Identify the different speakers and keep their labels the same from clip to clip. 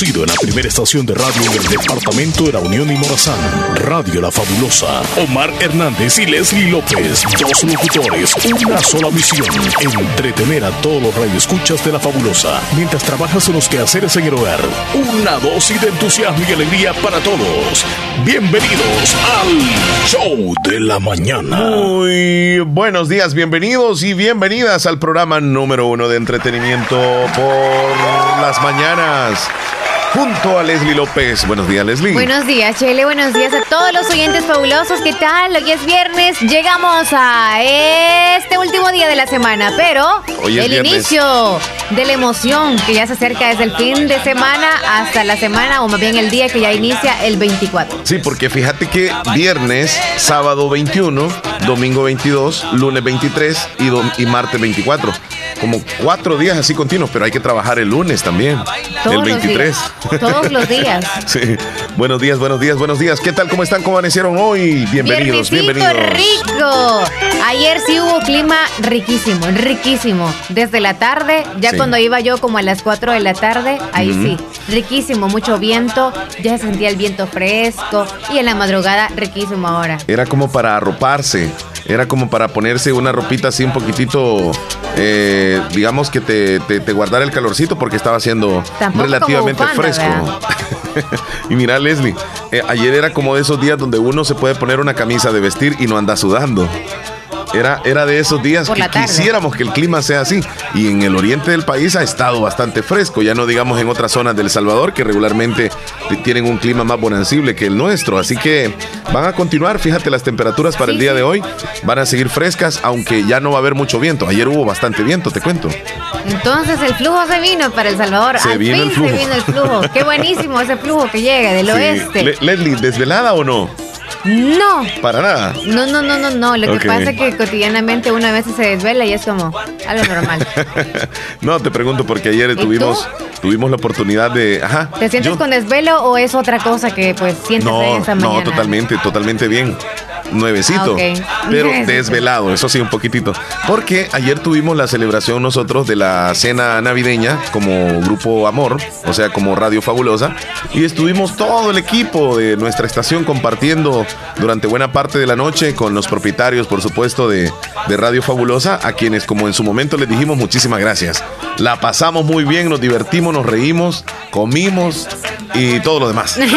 Speaker 1: en la primera estación de radio en el departamento de la Unión y Morazán. Radio La Fabulosa. Omar Hernández y Leslie López. Dos locutores, una sola misión. Entretener a todos los radioescuchas de La Fabulosa mientras trabajas en los quehaceres en el hogar. Una dosis de entusiasmo y alegría para todos. Bienvenidos al Show de la Mañana.
Speaker 2: Muy buenos días, bienvenidos y bienvenidas al programa número uno de entretenimiento por las mañanas junto a Leslie López. Buenos días, Leslie.
Speaker 3: Buenos días, Chele. Buenos días a todos los oyentes fabulosos. ¿Qué tal? Hoy es viernes. Llegamos a este último día de la semana, pero el inicio de la emoción que ya se acerca desde el fin de semana hasta la semana, o más bien el día que ya inicia el 24.
Speaker 2: Sí, porque fíjate que viernes, sábado 21, domingo 22, lunes 23 y, y martes 24 como cuatro días así continuos, pero hay que trabajar el lunes también, el 23.
Speaker 3: Todos los días.
Speaker 2: sí. Buenos días, buenos días, buenos días. ¿Qué tal? ¿Cómo están? ¿Cómo amanecieron hoy? Bienvenidos, bienvenidos.
Speaker 3: rico! Ayer sí hubo clima riquísimo, riquísimo. Desde la tarde, ya cuando iba yo como a las 4 de la tarde, ahí sí, riquísimo, mucho viento, ya se sentía el viento fresco y en la madrugada riquísimo ahora.
Speaker 2: Era como para arroparse era como para ponerse una ropita así un poquitito, eh, digamos que te, te, guardara el calorcito porque estaba haciendo relativamente fresco. y mira, Leslie, eh, ayer era como de esos días donde uno se puede poner una camisa de vestir y no anda sudando. Era, era de esos días que quisiéramos que el clima sea así. Y en el oriente del país ha estado bastante fresco, ya no digamos en otras zonas del Salvador que regularmente tienen un clima más bonancible que el nuestro. Así que van a continuar, fíjate, las temperaturas para el día de hoy van a seguir frescas, aunque ya no va a haber mucho viento. Ayer hubo bastante viento, te cuento.
Speaker 3: Entonces el flujo se vino para El Salvador. Se vino el flujo. se vino el flujo. Qué buenísimo ese flujo que llega del oeste.
Speaker 2: Leslie, ¿desvelada o no?
Speaker 3: No.
Speaker 2: Para nada.
Speaker 3: No, no, no, no, no. Lo que pasa es que cotidianamente una vez se desvela y es como algo normal.
Speaker 2: no, te pregunto porque ayer tuvimos tuvimos la oportunidad de, ajá.
Speaker 3: ¿Te sientes con desvelo o es otra cosa que pues sientes
Speaker 2: no,
Speaker 3: esa mañana?
Speaker 2: No, totalmente, totalmente bien nuevecito, ah, pero desvelado, eso sí, un poquitito. Porque ayer tuvimos la celebración nosotros de la cena navideña como Grupo Amor, o sea, como Radio Fabulosa, y estuvimos todo el equipo de nuestra estación compartiendo durante buena parte de la noche con los propietarios, por supuesto, de, de Radio Fabulosa, a quienes, como en su momento les dijimos, muchísimas gracias. La pasamos muy bien, nos divertimos, nos reímos, comimos y todo lo demás.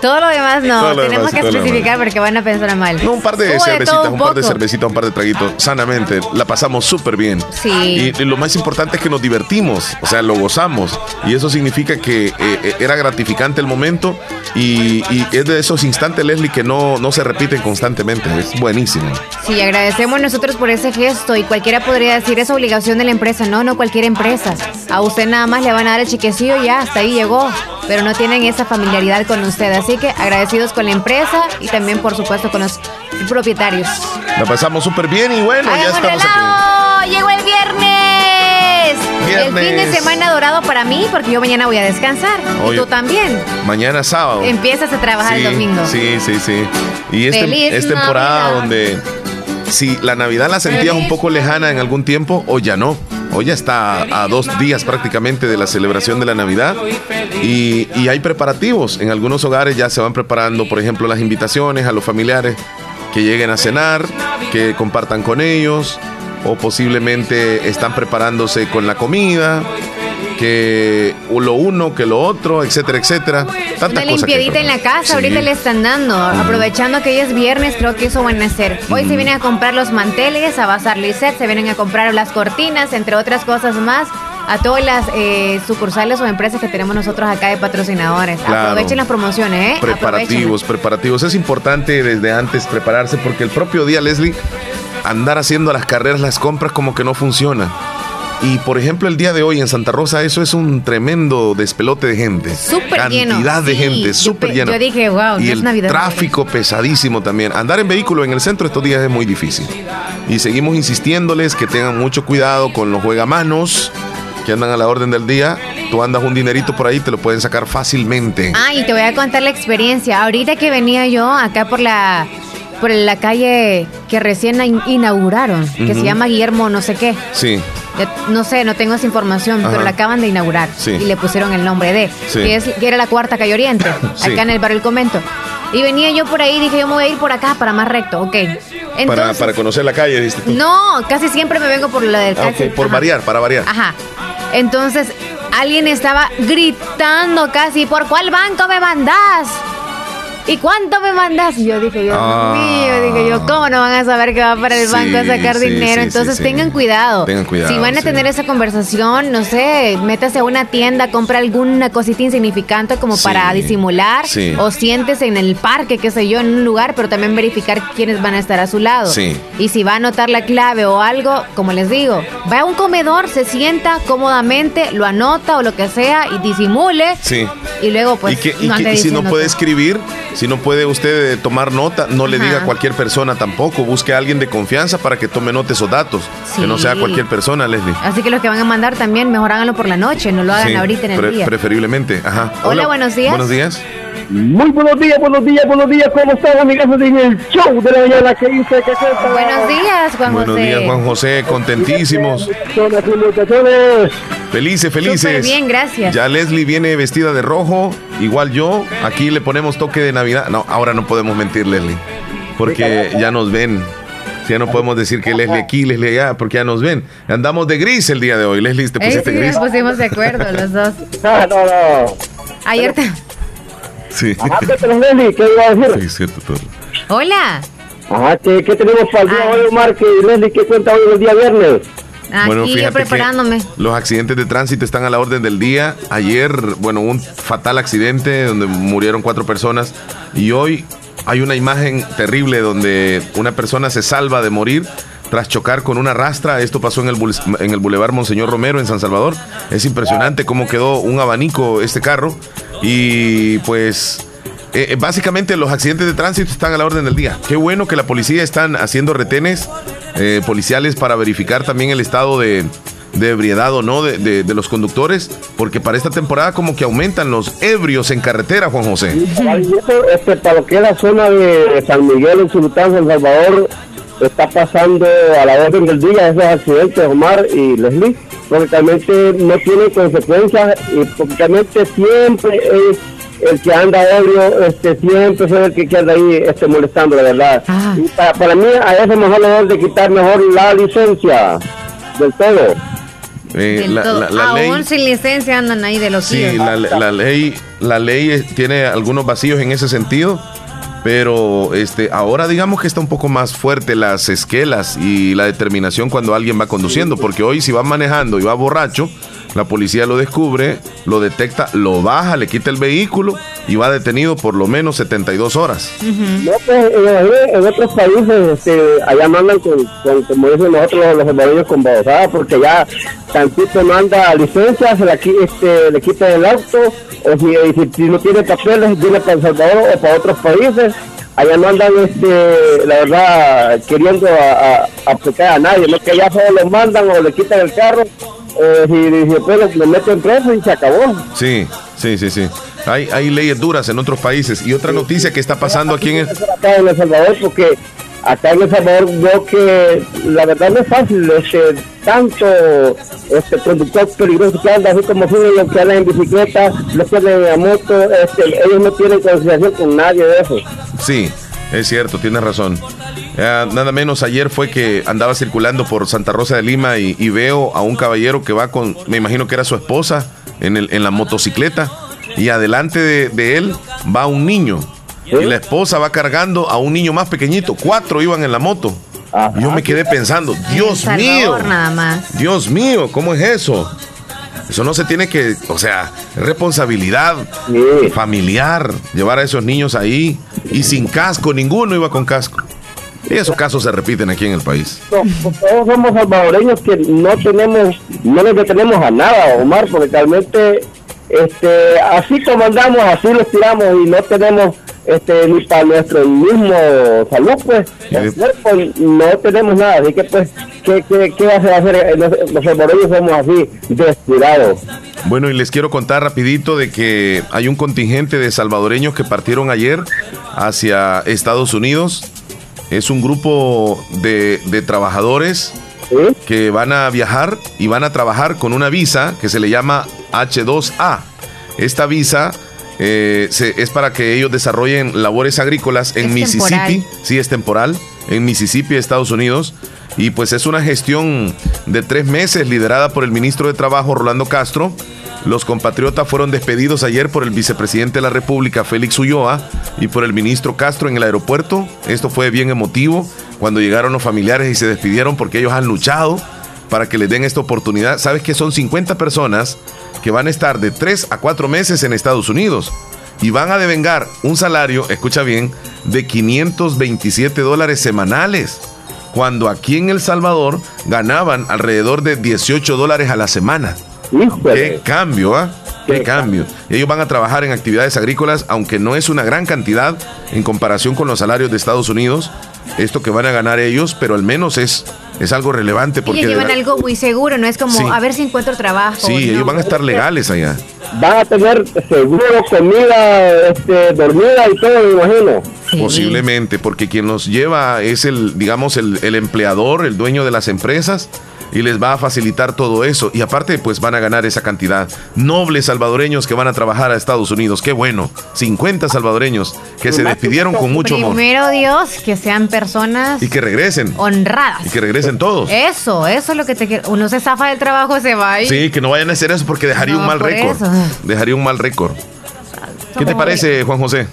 Speaker 3: todo lo demás no, tenemos que especificar porque van a pensar mal.
Speaker 2: No, un par de cervecitas, un, par de cervecitas, un par de traguitos, sanamente, la pasamos súper bien.
Speaker 3: Sí.
Speaker 2: Y, lo más importante es que nos divertimos, o sea, lo gozamos. Y eso significa que eh, eh, era gratificante el momento y, es de esos instantes, Leslie, que no, no se repiten constantemente. Es buenísimo.
Speaker 3: Sí, agradecemos nosotros por ese gesto y cualquiera podría decir es obligación de la empresa. No, no cualquier empresa. A usted nada más le van a dar el chiquecillo y ya, hasta ahí llegó. Pero no tienen esa familiaridad con usted. Así que agradecidos con la empresa y también, por supuesto, con los propietarios.
Speaker 2: La pasamos súper bien y bueno, ya estamos aquí.
Speaker 3: ¡Llegó el! El fin de semana dorado para mí, porque yo mañana voy a descansar. y tú también.
Speaker 2: Mañana sábado.
Speaker 3: Empiezas a trabajar el domingo.
Speaker 2: Sí, sí, sí. Y es, temporada donde si la Navidad la sentías un poco lejana en algún tiempo, o ya no. Hoy ya está a dos días prácticamente de la celebración de la Navidad y, y, hay preparativos. En algunos hogares ya se van preparando, por ejemplo, las invitaciones a los familiares que lleguen a cenar, que compartan con ellos o posiblemente están preparándose con la comida que lo uno, que lo otro, etcétera, etcétera.
Speaker 3: Una limpiadita en la casa, ahorita le están dando. Aprovechando que hoy es viernes, creo que eso van a hacer. Hoy se vienen a comprar los manteles, a Bazar Lisset, se vienen a comprar las cortinas, entre otras cosas más a todas las eh, sucursales o empresas que tenemos nosotros acá de patrocinadores. Aprovechen las promociones, ¿eh?
Speaker 2: Preparativos, preparativos. Es importante desde antes prepararse porque el propio día, Leslie, andar haciendo las carreras, las compras como que no funciona. Y por ejemplo, el día de hoy en Santa Rosa, eso es un tremendo despelote de gente.
Speaker 3: Súper
Speaker 2: lleno. Cantidad de gente, súper lleno.
Speaker 3: Yo dije, wow,
Speaker 2: y el tráfico pesadísimo también. Andar en vehículo en el centro estos días es muy difícil. Y seguimos insistiéndoles que tengan mucho cuidado con los juegamanos que andan a la orden del día. Tú andas un dinerito por ahí, te lo pueden sacar fácilmente.
Speaker 3: Ah, y te voy a contar la experiencia. Ahorita que venía yo acá por la por la calle que recién inauguraron, que se llama Guillermo no sé qué.
Speaker 2: Sí.
Speaker 3: no sé, no tengo esa información, pero la acaban de inaugurar y le pusieron el nombre de, que, es, que era la cuarta calle Oriente, acá en el barrio El Comento. Y venía yo por ahí, dije, yo me voy a ir por acá para más recto, ok.
Speaker 2: para, para, conocer la calle, ¿viste
Speaker 3: No, casi siempre me vengo por la del
Speaker 2: ah, por variar, para variar.
Speaker 3: Ajá. Entonces, alguien estaba gritando casi, ¿por cuál banco me mandás? ¿Y cuánto me mandas? Y yo dije, Dios ah. mío, dije yo, ¿cómo no van a saber que va para el banco a sacar dinero? Entonces tengan cuidado.
Speaker 2: Tengan cuidado.
Speaker 3: Si van a tener esa conversación, no sé, métase a una tienda, compra alguna cosita insignificante como para disimular. O siéntese en el parque, qué sé yo, en un lugar, pero también verificar quiénes van a estar a su lado. Y si va a anotar la clave o algo, como les digo, va a un comedor, se sienta cómodamente, lo anota o lo que sea y disimule.
Speaker 2: Sí.
Speaker 3: Y luego, pues,
Speaker 2: y, si no puede escribir, si no puede usted tomar nota, no le diga a cualquier persona tampoco. Busque a alguien de confianza para que tome nota esos datos. Que no sea cualquier persona, Leslie.
Speaker 3: Así que los que van a mandar también, mejor háganlo por la noche, no lo hagan ahorita en el día.
Speaker 2: Preferiblemente, ajá.
Speaker 3: Hola, buenos días.
Speaker 2: Buenos días.
Speaker 4: Muy buenos días, buenos días, buenos días. ¿Cómo están, amigas en el show de la mañana que dice que
Speaker 3: Buenos días, Juan
Speaker 2: José. Buenos días, Juan José. Contentísimos. Felices, felices.
Speaker 3: bien, gracias.
Speaker 2: Ya Leslie viene vestida de rojo, igual yo. Aquí le ponemos toque de Navidad. No, ahora no podemos mentir, Leslie. Porque ya nos ven. Ya no podemos decir que Leslie aquí, Leslie allá, porque ya nos ven. Andamos de gris el día de hoy. Leslie, ¿te pusiste
Speaker 3: sí,
Speaker 2: gris?
Speaker 3: Nos pusimos de acuerdo los dos.
Speaker 4: No, no, no.
Speaker 3: Ayer te...
Speaker 2: Sí.
Speaker 4: Ajá, pero Leslie, ¿qué iba a decir?
Speaker 2: Sí, cierto, todo.
Speaker 3: Hola.
Speaker 4: Ajá, ¿qué, qué tenemos para el día hoy, Omar? ¿Qué, Leslie, ¿qué cuenta hoy el día viernes?
Speaker 3: Aquí bueno, yo preparándome.
Speaker 2: Los accidentes de tránsito están a la orden del día. Ayer, bueno, un fatal accidente donde murieron cuatro personas. Y hoy hay una imagen terrible donde una persona se salva de morir tras chocar con una rastra. Esto pasó en el, en el Boulevard Monseñor Romero en San Salvador. Es impresionante cómo quedó un abanico este carro. Y pues eh, eh, básicamente los accidentes de tránsito están a la orden del día. Qué bueno que la policía están haciendo retenes eh, policiales para verificar también el estado de, ebriedad o no de, los conductores, porque para esta temporada como que aumentan los ebrios en carretera, Juan José.
Speaker 4: Este, para lo que la zona de San Miguel, en Sultán, San Salvador, está pasando a la orden del día esos accidentes, Omar y Leslie, porque realmente no tienen consecuencias y porque realmente siempre es el que anda ebrio este, siempre es el que queda ahí este, molestando, la verdad. Ah. Y para, mí, a eso mejor le de quitar mejor la licencia del todo.
Speaker 3: Eh, la, Aún sin licencia andan ahí de los
Speaker 2: Sí, la, la, ley, la ley tiene algunos vacíos en ese sentido, pero este, ahora digamos que está un poco más fuerte las esquelas y la determinación cuando alguien va conduciendo, porque hoy si va manejando y va borracho, la policía lo descubre, lo detecta, lo baja, le quita el vehículo y va detenido por lo menos 72 horas.
Speaker 4: No, pues en, otros países este, allá mandan con, como dicen nosotros los salvadoreños, con babosada, porque ya tantito manda licencia, se la, este, le quita el auto, o si, si, no tiene papeles, viene para El Salvador o para otros países. Allá no andan este, la verdad queriendo a, aplicar a nadie, no que allá solo lo mandan o le quitan el carro eh, y, después lo meten preso y se acabó.
Speaker 2: Sí, sí, sí, sí. Hay, hay leyes duras en otros países. Y otra noticia que está pasando aquí en
Speaker 4: el... Acá en El Salvador, porque acá en El Salvador veo que la verdad no es fácil, este, tanto este conductor peligroso que anda así como los que andan en bicicleta, los que andan en moto, este, ellos no tienen consideración con nadie de eso.
Speaker 2: Sí, es cierto, tienes razón. nada menos ayer fue que andaba circulando por Santa Rosa de Lima y, veo a un caballero que va con, me imagino que era su esposa, en, el, en la motocicleta. Y adelante de, él va un niño. Y la esposa va cargando a un niño más pequeñito. Cuatro iban en la moto. Yo me quedé pensando, Dios mío.
Speaker 3: Nada más.
Speaker 2: Dios mío, ¿cómo es eso? Eso no se tiene que, o sea, responsabilidad familiar, llevar a esos niños ahí y sin casco, ninguno iba con casco. Y esos casos se repiten aquí en el país.
Speaker 4: todos somos salvadoreños que no tenemos, no nos detenemos a nada, Omar, porque realmente este, así como andamos, así los tiramos y no tenemos este, ni para nuestro mismo salud, pues, no tenemos nada. Así que, pues, ¿qué, qué, qué va a hacer? Los, los somos así, descuidados.
Speaker 2: Bueno, y les quiero contar rapidito de que hay un contingente de salvadoreños que partieron ayer hacia Estados Unidos. Es un grupo de, de trabajadores que van a viajar y van a trabajar con una visa que se le llama H2A. Esta visa eh, es para que ellos desarrollen labores agrícolas en Mississippi. Sí, es temporal. En Mississippi, Estados Unidos. Y pues es una gestión de tres meses liderada por el ministro de Trabajo, Rolando Castro. Los compatriotas fueron despedidos ayer por el vicepresidente de la República, Félix Ulloa, y por el ministro Castro en el aeropuerto. Esto fue bien emotivo cuando llegaron los familiares y se despidieron porque ellos han luchado para que les den esta oportunidad. Sabes que son 50 personas que van a estar de 3 a 4 meses en Estados Unidos y van a devengar un salario, escucha bien, de 527 dólares semanales, cuando aquí en El Salvador ganaban alrededor de 18 dólares a la semana. Qué cambio, ¿ah? Qué cambio. Ellos van a trabajar en actividades agrícolas, aunque no es una gran cantidad en comparación con los salarios de Estados Unidos, esto que van a ganar ellos, pero al menos es, es algo relevante. Porque
Speaker 3: y llevan algo muy seguro, no es como a ver si encuentro trabajo.
Speaker 2: Sí, ellos van a estar legales allá.
Speaker 4: Van a tener seguro, comida, este, dormida y todo, me imagino.
Speaker 2: Posiblemente, porque quien los lleva es el, digamos, el, el empleador, el dueño de las empresas y les va a facilitar todo eso. Y aparte, pues van a ganar esa cantidad. Nobles salvadoreños que van a trabajar a Estados Unidos. Qué bueno. 50 salvadoreños que se despidieron con mucho amor.
Speaker 3: Primero Dios, que sean personas.
Speaker 2: Y que regresen.
Speaker 3: Honradas.
Speaker 2: Y que regresen todos.
Speaker 3: Eso, eso es lo que te quiero. Uno se zafa del trabajo, se va. Y...
Speaker 2: Sí, que no vayan a hacer eso porque dejaría un mal récord. Dejaría un mal récord. ¿Qué te parece, Juan José?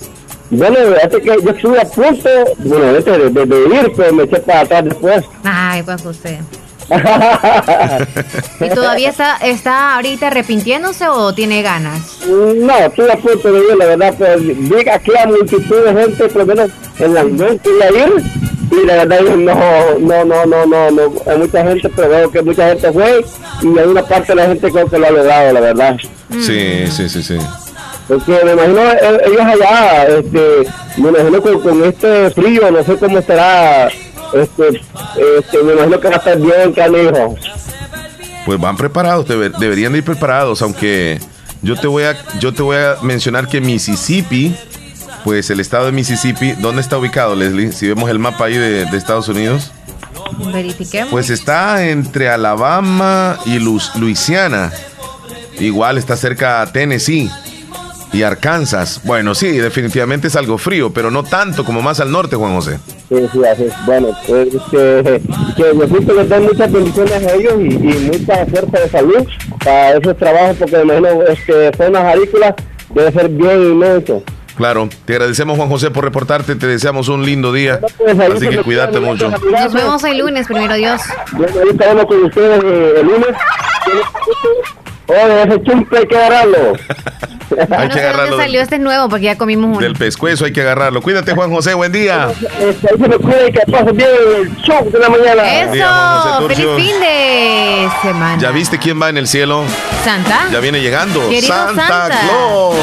Speaker 4: Bueno, fíjate que yo estuve a punto, bueno, de, de, de, ir, pero me eché para atrás después.
Speaker 3: Ay, Juan José. ¿Y todavía está, está ahorita arrepintiéndose o tiene ganas?
Speaker 4: No, estoy a punto de ir, la verdad, pues vi aquí a multitud de gente, por lo menos en la noche a ir, y la verdad no, no, no, no, no, no, hay mucha gente, pero veo que mucha gente fue, y hay una parte de la gente creo que lo ha logrado, la verdad.
Speaker 2: Sí, sí, sí, sí.
Speaker 4: Porque me imagino eh, ellos allá, este, me imagino con, con este frío, no sé cómo estará este, este, me imagino que va a estar bien, canijo.
Speaker 2: Pues van preparados, deberían de ir preparados, aunque yo te voy a, yo te voy a mencionar que Mississippi, pues el estado de Mississippi, ¿dónde está ubicado, Leslie? Si vemos el mapa ahí de, Estados Unidos.
Speaker 3: Verifiquemos.
Speaker 2: Pues está entre Alabama y Luisiana. Igual está cerca a Tennessee y Arkansas. Bueno, sí, definitivamente es algo frío, pero no tanto como más al norte, Juan José.
Speaker 4: Sí, sí, así es. Bueno, pues, este, que necesito les den muchas bendiciones a ellos y, y, mucha suerte de salud para esos trabajos, porque me imagino este, zonas agrícolas debe ser bien inmenso.
Speaker 2: Claro, te agradecemos Juan José por reportarte, te deseamos un lindo día, pues, así que cuídate mucho.
Speaker 3: Nos vemos el lunes, primero Dios.
Speaker 4: Bueno, ahí estaremos con ustedes eh, el lunes. Oye, ese chumpe hay que agarrarlo.
Speaker 3: hay que agarrarlo. salió este nuevo? Porque ya comimos uno.
Speaker 2: Del pescuezo hay que agarrarlo. Cuídate, Juan José, buen día.
Speaker 4: Este, se me cuide que pase bien el show de la mañana.
Speaker 3: Eso, feliz fin de semana.
Speaker 2: ¿Ya viste quién va en el cielo?
Speaker 3: Santa.
Speaker 2: Ya viene llegando. Santa, Santa, Claus.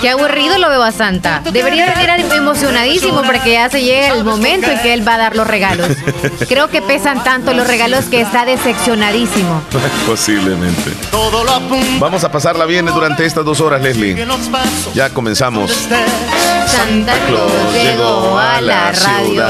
Speaker 3: Qué aburrido lo veo a Santa. Debería venir emocionadísimo porque ya se llega el momento en que él va a dar los regalos. Creo que pesan tanto los regalos que está decepcionadísimo.
Speaker 2: Posiblemente. Vamos a pasarla bien durante estas dos horas, Leslie. Ya comenzamos.
Speaker 3: Santa Claus llegó a la radio.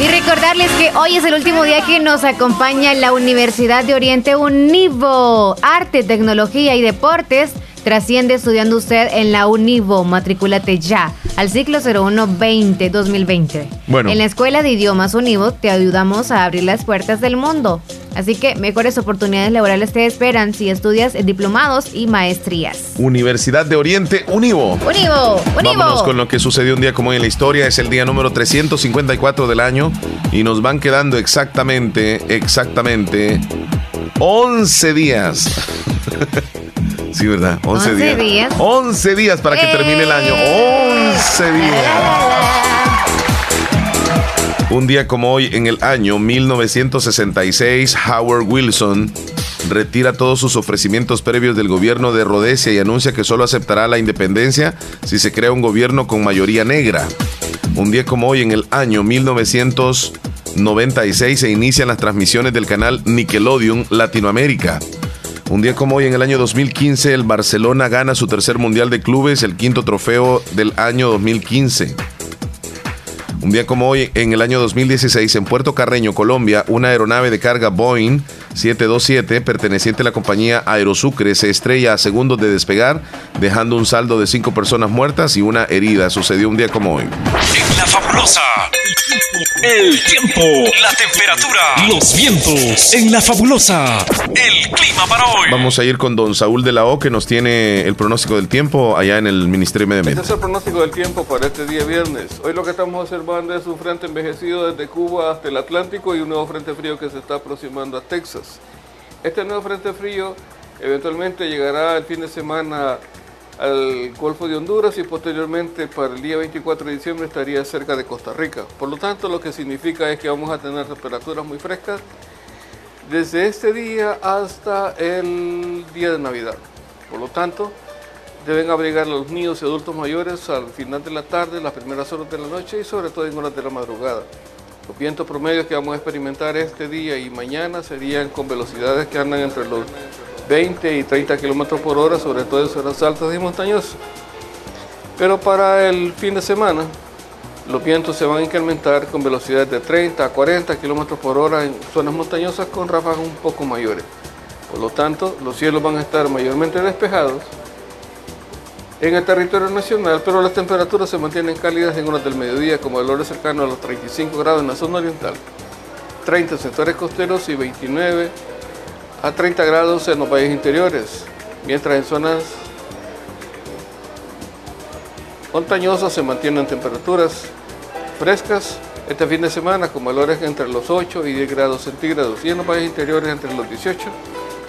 Speaker 3: Y recordarles que hoy es el último día que nos acompaña la Universidad de Oriente Univo. Arte, tecnología y deportes Trasciende estudiando usted en la Univo. Matricúlate ya al ciclo 0120-2020. Bueno. En la Escuela de Idiomas Univo te ayudamos a abrir las puertas del mundo. Así que mejores oportunidades laborales te esperan si estudias diplomados y maestrías.
Speaker 2: Universidad de Oriente Univo.
Speaker 3: Univo, Univo.
Speaker 2: Vámonos con lo que sucedió un día como hoy en la historia. Es el día número 354 del año y nos van quedando exactamente, exactamente 11 días. Sí, ¿verdad? 11, días. 11 días para que termine el año. 11 días. Un día como hoy, en el año 1966, Howard Wilson retira todos sus ofrecimientos previos del gobierno de Rhodesia y anuncia que solo aceptará la independencia si se crea un gobierno con mayoría negra. Un día como hoy, en el año 1996, se inician las transmisiones del canal Nickelodeon Latinoamérica. Un día como hoy, en el año 2015, el Barcelona gana su tercer Mundial de Clubes, el quinto trofeo del año 2015. Un día como hoy, en el año 2016, en Puerto Carreño, Colombia, una aeronave de carga Boeing 727, perteneciente a la compañía Aerosucre, se estrella a segundos de despegar, dejando un saldo de cinco personas muertas y una herida. Sucedió un día como hoy.
Speaker 5: En la fabulosa. El tiempo, la temperatura, los vientos. En la fabulosa. El clima para hoy.
Speaker 2: Vamos a ir con don Saúl de la O, que nos tiene el pronóstico del tiempo allá en el Ministerio de Medio Ambiente.
Speaker 6: Este es el pronóstico del tiempo para este día viernes. Hoy lo que estamos observando es un frente envejecido desde Cuba hasta el Atlántico y un nuevo frente frío que se está aproximando a Texas. Este nuevo frente frío eventualmente llegará el fin de semana al Golfo de Honduras y posteriormente para el día 24 de diciembre estaría cerca de Costa Rica. Por lo tanto, lo que significa es que vamos a tener temperaturas muy frescas desde este día hasta el día de Navidad. Por lo tanto, deben abrigar a los niños y adultos mayores al final de la tarde, las primeras horas de la noche y sobre todo en horas de la madrugada. Los vientos promedios que vamos a experimentar este día y mañana serían con velocidades que andan entre los 20 y 30 kilómetros por hora, sobre todo en zonas altas y montañosas. Pero para el fin de semana, los vientos se van a incrementar con velocidades de 30 a 40 kilómetros por hora en zonas montañosas con ráfagas un poco mayores. Por lo tanto, los cielos van a estar mayormente despejados en el territorio nacional, pero las temperaturas se mantienen cálidas en horas del mediodía, como valores cercanos a los 35 grados en la zona oriental, 30 en sectores costeros y 29 a 30 grados en los valles interiores, mientras en zonas montañosas se mantienen temperaturas frescas este fin de semana con valores entre los 8 y 10 grados centígrados y en los valles interiores entre los 18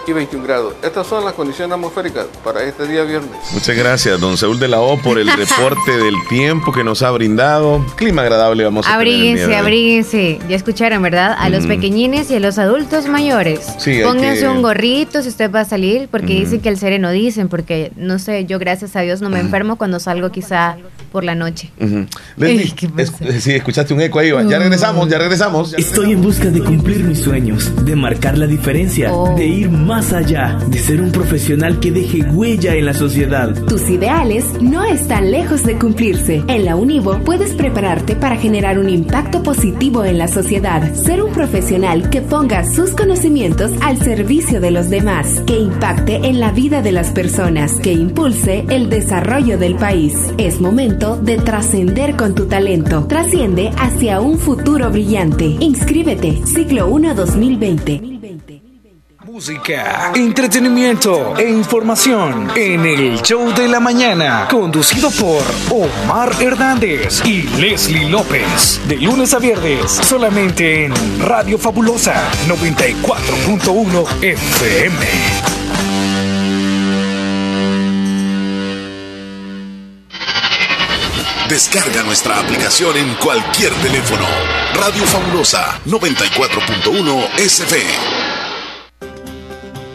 Speaker 6: y 21 grados. Estas son las condiciones atmosféricas para este día viernes.
Speaker 2: Muchas gracias, don Saúl de la O, por el reporte del tiempo que nos ha brindado. Clima agradable vamos a
Speaker 7: abríguense,
Speaker 2: tener.
Speaker 7: Abríguense, Ya escucharon, ¿verdad? A los pequeñines y a los adultos mayores.
Speaker 2: Sí,
Speaker 7: Pónganse un gorrito si usted va a salir, porque dicen que el sereno dicen, porque no sé, yo gracias a Dios no me enfermo cuando salgo quizá por la noche.
Speaker 2: sí, escuchaste un eco ahí. Ya regresamos, ya regresamos.
Speaker 8: Estoy en busca de cumplir mis sueños, de marcar la diferencia, oh. de ir más allá, de ser un profesional que deje huella en la sociedad.
Speaker 9: Tus ideales no están lejos de cumplirse. En la Univo puedes prepararte para generar un impacto positivo en la sociedad, ser un profesional que ponga sus conocimientos al servicio de los demás, que impacte en la vida de las personas, que impulse el desarrollo del país. Es momento de trascender con tu talento. Trasciende hacia un futuro brillante. Inscríbete, ciclo 1 2020.
Speaker 5: Música, entretenimiento e información en el show de la mañana, conducido por Omar Hernández y Leslie López, de lunes a viernes, solamente en Radio Fabulosa 94.1 FM. Descarga nuestra aplicación en cualquier teléfono. Radio Fabulosa 94.1 SF.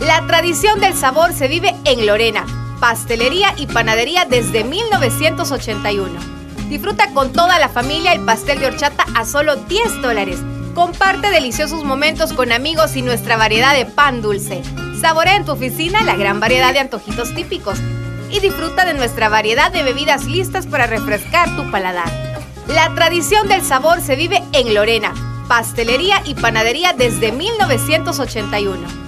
Speaker 3: La tradición del sabor se vive en Lorena, pastelería y panadería desde 1981. Disfruta con toda la familia el pastel de horchata a solo 10 dólares. Comparte deliciosos momentos con amigos y nuestra variedad de pan dulce. Saborea en tu oficina la gran variedad de antojitos típicos. Y disfruta de nuestra variedad de bebidas listas para refrescar tu paladar. La tradición del sabor se vive en Lorena, pastelería y panadería desde 1981.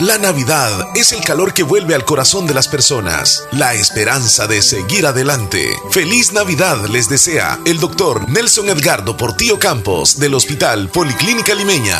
Speaker 5: La Navidad es el calor que vuelve al corazón de las personas, la esperanza de seguir adelante. Feliz Navidad les desea el doctor Nelson Edgardo Portillo Campos del Hospital Policlínica Limeña.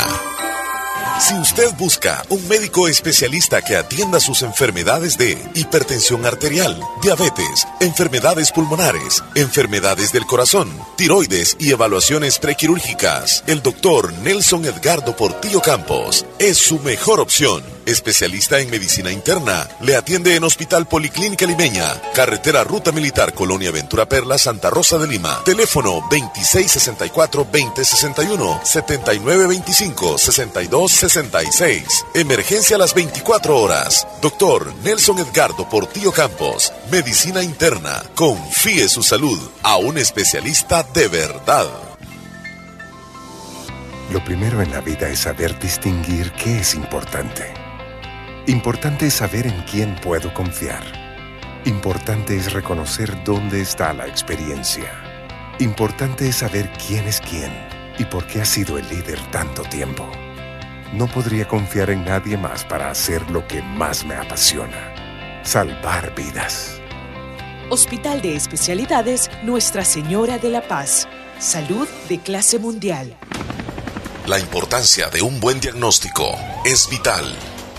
Speaker 5: Si usted busca un médico especialista que atienda sus enfermedades de hipertensión arterial, diabetes, enfermedades pulmonares, enfermedades del corazón, tiroides y evaluaciones prequirúrgicas, el doctor Nelson Edgardo Portillo Campos es su mejor opción especialista en medicina interna. Le atiende en Hospital Policlínica Limeña, Carretera Ruta Militar Colonia Ventura Perla, Santa Rosa de Lima. Teléfono 2664-2061, 7925-6266. Emergencia a las 24 horas. Doctor Nelson Edgardo Portillo Campos, Medicina Interna. Confíe su salud a un especialista de verdad.
Speaker 10: Lo primero en la vida es saber distinguir qué es importante. Importante es saber en quién puedo confiar. Importante es reconocer dónde está la experiencia. Importante es saber quién es quién y por qué ha sido el líder tanto tiempo. No podría confiar en nadie más para hacer lo que más me apasiona. Salvar vidas.
Speaker 11: Hospital de Especialidades Nuestra Señora de la Paz. Salud de clase mundial.
Speaker 5: La importancia de un buen diagnóstico es vital.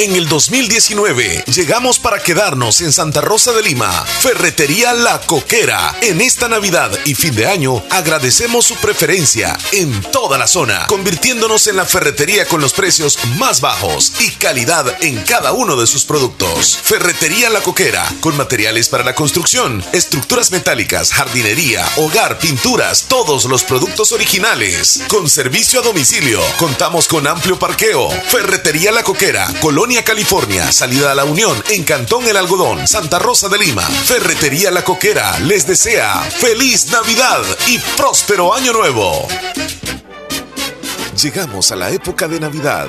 Speaker 5: En el 2019 llegamos para quedarnos en Santa Rosa de Lima, Ferretería La Coquera. En esta Navidad y fin de año agradecemos su preferencia en toda la zona, convirtiéndonos en la ferretería con los precios más bajos y calidad en cada uno de sus productos. Ferretería La Coquera, con materiales para la construcción, estructuras metálicas, jardinería, hogar, pinturas, todos los productos originales. Con servicio a domicilio, contamos con amplio parqueo. Ferretería La Coquera, Colonia California, salida a la Unión, en Cantón El Algodón, Santa Rosa de Lima. Ferretería La Coquera les desea feliz Navidad y próspero Año Nuevo. Llegamos a la época de Navidad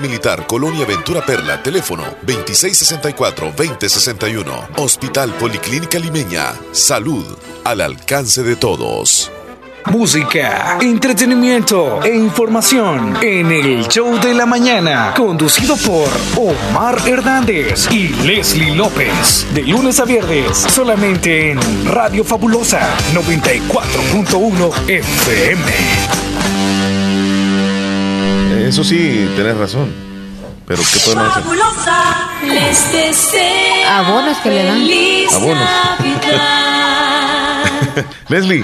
Speaker 5: Militar, Colonia Ventura Perla, teléfono 2664-2061. Hospital Policlínica Limeña, salud al alcance de todos.
Speaker 12: Música, entretenimiento e información en el show de la mañana, conducido por Omar Hernández y Leslie López, de lunes a viernes, solamente en Radio Fabulosa 94.1 FM.
Speaker 2: Eso sí, tenés razón. Pero ¿qué podemos hacer?
Speaker 3: Abonos que le dan.
Speaker 2: Abonos. Leslie,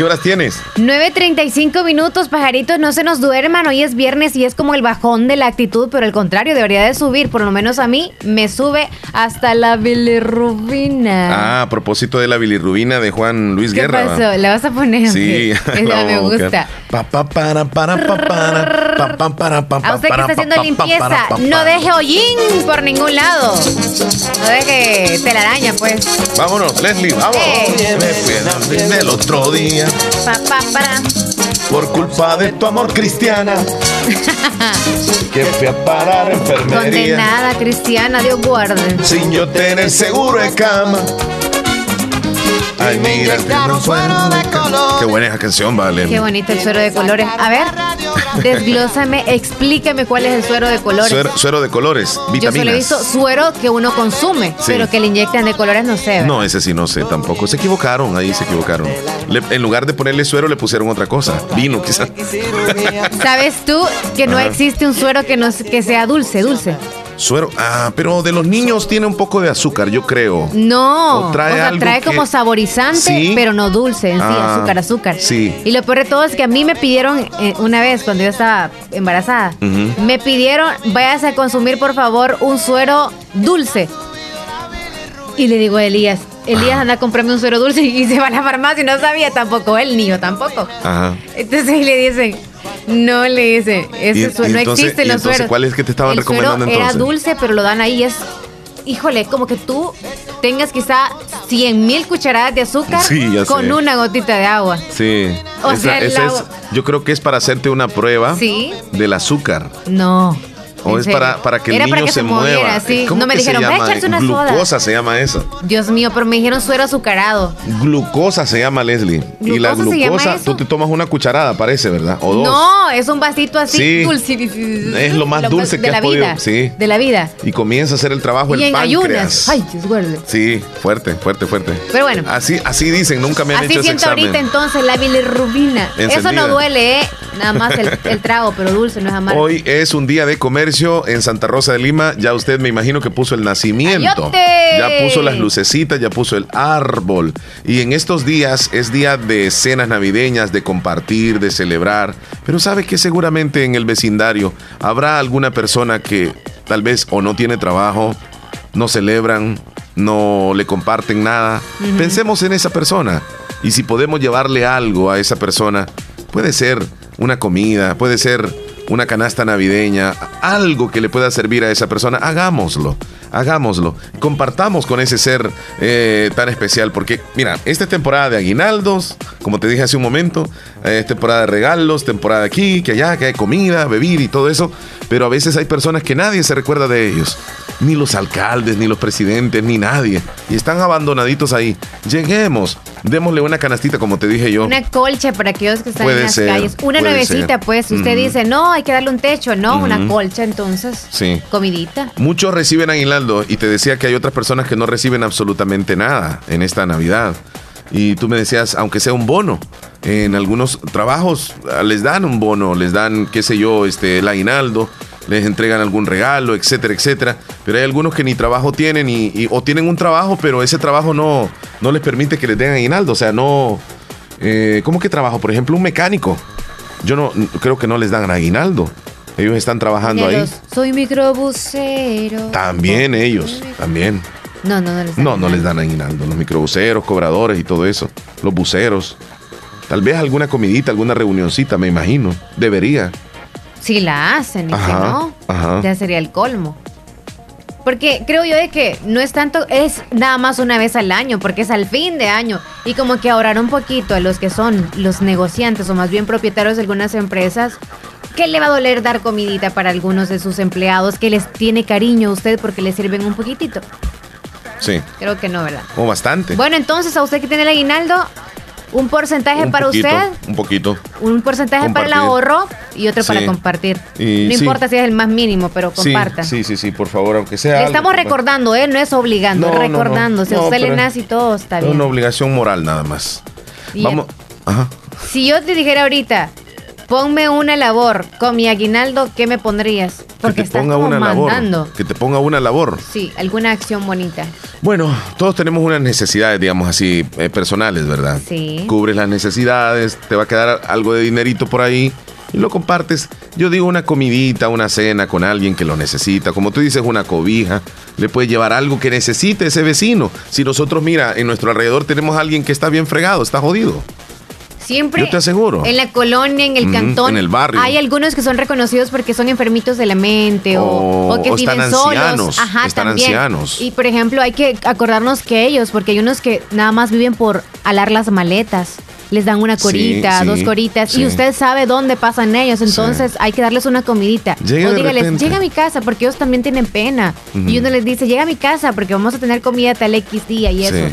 Speaker 2: ¿Qué horas tienes?
Speaker 3: 9.35 minutos, pajaritos, no se nos duerman. Hoy es viernes y es como el bajón de la actitud, pero al contrario, debería de subir. Por lo menos a mí me sube hasta la bilirrubina.
Speaker 2: Ah, a propósito de la bilirrubina de Juan Luis
Speaker 3: ¿Qué
Speaker 2: Guerra.
Speaker 3: pasó? ¿La vas a poner?
Speaker 2: Sí.
Speaker 3: Me gusta.
Speaker 2: Pa, pa, para, para, pa, para, pa, pa, para, pa,
Speaker 3: A usted que está haciendo limpieza, no deje hollín por ningún lado. No deje telaraña, pues.
Speaker 2: Vámonos, Leslie, vámonos.
Speaker 3: Eh.
Speaker 2: Me dormir el otro día
Speaker 3: Pa, pa, para.
Speaker 2: por culpa de tu amor cristiana. que fui a parar enfermería
Speaker 3: Condenada cristiana, Dios guarde.
Speaker 2: sin yo tener seguro de cama. Ay, mira, suero de color. Qué buena esa canción, vale.
Speaker 3: Qué bonito el suero de colores. A ver, desglósame, explícame cuál es el suero de colores.
Speaker 2: Suero, suero de colores,
Speaker 3: Yo solo he
Speaker 2: vitaminas.
Speaker 3: visto suero que uno consume,
Speaker 2: Sí.
Speaker 3: pero que le inyectan de colores no sé. ¿verdad?
Speaker 2: No, ese sí no sé tampoco. Se equivocaron, ahí se equivocaron. Le- en lugar de ponerle suero le pusieron otra cosa. Vino, quizás.
Speaker 3: ¿Sabes tú que no
Speaker 2: Ajá.
Speaker 3: existe un suero que, no, que sea dulce, dulce?
Speaker 2: Suero. Ah, pero de los niños tiene un poco de azúcar, yo creo.
Speaker 3: No,
Speaker 2: O trae
Speaker 3: sea,
Speaker 2: algo
Speaker 3: trae
Speaker 2: que-
Speaker 3: como saborizante,
Speaker 2: Sí.
Speaker 3: pero no dulce en sí,
Speaker 2: Ah,
Speaker 3: azúcar, azúcar.
Speaker 2: sí.
Speaker 3: Y lo peor de todo es que a mí me pidieron eh, una vez cuando yo estaba embarazada, me pidieron, váyase a consumir por favor un suero dulce. Y le digo a Elías, Elías anda a comprarme un suero dulce y se va a la farmacia y no sabía tampoco, el niño tampoco.
Speaker 2: Ajá.
Speaker 3: Entonces le dicen, no le dicen, ese
Speaker 2: Y-
Speaker 3: suero,
Speaker 2: y
Speaker 3: no existen los
Speaker 2: entonces,
Speaker 3: sueros.
Speaker 2: ¿cuál es que te estaban
Speaker 3: El suero
Speaker 2: recomendando
Speaker 3: Era
Speaker 2: entonces?
Speaker 3: dulce, pero lo dan ahí, es, híjole, como que tú tengas quizá 100 mil cucharadas de azúcar
Speaker 2: Sí,
Speaker 3: con
Speaker 2: sé.
Speaker 3: una gotita de agua.
Speaker 2: Sí.
Speaker 3: O
Speaker 2: Esa-
Speaker 3: sea,
Speaker 2: esa es- yo creo que es para hacerte una prueba
Speaker 3: Sí.
Speaker 2: del azúcar.
Speaker 3: No.
Speaker 2: O
Speaker 3: en
Speaker 2: es para, para que el niño
Speaker 3: para que
Speaker 2: se,
Speaker 3: se
Speaker 2: mueva.
Speaker 3: sí.
Speaker 2: ¿Cómo
Speaker 3: No me
Speaker 2: que se
Speaker 3: dijeron, "Ve a
Speaker 2: llama?
Speaker 3: echarse una soda".
Speaker 2: Glucosa se llama eso.
Speaker 3: Dios mío, pero me dijeron suero azucarado.
Speaker 2: Glucosa se llama Leslie. y la
Speaker 3: ¿Glucosa se llama
Speaker 2: glucosa,
Speaker 3: eso?
Speaker 2: tú te tomas una cucharada, parece, ¿verdad? O dos.
Speaker 3: No, es un vasito así
Speaker 2: Sí.
Speaker 3: dulce.
Speaker 2: Es lo más dulce
Speaker 3: de
Speaker 2: que
Speaker 3: la
Speaker 2: has podido-
Speaker 3: vida.
Speaker 2: sí.
Speaker 3: De la vida.
Speaker 2: Y comienza a hacer el trabajo
Speaker 3: y
Speaker 2: el
Speaker 3: en
Speaker 2: páncreas.
Speaker 3: ayunas. Ay, Dios guarde.
Speaker 2: Sí, fuerte, fuerte, fuerte.
Speaker 3: Pero bueno.
Speaker 2: Así, así dicen, nunca me han
Speaker 3: Así
Speaker 2: hecho ese
Speaker 3: siento
Speaker 2: examen.
Speaker 3: ahorita entonces la bilirrubina. Eso
Speaker 2: Encendida.
Speaker 3: no duele, ¿eh? Nada más el, el trago, pero dulce, no es amargo.
Speaker 2: Hoy es un día de comercio en Santa Rosa de Lima. Ya usted me imagino que puso el nacimiento.
Speaker 3: ¡Ayote!
Speaker 2: Ya puso las lucecitas, ya puso el árbol. Y en estos días es día de cenas navideñas, de compartir, de celebrar. Pero sabe que seguramente en el vecindario habrá alguna persona que tal vez o no tiene trabajo, no celebran, no le comparten nada. Pensemos en esa persona. Y si podemos llevarle algo a esa persona, puede ser una comida, puede ser una canasta navideña, algo que le pueda servir a esa persona, hagámoslo, hagámoslo. Compartamos con ese ser eh, tan especial, porque mira, esta es temporada de aguinaldos, como te dije hace un momento, eh, es temporada de regalos, temporada aquí, que allá, que hay comida, bebida y todo eso, pero a veces hay personas que nadie se recuerda de ellos. Ni los alcaldes, ni los presidentes, ni nadie. Y están abandonaditos ahí. Lleguemos, démosle una canastita, como te dije yo.
Speaker 3: Una colcha para aquellos que están
Speaker 2: Puede
Speaker 3: en las
Speaker 2: ser,
Speaker 3: calles. Una nuevecita,
Speaker 2: ser.
Speaker 3: pues. Si usted dice, no, hay que darle un techo. No, una colcha, entonces.
Speaker 2: Sí.
Speaker 3: Comidita.
Speaker 2: Muchos reciben y te decía que hay otras personas que no reciben absolutamente nada en esta Navidad. Y tú me decías, aunque sea un bono, en algunos trabajos ah, les dan un bono, les dan, qué sé yo, este, el aguinaldo, les entregan algún regalo, etcétera, etcétera. Pero hay algunos que ni trabajo tienen y, y- o tienen un trabajo, pero ese trabajo no, no les permite que les den aguinaldo. O sea, no... eh, ¿Cómo que trabajo? Por ejemplo, un mecánico. Yo no creo que no les dan aguinaldo. Ellos están trabajando
Speaker 3: De
Speaker 2: ahí.
Speaker 3: los, Soy microbusero.
Speaker 2: También ellos, también.
Speaker 3: No, no, no les dan
Speaker 2: No, no les dan aguinaldo. Los microbuseros, cobradores y todo eso. Los buceros. Tal vez alguna comidita, alguna reunioncita, me imagino. Debería.
Speaker 3: Si la hacen, y si no,
Speaker 2: ajá.
Speaker 3: ya sería el colmo. Porque creo yo de que no es tanto, es nada más una vez al año, porque es al fin de año. Y como que ahorrar un poquito a los que son los negociantes o más bien propietarios de algunas empresas, ¿qué le va a doler dar comidita para algunos de sus empleados que les tiene cariño a usted porque le sirven un poquitito?
Speaker 2: Sí.
Speaker 3: Creo que no, ¿verdad?
Speaker 2: O bastante.
Speaker 3: Bueno, entonces a usted que tiene el aguinaldo, un porcentaje
Speaker 2: un
Speaker 3: para
Speaker 2: poquito,
Speaker 3: usted,
Speaker 2: Un poquito.
Speaker 3: un porcentaje para el ahorro y otro para compartir.
Speaker 2: Y
Speaker 3: no
Speaker 2: sí.
Speaker 3: importa si es el más mínimo, pero comparta.
Speaker 2: sí, sí, sí, por favor, aunque sea.
Speaker 3: Le
Speaker 2: algo,
Speaker 3: estamos recordando, ¿eh? No es obligando,
Speaker 2: No,
Speaker 3: es
Speaker 2: no, no.
Speaker 3: recordando. Si a usted le nace y todo, está
Speaker 2: Es
Speaker 3: bien.
Speaker 2: una obligación moral nada más.
Speaker 3: Bien.
Speaker 2: Vamos. Ajá.
Speaker 3: Si yo te dijera ahorita, ponme una labor con mi aguinaldo, ¿qué me pondrías? Porque
Speaker 2: que te ponga una labor. Que te ponga una labor.
Speaker 3: Sí, alguna acción bonita.
Speaker 2: Bueno, todos tenemos unas necesidades, digamos así, eh, personales, ¿verdad?
Speaker 3: Sí.
Speaker 2: Cubres las necesidades, te va a quedar algo de dinerito por ahí y lo compartes. Yo digo una comidita, una cena con alguien que lo necesita. Como tú dices, una cobija. Le puedes llevar algo que necesite ese vecino. Si nosotros, mira, en nuestro alrededor tenemos a alguien que está bien fregado, está jodido.
Speaker 3: Siempre.
Speaker 2: Yo te aseguro.
Speaker 3: En la colonia, en el cantón.
Speaker 2: En el barrio.
Speaker 3: Hay algunos que son reconocidos porque son enfermitos de la mente o, que viven solos.
Speaker 2: Ajá, están ancianos.
Speaker 3: Y por ejemplo, hay que acordarnos que ellos, porque hay unos que nada más viven por alar las maletas les dan una corita, dos coritas, y usted sabe dónde pasan ellos, entonces hay que darles una comidita.
Speaker 2: Llega
Speaker 3: o dígales, llega a mi casa, porque ellos también tienen pena. Y uno les dice, llega a mi casa, porque vamos a tener comida tal X día y eso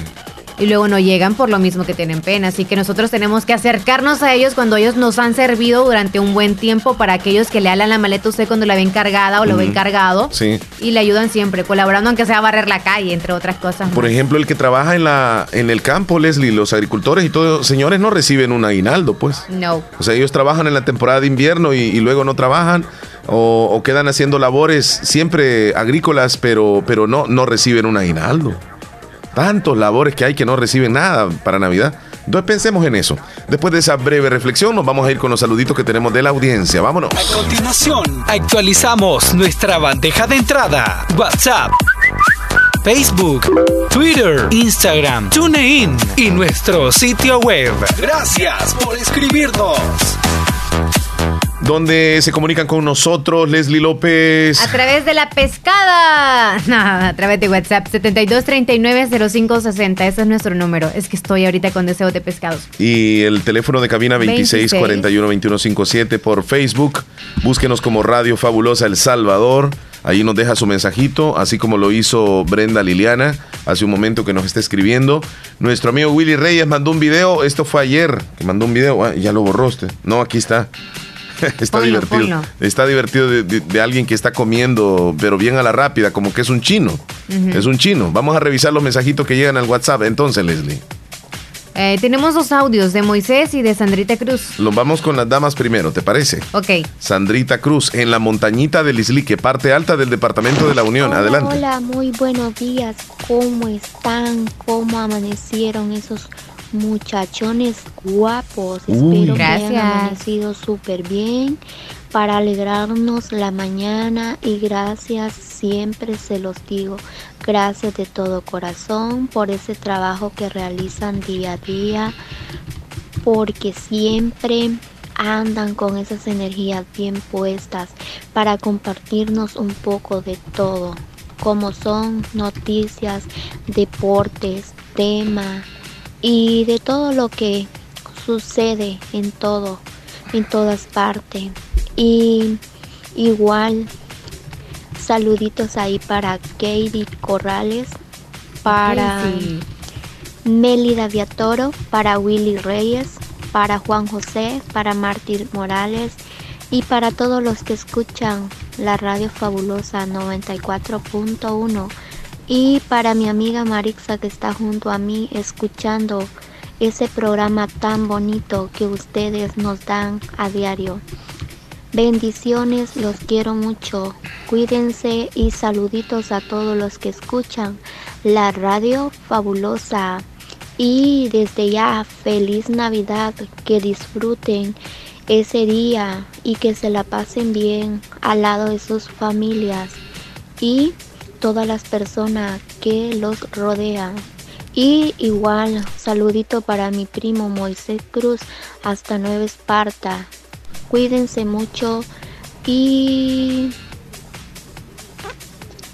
Speaker 3: y luego no llegan por lo mismo que tienen pena. Así que nosotros tenemos que acercarnos a ellos cuando ellos nos han servido durante un buen tiempo para aquellos que le alan la maleta a usted cuando la ven cargada o lo ven cargado.
Speaker 2: Sí.
Speaker 3: Y le ayudan siempre, colaborando aunque sea a barrer la calle, entre otras cosas.
Speaker 2: Por ejemplo, el que trabaja en la en el campo, Leslie, los agricultores y todos, señores no reciben un aguinaldo, pues.
Speaker 3: No.
Speaker 2: O sea, ellos trabajan en la temporada de invierno y, luego no trabajan. O, o, quedan haciendo labores siempre agrícolas, pero, pero no, no reciben un aguinaldo tantos labores que hay que no reciben nada para Navidad. Entonces pensemos en eso. Después de esa breve reflexión, nos vamos a ir con los saluditos que tenemos de la audiencia. Vámonos.
Speaker 12: A continuación, actualizamos nuestra bandeja de entrada. WhatsApp. Facebook, Twitter, Instagram, TuneIn y nuestro sitio web. Gracias por escribirnos
Speaker 2: donde se comunican con nosotros, Leslie López.
Speaker 3: A través de la pescada. No, a través de WhatsApp, 7239-0560. Ese es nuestro número. Es que estoy ahorita con deseo de pescados.
Speaker 2: Y el teléfono de cabina 2641-2157 por Facebook. Búsquenos como Radio Fabulosa El Salvador. Ahí nos deja su mensajito, así como lo hizo Brenda Liliana hace un momento que nos está escribiendo. Nuestro amigo Willy Reyes mandó un video, esto fue ayer, que mandó un video, ah, ya lo borroste. No, aquí está. está divertido. Está divertido de, alguien que está comiendo, pero bien a la rápida, como que es un chino. Es un chino. Vamos a revisar los mensajitos que llegan al WhatsApp. Entonces, Leslie.
Speaker 3: Eh, tenemos dos audios de Moisés y de Sandrita Cruz.
Speaker 2: Los vamos con las damas primero, ¿te parece?
Speaker 3: Ok.
Speaker 2: Sandrita Cruz, en la montañita del Islique, parte alta del departamento de la Unión. Adelante.
Speaker 13: Hola, muy buenos días. ¿Cómo están? ¿Cómo amanecieron esos muchachones guapos. Espero que hayan amanecido súper bien para alegrarnos la mañana y gracias, siempre se los digo, gracias de todo corazón por ese trabajo que realizan día a día, porque siempre andan con esas energías bien puestas para compartirnos un poco de todo, como son noticias, deportes, temas y de todo lo que sucede en todo, en todas partes. Y igual, saluditos ahí para Katie Corrales, para Melida Viatoro, para Willy Reyes, para Juan José, para Martín Morales y para todos los que escuchan la radio fabulosa 94.1 y para mi amiga Marixa que está junto a mí escuchando ese programa tan bonito que ustedes nos dan a diario. Bendiciones, los quiero mucho. Cuídense y saluditos a todos los que escuchan la radio fabulosa. Y desde ya, feliz Navidad, que disfruten ese día y que se la pasen bien al lado de sus familias. Y todas las personas que los rodean. Y igual, saludito para mi primo Moisés Cruz hasta Nueva Esparta. Cuídense mucho y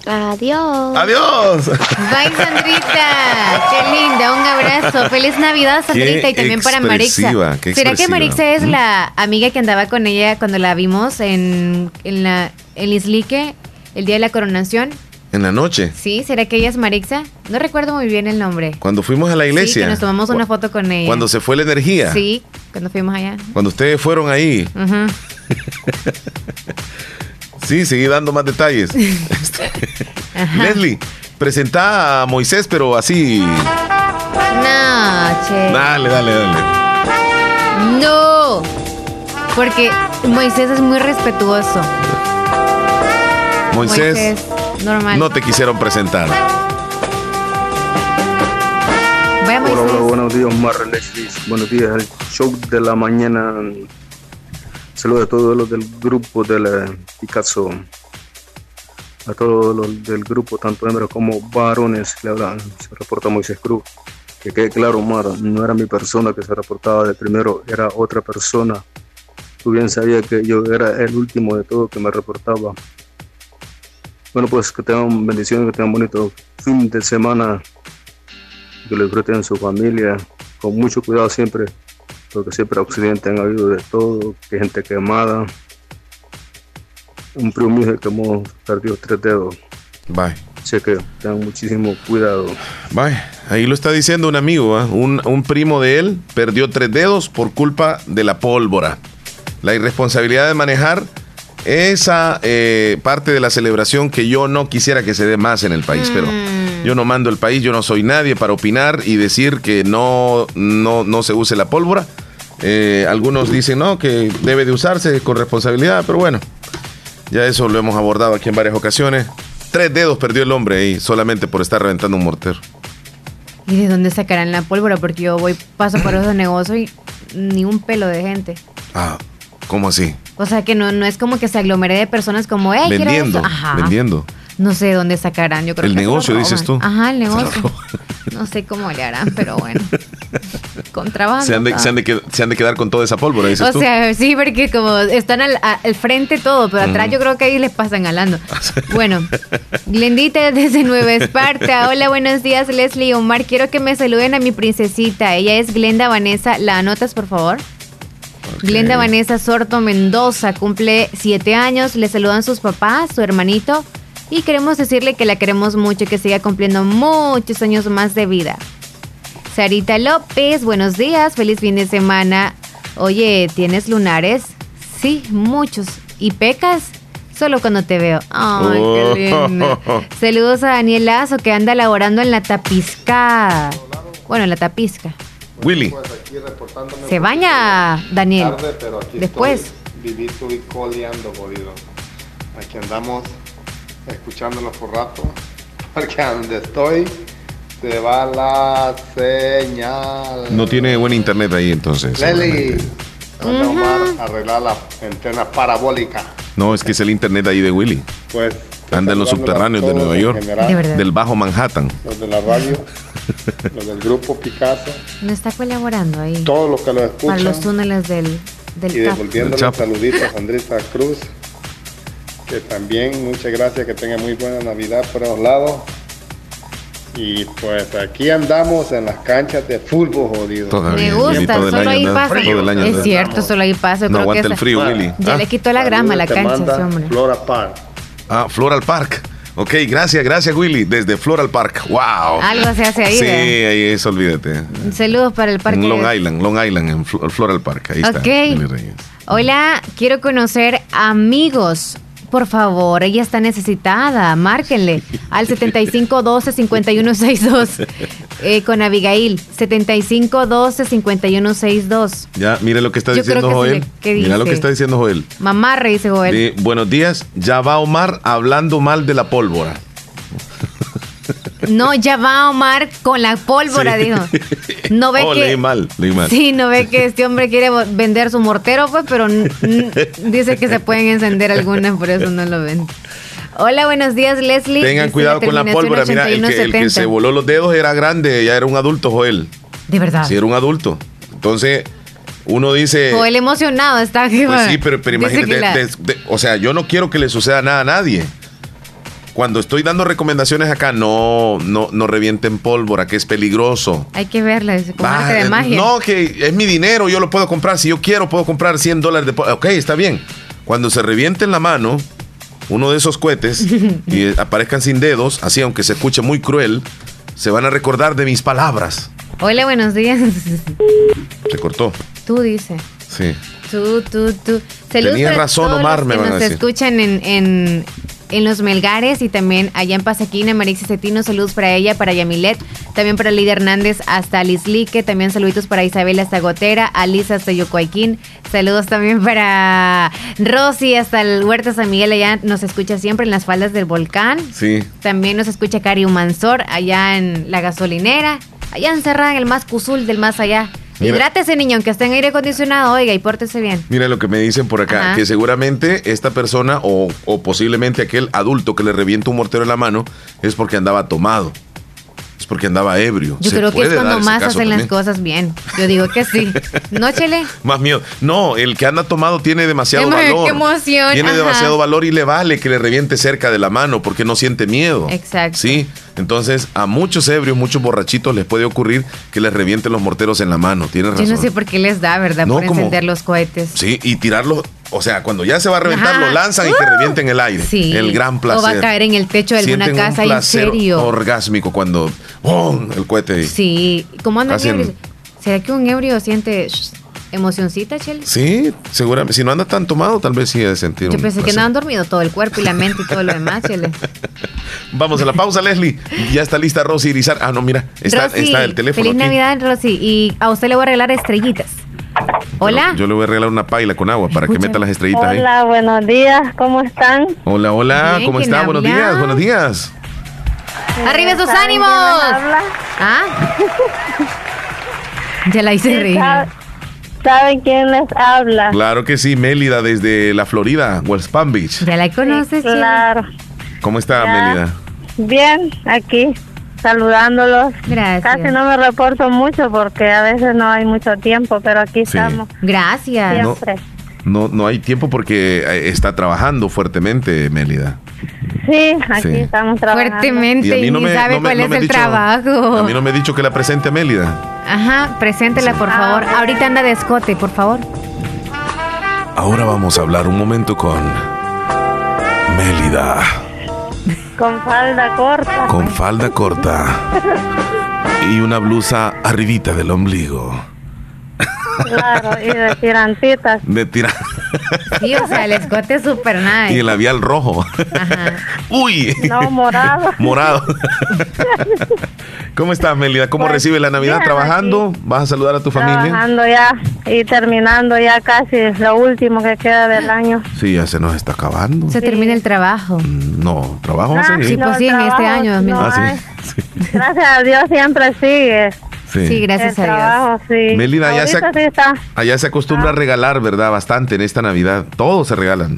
Speaker 13: Adiós.
Speaker 2: Adiós.
Speaker 3: Bye, Sandrita. Qué linda. Un abrazo. Feliz Navidad, Sandrita. y también para Marixa. ¿Será que Marixa es la amiga que andaba con ella cuando la vimos en, en la, el Islique el día de la coronación?
Speaker 2: En la noche.
Speaker 3: Sí, ¿será que ella es Marixa? No recuerdo muy bien el nombre.
Speaker 2: Cuando fuimos a la iglesia. Sí, que
Speaker 3: nos tomamos una foto con ella.
Speaker 2: Cuando se fue la energía.
Speaker 3: Sí, cuando fuimos allá.
Speaker 2: Cuando ustedes fueron ahí. sí, seguí dando más detalles. Leslie, presenta a Moisés, pero así.
Speaker 3: No, che.
Speaker 2: Dale, dale, dale.
Speaker 3: No. Porque Moisés es muy respetuoso.
Speaker 2: Moisés, normal. no te quisieron presentar.
Speaker 14: Hola, buenos días, Omar Buenos días, el show de la mañana. Saludos a todos los del grupo de la Picasso. A todos los del grupo, tanto hembras como varones, le hablan. Se reporta Moisés Cruz. Que quede claro, Omar, no era mi persona que se reportaba de primero, era otra persona. Tú bien sabías que yo era el último de todo que me reportaba. Bueno, pues que tengan bendiciones, que tengan bonito fin de semana que lo disfruten en su familia, con mucho cuidado siempre, porque siempre Occidente han habido de todo, que gente quemada. Un primo mío que hemos perdido tres dedos.
Speaker 2: Bye.
Speaker 14: Sé que tengan muchísimo cuidado.
Speaker 2: Bye. Ahí lo está diciendo un amigo, un, un primo de él perdió tres dedos por culpa de la pólvora. La irresponsabilidad de manejar esa eh, parte de la celebración que yo no quisiera que se dé más en el país, pero mm. yo no mando el país, yo no soy nadie para opinar y decir que no, no, no se use la pólvora. Eh, algunos dicen no, que debe de usarse con responsabilidad, pero bueno, ya eso lo hemos abordado aquí en varias ocasiones. Tres dedos perdió el hombre ahí solamente por estar reventando un mortero.
Speaker 3: ¿Y de dónde sacarán la pólvora? Porque yo voy, paso por esos negocios y ni un pelo de gente.
Speaker 2: Ah, ¿cómo así?
Speaker 3: O sea, que no, no es como que se aglomere de personas como, hey,
Speaker 2: vendiendo, Ajá. vendiendo.
Speaker 3: No sé dónde sacarán, yo creo
Speaker 2: el negocio, dices tú.
Speaker 3: Ajá, el negocio. No sé cómo le harán, pero bueno. Contrabando.
Speaker 2: Se han, de, se, han de, se han, de, quedar con toda esa pólvora, dices
Speaker 3: tú. O sea, sí, porque como están al, al frente todo, pero atrás yo creo que ahí les pasan alando. bueno, Glendita desde Nueva Esparta. Hola, buenos días, Leslie Omar. Quiero que me saluden a mi princesita. Ella es Glenda Vanessa. ¿La anotas, por favor? Glenda Vanessa Sorto Mendoza cumple siete años. Le saludan sus papás, su hermanito. Y queremos decirle que la queremos mucho y que siga cumpliendo muchos años más de vida. Sarita López, buenos días, feliz fin de semana. Oye, ¿tienes lunares? Sí, muchos. ¿Y pecas? Solo cuando te veo. Ay, qué oh. lindo. Saludos a Daniel Lazo que anda laborando en la tapizca. Bueno, en la tapizca.
Speaker 2: Willy.
Speaker 3: Se baña, Daniel. Después.
Speaker 15: vivito y coleando, jodido. Aquí andamos escuchándolo por rato. Porque donde estoy se va la señal.
Speaker 2: No tiene buen internet ahí entonces.
Speaker 15: Leli, a arreglar la antena parabólica.
Speaker 2: No, es que es el internet ahí de Willy.
Speaker 15: Pues.
Speaker 2: Anda en los subterráneos de Nueva York. del Bajo Manhattan.
Speaker 15: Los de la radio. los del grupo Picasso.
Speaker 3: No está colaborando ahí.
Speaker 15: Todos los que lo escuchan.
Speaker 3: Para los túneles del, del
Speaker 15: Y devolviéndole saluditos a Sandrita Cruz. Que también, muchas gracias, que tenga muy buena Navidad por los lados. Y pues aquí andamos en las canchas de fútbol, jodido.
Speaker 3: Me gusta, solo ahí pasa. es cierto, solo ahí pasa.
Speaker 2: No aguanta el frío, Willy.
Speaker 3: Ya le quitó la grama a la cancha, hombre.
Speaker 15: Flora Park.
Speaker 2: Ah, Floral Park. Ok, gracias, gracias Willy, desde Floral Park. Wow.
Speaker 3: Algo se hace ahí.
Speaker 2: Sí, ahí es, olvídate.
Speaker 3: Saludos para el parque.
Speaker 2: En Long Island, Long Island, en Floral Park. Ahí está.
Speaker 3: Ok. Hola, quiero conocer amigos por favor, ella está necesitada. Márquenle al 7512-5162 eh, con Abigail. 7512-5162.
Speaker 2: Ya, mire lo que está diciendo Joel. Mira lo que está diciendo Joel.
Speaker 3: Mamá, dice Joel.
Speaker 2: buenos días, ya va Omar hablando mal de la pólvora.
Speaker 3: No, ya va Omar con la pólvora, dijo. No ve oh, que.
Speaker 2: Leí mal, leí mal.
Speaker 3: Sí, no ve que este hombre quiere vender su mortero, pues, pero dice que se pueden encender algunas, por eso no lo ven. Hola, buenos días, Leslie.
Speaker 2: Tengan cuidado con la pólvora. Mira, el que, el que, se voló los dedos era grande, ya era un adulto, Joel.
Speaker 3: De verdad.
Speaker 2: Sí, era un adulto. Entonces, uno dice.
Speaker 3: Joel emocionado está.
Speaker 2: Pues sí, pero, pero imagínate. o sea, yo no quiero que le suceda nada a nadie cuando estoy dando recomendaciones acá, no, no, no revienten pólvora, que es peligroso.
Speaker 3: Hay que verla, es como arte de magia.
Speaker 2: No, que es mi dinero, yo lo puedo comprar. Si yo quiero, puedo comprar 100 dólares de pólvora. Ok, está bien. Cuando se reviente en la mano uno de esos cohetes y aparezcan sin dedos, así aunque se escuche muy cruel, se van a recordar de mis palabras.
Speaker 3: Hola, buenos días.
Speaker 2: Se cortó.
Speaker 3: Tú dices.
Speaker 2: Sí.
Speaker 3: Tú, tú, tú.
Speaker 2: Tenía razón, Omar, me van a decir.
Speaker 3: Escuchan en, en, Los Melgares y también allá en Pasaquina, Marixi Cetino, saludos para ella, para Yamilet. También para Lidia Hernández hasta Lislique. También saluditos para Isabel hasta Gotera. Alisa hasta Yocoaiquín. Saludos también para Rosy hasta el Huerta San Miguel. Allá nos escucha siempre en las faldas del volcán.
Speaker 2: Sí.
Speaker 3: También nos escucha Cari Mansor allá en la gasolinera. Allá encerrada en el más cusul del más allá. Hidrátese, niño, aunque esté en aire acondicionado, oiga, y pórtese bien.
Speaker 2: Mira lo que me dicen por acá, que seguramente esta persona o, o posiblemente aquel adulto que le revienta un mortero en la mano es porque andaba tomado porque andaba ebrio.
Speaker 3: Yo creo que es cuando más hacen las cosas bien. Yo digo que sí. ¿No, Chele?
Speaker 2: más miedo. No, el que anda tomado tiene demasiado valor.
Speaker 3: Qué emoción.
Speaker 2: Tiene demasiado valor y le vale que le reviente cerca de la mano porque no siente miedo.
Speaker 3: Exacto.
Speaker 2: Sí. Entonces, a muchos ebrios, muchos borrachitos les puede ocurrir que les revienten los morteros en la mano. Tiene razón.
Speaker 3: Yo no sé por qué les da, ¿verdad? por encender los cohetes.
Speaker 2: Sí, y tirarlos o sea, cuando ya se va a reventar, lo lanzan y que uh. revienten el aire. Sí. El gran placer. O
Speaker 3: va a caer en el techo de alguna casa, en serio.
Speaker 2: orgásmico cuando ¡pum! el cohete.
Speaker 3: Sí. ¿Cómo anda ebrio? ¿Será que un ebrio siente emocioncita, Chele?
Speaker 2: Sí, seguramente. Si no anda tan tomado, tal vez sí de sentir
Speaker 3: Yo pensé que no han dormido todo el cuerpo y la mente y todo lo demás, Chele.
Speaker 2: Vamos a la pausa, Leslie. Ya está lista Rosy Irizar. Ah, no, mira, está, está el teléfono.
Speaker 3: Feliz Navidad, Rosy. Y a usted le voy a regalar estrellitas. Hola.
Speaker 2: Yo, le voy a regalar una paila con agua para que meta las estrellitas
Speaker 16: ahí. Hola, buenos días, ¿cómo están?
Speaker 2: Hola, hola, ¿cómo están? Buenos días, buenos días.
Speaker 3: ¡Arriba sus ánimos! ¿Ah? ya la hice reír.
Speaker 16: ¿Saben quién les habla?
Speaker 2: Claro que sí, Mélida desde la Florida, West Palm Beach.
Speaker 3: ¿Ya la conoces?
Speaker 16: claro.
Speaker 2: ¿Cómo está, Mélida?
Speaker 16: Bien, aquí saludándolos.
Speaker 3: Gracias.
Speaker 16: Casi no me reporto mucho porque a veces no hay mucho tiempo, pero aquí estamos.
Speaker 3: Gracias.
Speaker 16: Siempre.
Speaker 2: No, no, hay tiempo porque eh, está trabajando fuertemente, Mélida.
Speaker 16: Sí, aquí estamos trabajando.
Speaker 3: Fuertemente y, no sabe cuál es el trabajo.
Speaker 2: A mí no me ha dicho que la presente Mélida.
Speaker 3: Ajá, preséntela por favor. Ah, Ahorita anda de escote, por favor.
Speaker 2: Ahora vamos a hablar un momento con Mélida.
Speaker 16: Con falda corta.
Speaker 2: Con falda corta. y una blusa arribita del ombligo.
Speaker 16: Claro, y de tirantitas.
Speaker 2: De tirantitas.
Speaker 3: Sí, o sea, el escote es súper nice.
Speaker 2: Y el labial rojo. Ajá. Uy.
Speaker 16: No, morado.
Speaker 2: morado. ¿Cómo estás, Melida? ¿Cómo pues, recibe la Navidad? ¿Trabajando? ¿Vas a saludar a tu familia?
Speaker 16: Trabajando ya y terminando ya casi lo último que queda del año.
Speaker 2: Sí, ya se nos está acabando.
Speaker 3: Se termina el trabajo.
Speaker 2: Mm, no, trabajo
Speaker 3: ah, Sí, pues sí, en este año.
Speaker 16: ah, sí, Gracias a Dios siempre sigue.
Speaker 3: Sí, gracias a
Speaker 16: Dios.
Speaker 2: Melida, allá se, allá se acostumbra a regalar, ¿verdad? Bastante en esta Navidad. Todos se regalan.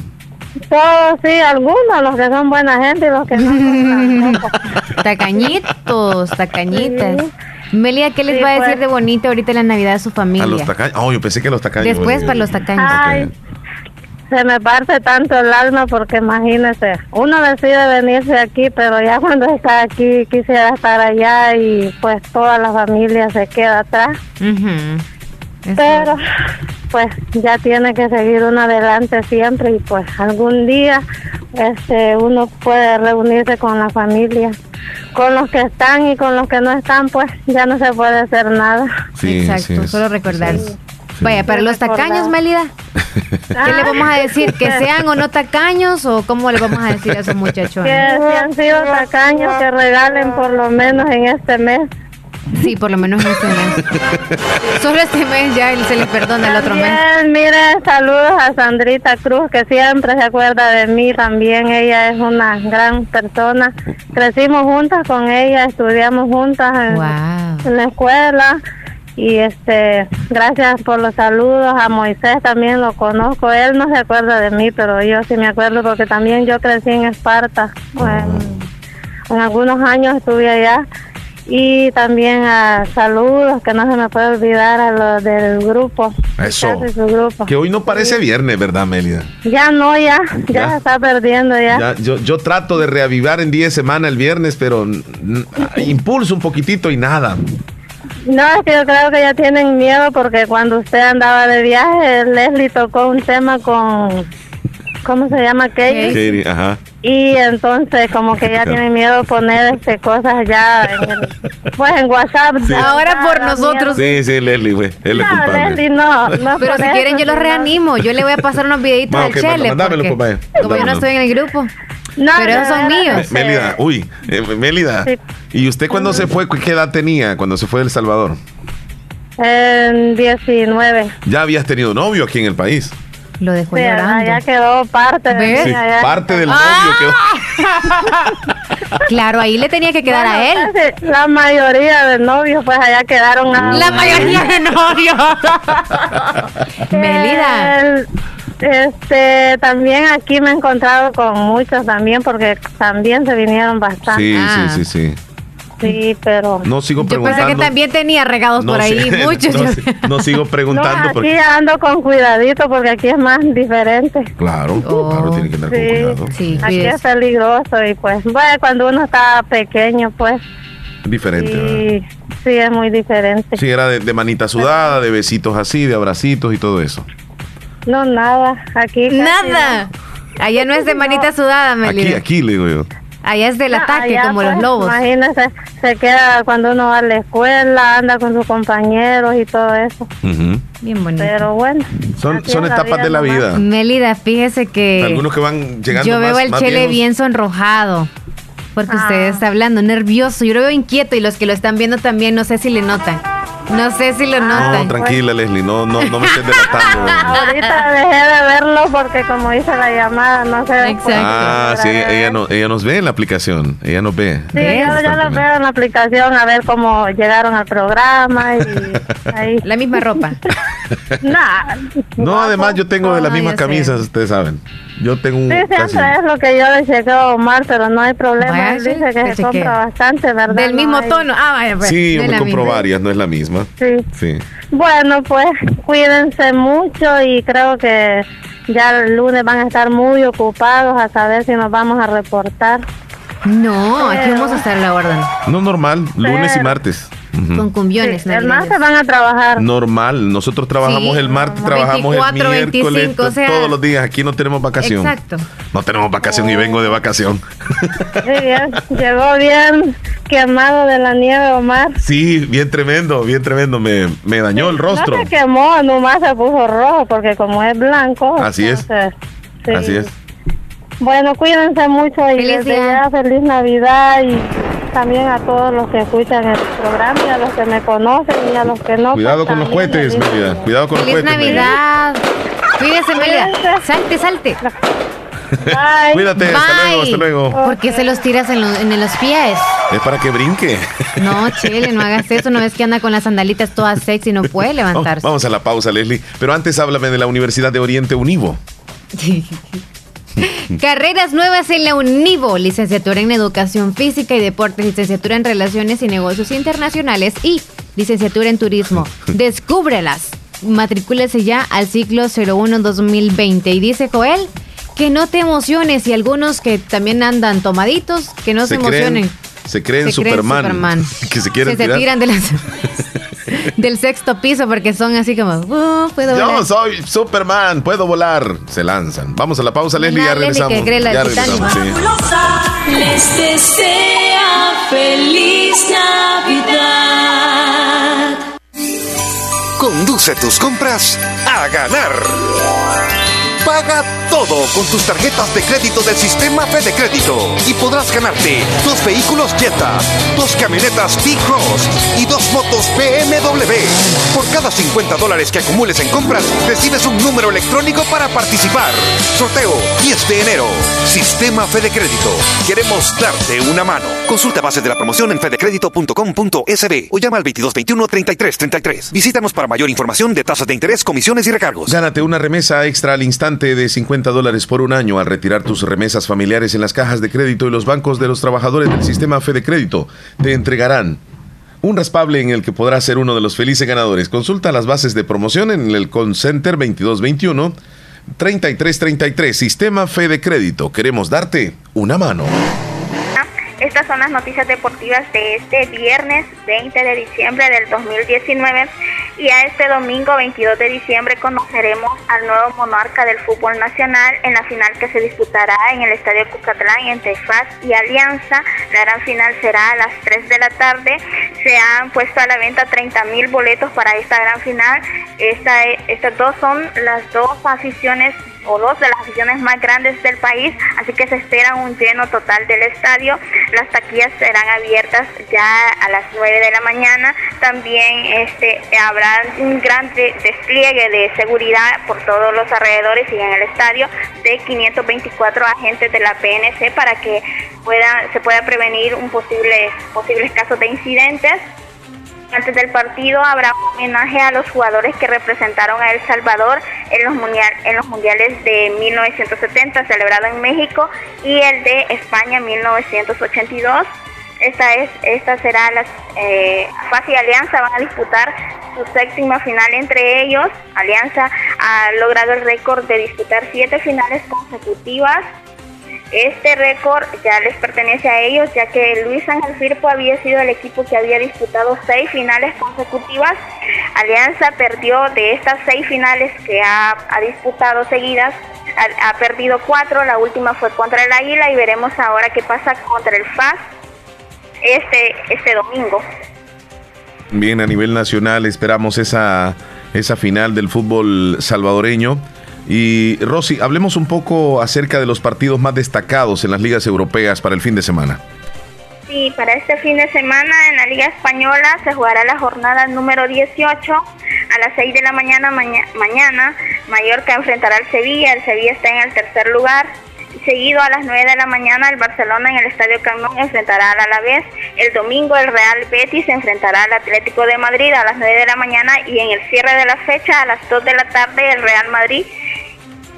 Speaker 16: Todos, sí, algunos, los que son buena gente y los que no
Speaker 3: Tacañitos, tacañitas. Melia, ¿qué les va a decir pues. de bonito ahorita en la Navidad a su familia? A
Speaker 2: los tacaños. Oh, yo pensé que los tacaños.
Speaker 3: Después para los tacaños
Speaker 16: se me parte tanto el alma porque imagínese, uno decide venirse aquí, pero ya cuando está aquí quisiera estar allá y pues toda la familia se queda atrás. Pero pues ya tiene que seguir uno adelante siempre y pues algún día este uno puede reunirse con la familia. Con los que están y con los que no están, pues ya no se puede hacer nada.
Speaker 3: Exacto, solo recordar. Vaya, para los tacaños, Melida, ¿qué le vamos a decir? ¿Que sean o no tacaños o cómo le vamos a decir a esos muchachos?
Speaker 16: Que si han sido tacaños, que regalen por lo menos en este mes.
Speaker 3: Sí, por lo menos en este mes. Solo este mes ya se le perdona el otro mes.
Speaker 16: Mire, saludos a Sandrita Cruz, que siempre se acuerda de mí también. Ella es una gran persona. Crecimos juntas con ella, estudiamos juntas en la escuela y este gracias por los saludos. A Moisés también lo conozco. Él no se acuerda de mí pero yo sí me acuerdo porque también yo crecí en Esparta. Bueno, en algunos años estuve allá. Y también a saludos que no se me puede olvidar a los del grupo.
Speaker 2: Eso. Que hoy no parece viernes verdad Melida
Speaker 16: ya no ya. Ya, se está perdiendo ya,
Speaker 2: yo, yo trato de reavivar en 10 semanas el viernes pero impulso un poquitito y nada
Speaker 16: no, es que yo creo que ya tienen miedo porque cuando usted andaba de viaje, Leslie tocó un tema con, ¿cómo se llama? Katie.
Speaker 2: ajá.
Speaker 16: Y entonces como que ya tienen miedo poner este, cosas ya en, pues en WhatsApp.
Speaker 3: Ahora por nosotros.
Speaker 2: Sí, sí, Leslie, güey. Él
Speaker 16: no, Leslie, no, no
Speaker 3: Pero si quieren yo los reanimo. Yo le voy a pasar unos videitos al Chele.
Speaker 2: Mándamelo,
Speaker 3: Como yo no estoy en el grupo. pero esos son míos.
Speaker 2: Mélida, uy, eh, Mélida. ¿Y usted cuando se fue, qué edad tenía cuando se fue de El Salvador?
Speaker 16: En 19.
Speaker 2: Ya habías tenido novio aquí en el país.
Speaker 3: Lo dejó llorando.
Speaker 16: Ya quedó parte de
Speaker 2: sí, parte del novio
Speaker 3: ah. quedó. claro, ahí le tenía que quedar a él.
Speaker 16: La mayoría de novios, pues allá quedaron. A...
Speaker 3: La mayoría de novios. Melida.
Speaker 16: Este, también aquí me he encontrado con muchos también porque también se vinieron bastante.
Speaker 2: Sí, sí, ah. sí, sí.
Speaker 16: Sí, pero.
Speaker 2: No sigo preguntando.
Speaker 3: Yo pensé que también tenía regados por ahí, muchos.
Speaker 2: No, sigo preguntando.
Speaker 16: No, aquí ando con cuidadito porque aquí es más diferente.
Speaker 2: Claro, oh. claro, tiene que andar con cuidado.
Speaker 16: Sí, aquí es peligroso y pues, bueno, cuando uno está pequeño, pues.
Speaker 2: Diferente,
Speaker 16: sí, Sí, es muy diferente.
Speaker 2: Sí, era de, manita sudada, de besitos así, de abracitos y todo eso.
Speaker 16: No, nada. Aquí.
Speaker 3: Nada. Allá no es de manita sudada, Melina.
Speaker 2: Aquí, aquí, le digo yo.
Speaker 3: Allá es del ataque, como los pues, lobos.
Speaker 16: Imagínese, se queda cuando uno va a la escuela, anda con sus compañeros y todo eso.
Speaker 3: Bien bonito.
Speaker 16: Pero bueno.
Speaker 2: Son, son etapas de la vida.
Speaker 3: Melida, fíjese que.
Speaker 2: Algunos que van llegando.
Speaker 3: Yo veo al Chele bien sonrojado. Porque usted ah. está hablando nervioso. Yo lo veo inquieto y los que lo están viendo también, no sé si le notan. No sé si lo notan.
Speaker 2: No, tranquila, Leslie, no, no, no me estés delatando.
Speaker 16: Ahorita dejé de verlo porque como hice la llamada, no sé.
Speaker 3: Exacto.
Speaker 2: Ah, sí, ella, no, ella nos ve en la aplicación, ella nos ve.
Speaker 16: Sí, yo, yo los veo en la aplicación a ver cómo llegaron al programa y ahí.
Speaker 3: La misma ropa.
Speaker 16: nah,
Speaker 2: no, además yo tengo de las mismas camisas, ustedes saben. Yo tengo un.
Speaker 16: Sí, siempre es lo que yo le chequeo a Omar, pero no hay problema. Él dice que, se compra bastante, ¿verdad?
Speaker 3: Del mismo tono. Ah, vaya,
Speaker 2: pues. Sí, yo me compro varias, no es la misma.
Speaker 16: Sí.
Speaker 2: Sí.
Speaker 16: Bueno, pues cuídense mucho y creo que ya el lunes van a estar muy ocupados a saber si nos vamos a reportar.
Speaker 3: No, aquí vamos a estar la orden.
Speaker 2: No, normal, lunes y martes
Speaker 3: con cumbiones.
Speaker 16: el martes van a trabajar.
Speaker 2: Normal, nosotros trabajamos el martes, trabajamos el miércoles, todos los días. Aquí no tenemos vacación.
Speaker 3: Exacto.
Speaker 2: No tenemos vacación y vengo de vacación.
Speaker 16: Sí, llegó bien quemado de la nieve, Omar.
Speaker 2: Sí, bien tremendo, bien tremendo. Me, me dañó el rostro.
Speaker 16: No se quemó, nomás se puso rojo porque como es blanco.
Speaker 2: Así es. Así es.
Speaker 16: Bueno, cuídense mucho y feliz, feliz Navidad y también a todos los que escuchan el programa y a los que me conocen y a los que no.
Speaker 2: Cuidado con los cohetes, Mérida. Cuidado con
Speaker 3: los
Speaker 2: cohetes.
Speaker 3: ¡Feliz Navidad! Cuídese, Mérida. Salte, salte.
Speaker 2: Bye. Cuídate, hasta luego, hasta luego.
Speaker 3: ¿Por qué se los tiras en, en, los pies?
Speaker 2: Es para que brinque.
Speaker 3: No, Chele, no hagas eso. No ves que anda con las sandalitas todas sexy y no puede levantarse.
Speaker 2: vamos a la pausa, Leslie. Pero antes háblame de la Universidad de Oriente Univo.
Speaker 3: Carreras nuevas en la UNIVO, licenciatura en Educación Física y Deportes, licenciatura en Relaciones y Negocios Internacionales y licenciatura en Turismo. Descúbrelas. Matricúlese ya al ciclo 01 2020. Y dice Joel que no te emociones y algunos que también andan tomaditos, que no se, emocionen.
Speaker 2: Se creen Superman, Que se quieren
Speaker 3: que se tiran de las del sexto piso porque son así como, uh, puedo
Speaker 2: Yo
Speaker 3: volar.
Speaker 2: soy Superman, puedo volar. Se lanzan. Vamos a la pausa, Leslie, ya regresamos. ya regresamos
Speaker 17: Les desea feliz Navidad.
Speaker 18: Conduce tus compras a ganar. Paga todo con tus tarjetas de crédito del sistema Fede Crédito y podrás ganarte dos vehículos Jetta, dos camionetas T-Cross y dos motos BMW. Por cada 50 dólares que acumules en compras, recibes un número electrónico para participar. Sorteo 10 de enero. Sistema Fede Crédito. Queremos darte una mano. Consulta bases de la promoción en fedecredito.com.sb o llama al 2221-3333. Visítanos para mayor información de tasas de interés, comisiones y recargos.
Speaker 2: Gánate una remesa extra al instante de 50 dólares por un año al retirar tus remesas familiares en las cajas de crédito y los bancos de los trabajadores del sistema Fede Crédito. Te entregarán un raspable en el que podrás ser uno de los felices ganadores. Consulta las bases de promoción en el Concenter 2221 3333 Sistema Fede Crédito. Queremos darte una mano.
Speaker 19: Estas son las noticias deportivas de este viernes 20 de diciembre del 2019 y a este domingo 22 de diciembre conoceremos al nuevo monarca del fútbol nacional en la final que se disputará en el Estadio Cucatlán entre FAS y Alianza. La gran final será a las 3 de la tarde. Se han puesto a la venta 30 mil boletos para esta gran final. Esta, estas dos son las dos aficiones o dos de las aficiones más grandes del país, así que se espera un lleno total del estadio. Las taquillas serán abiertas ya a las 9 de la mañana. También este, habrá un gran despliegue de seguridad por todos los alrededores y en el estadio de 524 agentes de la PNC para que pueda, se pueda prevenir un posible, posibles casos de incidentes. Antes del partido habrá un homenaje a los jugadores que representaron a El Salvador en los, mundial, en los mundiales de 1970 celebrado en México y el de España en 1982. Esta es, esta será la eh, y Alianza van a disputar su séptima final entre ellos. Alianza ha logrado el récord de disputar siete finales consecutivas este récord ya les pertenece a ellos, ya que Luis Ángel Firpo había sido el equipo que había disputado seis finales consecutivas. Alianza perdió de estas seis finales que ha, disputado seguidas, ha, perdido cuatro, la última fue contra el Águila y veremos ahora qué pasa contra el FAS este, este domingo.
Speaker 2: Bien, a nivel nacional esperamos esa, esa final del fútbol salvadoreño. Y Rosy, hablemos un poco acerca de los partidos más destacados en las ligas europeas para el fin de semana.
Speaker 19: Sí, para este fin de semana en la Liga Española se jugará la jornada número 18 a las 6 de la mañana mañana. Mallorca enfrentará al Sevilla, el Sevilla está en el tercer lugar. Seguido a las 9 de la mañana el Barcelona en el Estadio Camp enfrentará al Alavés. El domingo el Real Betis enfrentará al Atlético de Madrid a las 9 de la mañana y en el cierre de la fecha a las 2 de la tarde el Real Madrid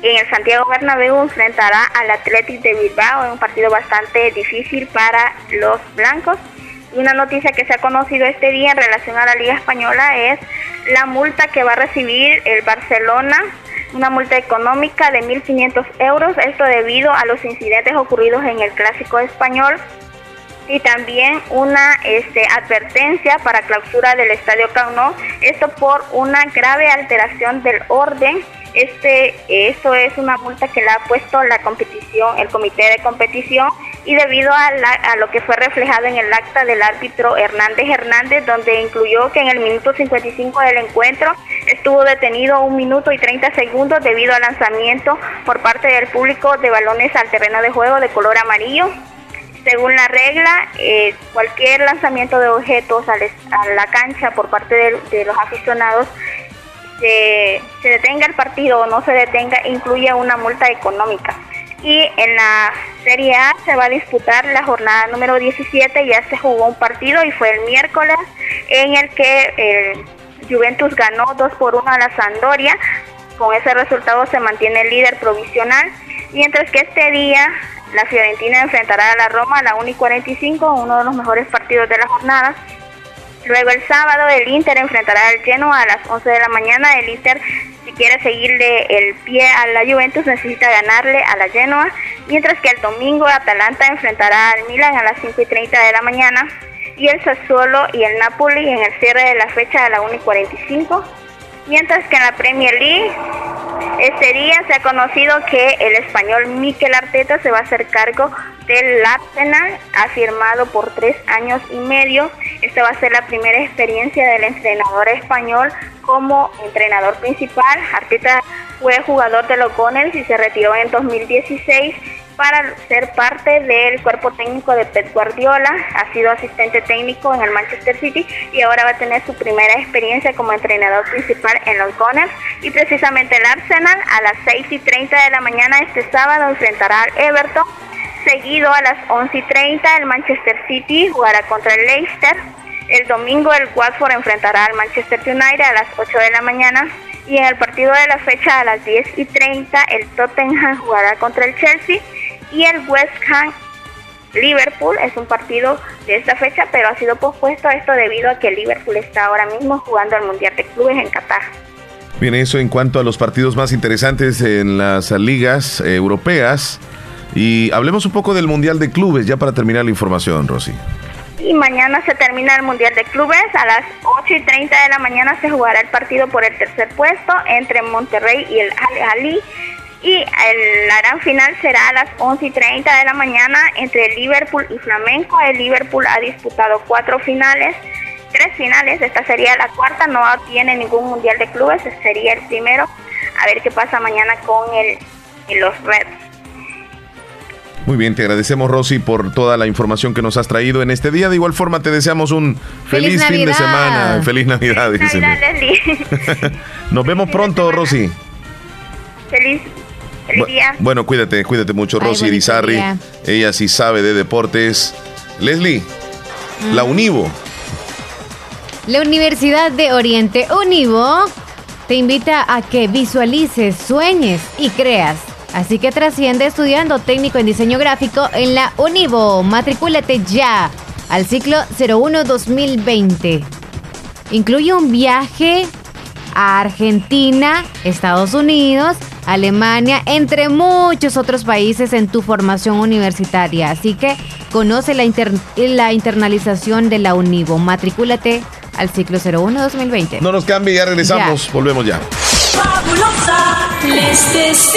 Speaker 19: en el Santiago Bernabéu enfrentará al Athletic de Bilbao en un partido bastante difícil para los blancos. Y una noticia que se ha conocido este día en relación a la Liga Española es la multa que va a recibir el Barcelona, una multa económica de 1.500 euros, esto debido a los incidentes ocurridos en el Clásico Español y también una este, advertencia para clausura del Estadio Camp esto por una grave alteración del orden. Este, eso es una multa que le ha puesto la competición, el comité de competición y debido a, lo que fue reflejado en el acta del árbitro Hernández Hernández, donde incluyó que en el minuto 55 del encuentro estuvo detenido un minuto y 30 segundos debido al lanzamiento por parte del público de balones al terreno de juego de color amarillo. Según la regla, eh, cualquier lanzamiento de objetos a, la cancha por parte de los aficionados se, detenga el partido o no se detenga incluye una multa económica. Y en la Serie A se va a disputar la jornada número 17, ya se jugó un partido y fue el miércoles en el que el Juventus ganó 2 por 1 a la Sandoria. Con ese resultado se mantiene el líder provisional, mientras que este día la Fiorentina enfrentará a la Roma a la 1 y 45, uno de los mejores partidos de la jornada. Luego el sábado el Inter enfrentará al Genoa a las 11 de la mañana. El Inter, si quiere seguirle el pie a la Juventus, necesita ganarle a la Genoa. Mientras que el domingo Atalanta enfrentará al Milan a las 5 y 30 de la mañana. Y el Sassuolo y el Napoli en el cierre de la fecha a la 1 y 45. Mientras que en la Premier League, este día se ha conocido que el español Mikel Arteta se va a hacer cargo del Arsenal, ha firmado por tres años y medio. Esta va a ser la primera experiencia del entrenador español como entrenador principal. Arteta fue jugador de los Gunners y se retiró en 2016 para ser parte del cuerpo técnico de Pep Guardiola. Ha sido asistente técnico en el Manchester City y ahora va a tener su primera experiencia como entrenador principal en los Gunners. Y precisamente el Arsenal a las 6 y 30 de la mañana este sábado enfrentará al Everton Seguido a las 11 y 30 el Manchester City jugará contra el Leicester. El domingo el Watford enfrentará al Manchester United a las 8 de la mañana. Y en el partido de la fecha a las 10 y 30 el Tottenham jugará contra el Chelsea. Y el West Ham Liverpool es un partido de esta fecha, pero ha sido pospuesto esto debido a que Liverpool está ahora mismo jugando al Mundial de Clubes en Qatar.
Speaker 2: Bien, eso en cuanto a los partidos más interesantes en las ligas europeas. Y hablemos un poco del Mundial de Clubes, ya para terminar la información, Rosy.
Speaker 19: Y mañana se termina el Mundial de Clubes. A las 8 y 30 de la mañana se jugará el partido por el tercer puesto entre Monterrey y el Al Y la gran final será a las 11 y 30 de la mañana entre Liverpool y Flamenco. El Liverpool ha disputado cuatro finales, tres finales. Esta sería la cuarta, no tiene ningún Mundial de Clubes, sería el primero. A ver qué pasa mañana con el y los Reds.
Speaker 2: Muy bien, te agradecemos Rosy por toda la información que nos has traído en este día. De igual forma te deseamos un feliz, fin de semana. Feliz Navidad.
Speaker 19: Feliz Navidad,
Speaker 2: nos vemos pronto, Rosy.
Speaker 19: Feliz Feliz día.
Speaker 2: Bueno, cuídate, cuídate mucho, Rosy Irizarri. Ella sí sabe de deportes. Leslie, la Univo.
Speaker 3: La Universidad de Oriente Univo te invita a que visualices, sueñes y creas. Así que trasciende estudiando técnico en diseño gráfico en la Univo. Matricúlate ya al ciclo 01 2020. Incluye un viaje a Argentina, Estados Unidos, Alemania, entre muchos otros países en tu formación universitaria. Así que conoce la, la internalización de la Univo. Matricúlate al ciclo 01 2020.
Speaker 2: No nos cambie, ya regresamos, volvemos ya.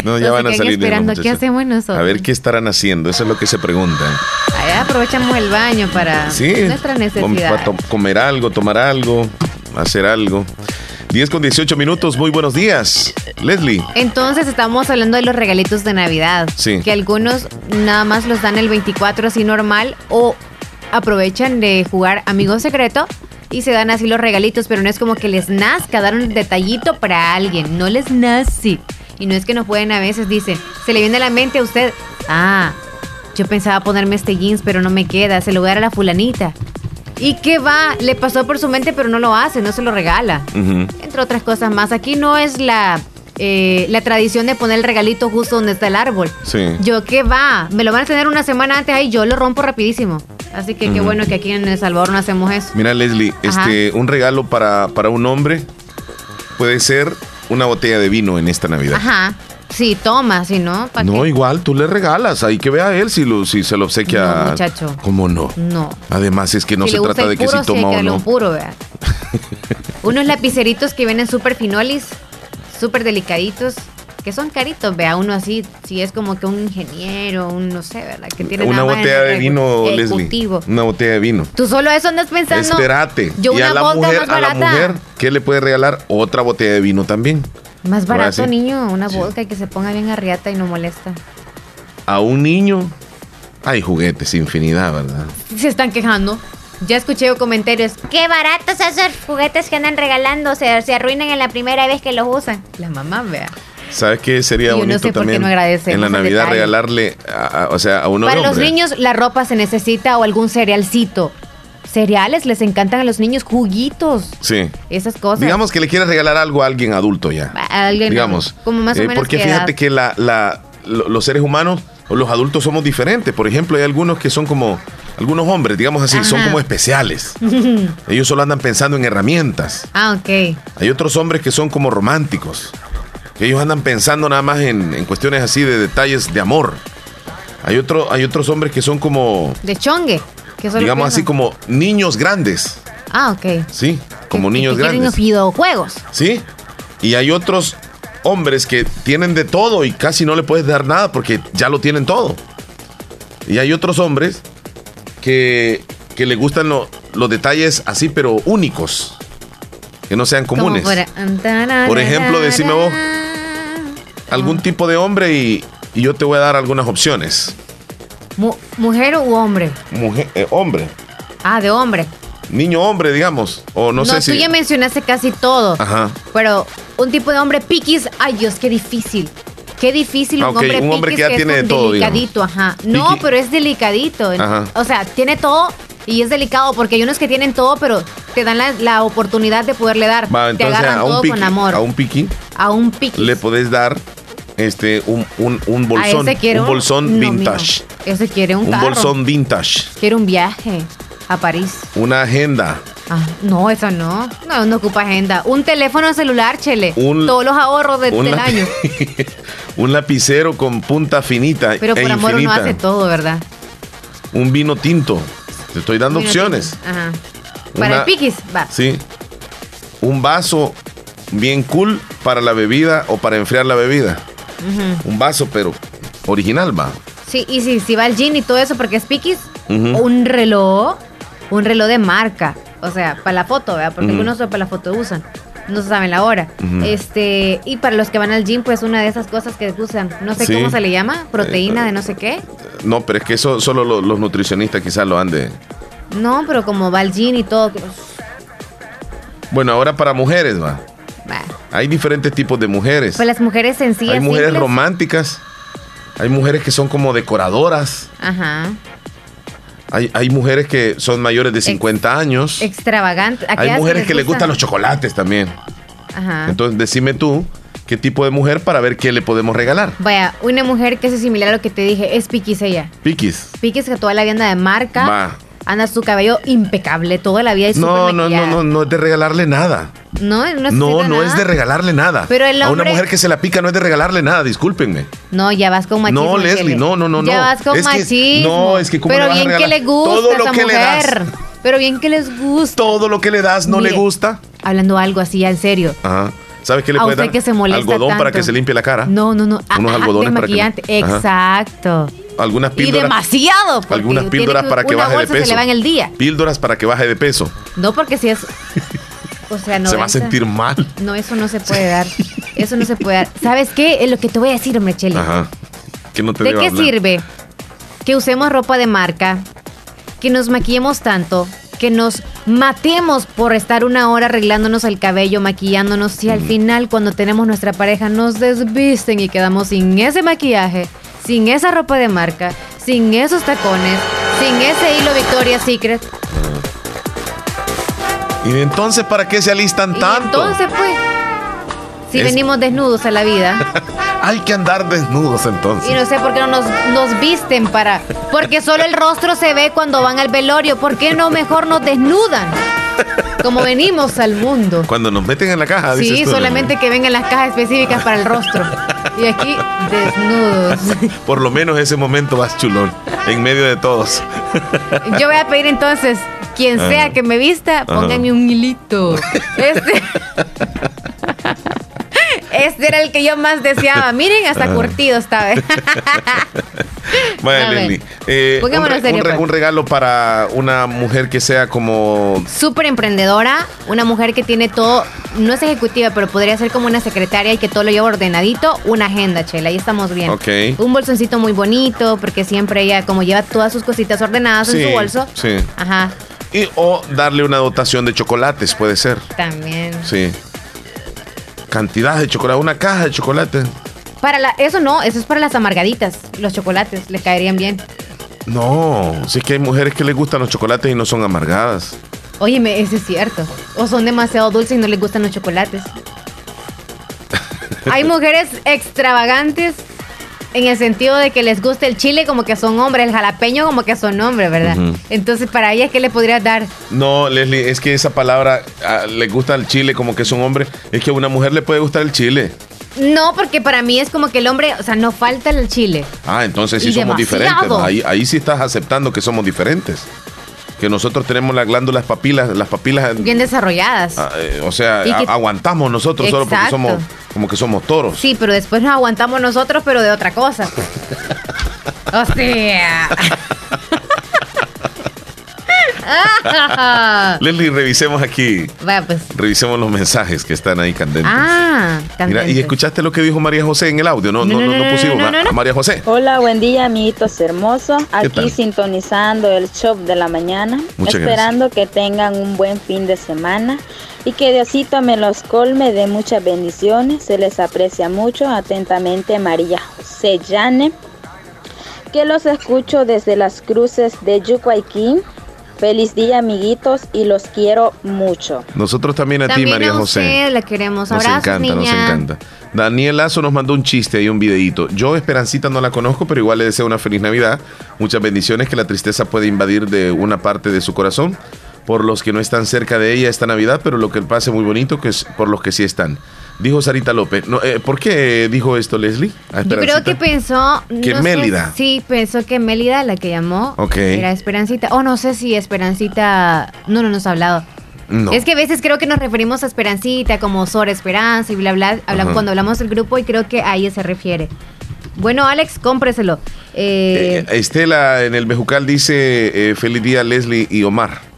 Speaker 2: No, ya van a salir
Speaker 3: esperando. ¿Qué hacemos nosotros?
Speaker 2: A ver qué estarán haciendo, eso es lo que se preguntan.
Speaker 3: Ahí aprovechamos el baño para
Speaker 2: sí,
Speaker 3: nuestra necesidad.
Speaker 2: Para comer algo, tomar algo, hacer algo. 10 con 18 minutos, muy buenos días. Leslie.
Speaker 3: Entonces estamos hablando de los regalitos de Navidad.
Speaker 2: Sí.
Speaker 3: Que algunos nada más los dan el 24 así normal o aprovechan de jugar amigo secreto y se dan así los regalitos, pero no es como que les nazca dar un detallito para alguien, no les nace. Y no es que no pueden a veces, dicen, se le viene a la mente a usted, ah, yo pensaba ponerme este jeans, pero no me queda, se lo voy a dar a la fulanita. ¿Y qué va? Le pasó por su mente, pero no lo hace, no se lo regala. Entre otras cosas más. Aquí no es la, eh, la tradición de poner el regalito justo donde está el árbol.
Speaker 2: Sí.
Speaker 3: Yo qué va, me lo van a tener una semana antes ahí, yo lo rompo rapidísimo. Así que qué bueno que aquí en El Salvador no hacemos eso.
Speaker 2: Mira, Leslie, este, un regalo para, para un hombre puede ser una botella de vino en esta Navidad.
Speaker 3: Ajá. Sí, toma, si no.
Speaker 2: no, igual tú le regalas, ahí que vea él si, lo, si se lo obsequia.
Speaker 3: No, muchacho.
Speaker 2: ¿Cómo no?
Speaker 3: No.
Speaker 2: Además, es que no se trata de que si toma o no.
Speaker 3: puro, vea. Unos lapiceritos que vienen súper finolis, súper delicaditos, que son caritos, vea, uno así, si es como que un ingeniero, un no sé, ¿verdad? Que tiene
Speaker 2: una botella de vino, Leslie. Una botella de vino.
Speaker 3: Tú solo eso andas pensando.
Speaker 2: Espérate. Yo y a la mujer, a la mujer, ¿qué le puede regalar? Otra botella de vino también.
Speaker 3: Más barato, niño, una vodka y que se ponga bien arriata y no molesta.
Speaker 2: A un niño hay juguetes, infinidad, ¿verdad?
Speaker 3: Se están quejando. Ya escuché comentarios. Qué baratos esos juguetes que andan regalando. Se, se arruinan en la primera vez que los usan. La mamá, vea.
Speaker 2: ¿Sabes qué sería bonito también? en la Navidad regalarle, o sea, a uno
Speaker 3: Para los niños la ropa se necesita o algún cerealcito cereales, les encantan a los niños, juguitos.
Speaker 2: Sí.
Speaker 3: Esas cosas.
Speaker 2: Digamos que le quieres regalar algo a alguien adulto ya.
Speaker 3: A alguien
Speaker 2: Digamos.
Speaker 3: Como más o
Speaker 2: eh, porque fíjate que la, la, los seres humanos o los adultos somos diferentes. Por ejemplo, hay algunos que son como. Algunos hombres, digamos así, son como especiales. Ellos solo andan pensando en herramientas.
Speaker 3: Ah, ok.
Speaker 2: Hay otros hombres que son como románticos. Ellos andan pensando nada más en, en cuestiones así de detalles de amor. Hay, otro, hay otros hombres que son como...
Speaker 3: De chongue
Speaker 2: digamos así como niños grandes.
Speaker 3: Ah, ok.
Speaker 2: Sí, como niños que grandes.
Speaker 3: videojuegos.
Speaker 2: Sí. Y hay otros hombres que tienen de todo y casi no le puedes dar nada porque ya lo tienen todo. Y hay otros hombres que, que le gustan los detalles así, pero únicos. Que no sean comunes. Por ejemplo, decime vos algún tipo de hombre y, y yo te voy a dar algunas opciones.
Speaker 3: ¿Mujer u hombre?
Speaker 2: Mujer, eh, hombre.
Speaker 3: Ah, de hombre.
Speaker 2: Niño hombre, digamos. O no, sé si.
Speaker 3: Tú ya mencionaste casi todo.
Speaker 2: Ajá.
Speaker 3: Pero un tipo de hombre piquis, ay Dios, qué difícil. Qué difícil un hombre
Speaker 2: un hombre que ya tiene de todo.
Speaker 3: Delicadito, ajá. No, pero es delicadito. Ajá. O sea, tiene todo y es delicado porque hay unos que tienen todo, pero te dan la, oportunidad de poderle dar. te agarran a todo con amor.
Speaker 2: A un piqui.
Speaker 3: A un piqui.
Speaker 2: Le podés dar este, un, un, un bolsón, un bolsón vintage.
Speaker 3: ese quiere un,
Speaker 2: un bolsón vintage.
Speaker 3: Quiere un viaje a París.
Speaker 2: Una agenda.
Speaker 3: Ah, no, eso no. No, no ocupa agenda. Un teléfono celular, chele. Todos los ahorros del año.
Speaker 2: un lapicero con punta finita.
Speaker 3: Pero por
Speaker 2: e
Speaker 3: amor
Speaker 2: uno
Speaker 3: hace todo, ¿verdad?
Speaker 2: Un vino tinto. Te estoy dando opciones.
Speaker 3: Ajá. Para el piquis, va.
Speaker 2: Sí. Un vaso bien cool para la bebida o para enfriar la bebida. Un vaso, pero original va.
Speaker 3: Sí, y si, si va el jean y todo eso, porque es piquis, un reloj, un reloj de marca. O sea, para la foto, ¿verdad? Porque algunos para la foto usan. no se sabe la hora. Este, y para los que van al gym, pues una de esas cosas que usan, no sé cómo se le llama, proteína de no sé qué.
Speaker 2: No, pero es que eso solo los, nutricionistas quizás lo han de.
Speaker 3: No, pero como va al gym y todo.
Speaker 2: Bueno, ahora para mujeres, va. Hay diferentes tipos de mujeres.
Speaker 3: Pues las mujeres sencillas.
Speaker 2: Hay mujeres románticas. Hay mujeres que son como decoradoras.
Speaker 3: Ajá.
Speaker 2: Hay, hay mujeres que son mayores de 50 años.
Speaker 3: Extravagantes.
Speaker 2: Hay mujeres que les gustan los chocolates también.
Speaker 3: Ajá.
Speaker 2: Entonces, decime tú qué tipo de mujer para ver qué le podemos regalar.
Speaker 3: Vaya, una mujer que es similar a lo que te dije, es Piquis ella.
Speaker 2: Piquis.
Speaker 3: Piquis que toda la vida anda de marca.
Speaker 2: Va.
Speaker 3: Anda su cabello impecable toda la vida y
Speaker 2: no, no, no, no, no es de regalarle nada.
Speaker 3: No, no es
Speaker 2: No, no es de regalarle nada.
Speaker 3: Pero el
Speaker 2: A una mujer que se la pica no es de regalarle nada, discúlpenme.
Speaker 3: No, ya vas con machismo.
Speaker 2: No, Leslie, no, no, no,
Speaker 3: Ya
Speaker 2: no.
Speaker 3: vas con
Speaker 2: Es que- no, es que ¿cómo
Speaker 3: Pero
Speaker 2: le vas a
Speaker 3: bien que le gusta
Speaker 2: Todo lo
Speaker 3: esa
Speaker 2: que le das.
Speaker 3: mujer. Pero bien que les gusta.
Speaker 2: Todo lo que le das no le gusta.
Speaker 3: Hablando algo así, ya en serio.
Speaker 2: Ajá. ¿Sabes qué le puede dar?
Speaker 3: que se molesta
Speaker 2: Algodón para
Speaker 3: tanto.
Speaker 2: que se limpie la cara.
Speaker 3: No, no, no. Ah,
Speaker 2: Unos
Speaker 3: ah,
Speaker 2: algodones para que-. Ajá. Algunas
Speaker 3: Y
Speaker 2: píldoras.
Speaker 3: demasiado. porque
Speaker 2: Algunas píldoras para que baje de peso.
Speaker 3: se le va en el día.
Speaker 2: Píldoras para que baje de peso.
Speaker 3: No, porque si es. O sea, no.
Speaker 2: Se va a sentir mal.
Speaker 3: No, eso no se puede dar. Eso no se puede dar. ¿Sabes qué? Es lo que te voy a decir, hombre, Chele.
Speaker 2: Ajá. Que no te
Speaker 3: ¿De qué
Speaker 2: hablar.
Speaker 3: sirve que usemos ropa de marca, que nos maquillemos tanto, que nos matemos por estar una hora arreglándonos el cabello, maquillándonos, si al final cuando tenemos nuestra pareja nos desvisten y quedamos sin ese maquillaje, sin esa ropa de marca, sin esos tacones, sin ese hilo Victoria's Secret?
Speaker 2: ¿Y entonces para qué se alistan tanto?
Speaker 3: Entonces, pues, si
Speaker 2: Es-
Speaker 3: venimos desnudos a la vida.
Speaker 2: Hay que andar desnudos entonces.
Speaker 3: Y no sé por qué no nos, nos visten para. Porque solo el rostro se ve cuando van al velorio. ¿Por qué no mejor nos desnudan? Como venimos al mundo.
Speaker 2: Cuando nos meten en la caja, dices
Speaker 3: Sí,
Speaker 2: tú,
Speaker 3: solamente que vengan las cajas específicas para el rostro. Y aquí, desnudos.
Speaker 2: Por lo menos ese momento vas chulón. En medio de todos.
Speaker 3: Yo voy a pedir entonces, quien sea que me vista,
Speaker 2: Ajá.
Speaker 3: pónganme un hilito. Este. Era el que yo más deseaba. Miren, hasta
Speaker 2: Ajá.
Speaker 3: curtido estaba. Ver.
Speaker 2: Leslie. Eh, un,
Speaker 3: Pongámonos
Speaker 2: re-
Speaker 3: serio,
Speaker 2: un re-
Speaker 3: pues.
Speaker 2: un regalo para una mujer que sea como.
Speaker 3: súper emprendedora, una mujer que tiene todo, no es ejecutiva, pero podría ser como una secretaria y que todo lo lleva ordenadito, una agenda, Chela, ahí estamos bien.
Speaker 2: Ok.
Speaker 3: Un bolsoncito muy bonito, porque siempre ella como lleva todas sus cositas ordenadas en su bolso.
Speaker 2: Sí.
Speaker 3: Ajá,
Speaker 2: Y, o darle una dotación de chocolates, puede ser.
Speaker 3: también.
Speaker 2: Sí. Cantidad de chocolate, una caja de chocolate.
Speaker 3: Para la, eso no, eso es para las amargaditas, los chocolates, le caerían bien.
Speaker 2: No, sí es que hay mujeres que les gustan los chocolates y no son amargadas.
Speaker 3: Óyeme, eso es cierto. O son demasiado dulces y no les gustan los chocolates. Hay mujeres extravagantes en el sentido de que les gusta el chile como que son hombres, el jalapeño como que son hombres, ¿verdad? Entonces, para ellas, ¿qué le podrías dar?
Speaker 2: No, Leslie, es que esa palabra ah, le gusta el chile como que es un hombre. Es que a una mujer le puede gustar el chile.
Speaker 3: No, porque para mí es como que el hombre, o sea, no falta el chile.
Speaker 2: Ah, entonces sí
Speaker 3: Y
Speaker 2: somos
Speaker 3: demasiado.
Speaker 2: diferentes. ¿no? Ahí, ahí sí estás aceptando que somos diferentes. Que nosotros tenemos las glándulas papilas, las papilas.
Speaker 3: Bien desarrolladas.
Speaker 2: ah, eh, o sea, a- aguantamos nosotros solo porque somos como que somos toros.
Speaker 3: Sí, pero después nos aguantamos nosotros, pero de otra cosa. o sea.
Speaker 2: Leslie, revisemos aquí.
Speaker 3: Vaya, pues.
Speaker 2: Revisemos los mensajes que están ahí candentes.
Speaker 3: Ah,
Speaker 2: Mira,
Speaker 3: candentes.
Speaker 2: y escuchaste lo que dijo María José en el audio. No, no, no, no, pusimos.
Speaker 3: no, no, no.
Speaker 2: María José.
Speaker 20: Hola, buen día, amiguitos hermosos.
Speaker 2: ¿Qué
Speaker 20: Aquí
Speaker 2: tal?
Speaker 20: sintonizando el show de la mañana,
Speaker 2: Muchas
Speaker 20: esperando que tengan un buen fin de semana y que Diosito me los colme de muchas bendiciones. Se les aprecia mucho. Atentamente, María José Llane, que los escucho desde las cruces de Yucuayquín. Feliz día, amiguitos, y los quiero mucho.
Speaker 2: Nosotros también a ti, María
Speaker 3: a
Speaker 2: José.
Speaker 3: usted la queremos.
Speaker 2: Nos
Speaker 3: Abrazos,
Speaker 2: encanta, nos encanta. Daniel Lazo nos mandó un chiste y un videíto. Yo, Esperancita, no la conozco, pero igual le deseo una feliz Navidad. Muchas bendiciones, que la tristeza puede invadir de una parte de su corazón por los que no están cerca de ella esta Navidad, pero lo que pase muy bonito que es por los que sí están. Dijo Sarita López. No, eh, ¿Por qué dijo esto Leslie? A
Speaker 3: Yo creo que pensó.
Speaker 2: Que
Speaker 3: no sé,
Speaker 2: Mélida.
Speaker 3: sí, pensó que Mélida, la que llamó, era Esperancita. O no sé si Esperancita. No, no nos ha hablado.
Speaker 2: No.
Speaker 3: Es que a veces creo que nos referimos a Esperancita como Sora Esperanza y bla, bla.
Speaker 2: Ajá.
Speaker 3: cuando hablamos del grupo y creo que a ella se refiere. Bueno, Alex, cómpreselo. Eh,
Speaker 2: Eh, Estela en el Bejucal dice: Feliz día, Leslie y Omar.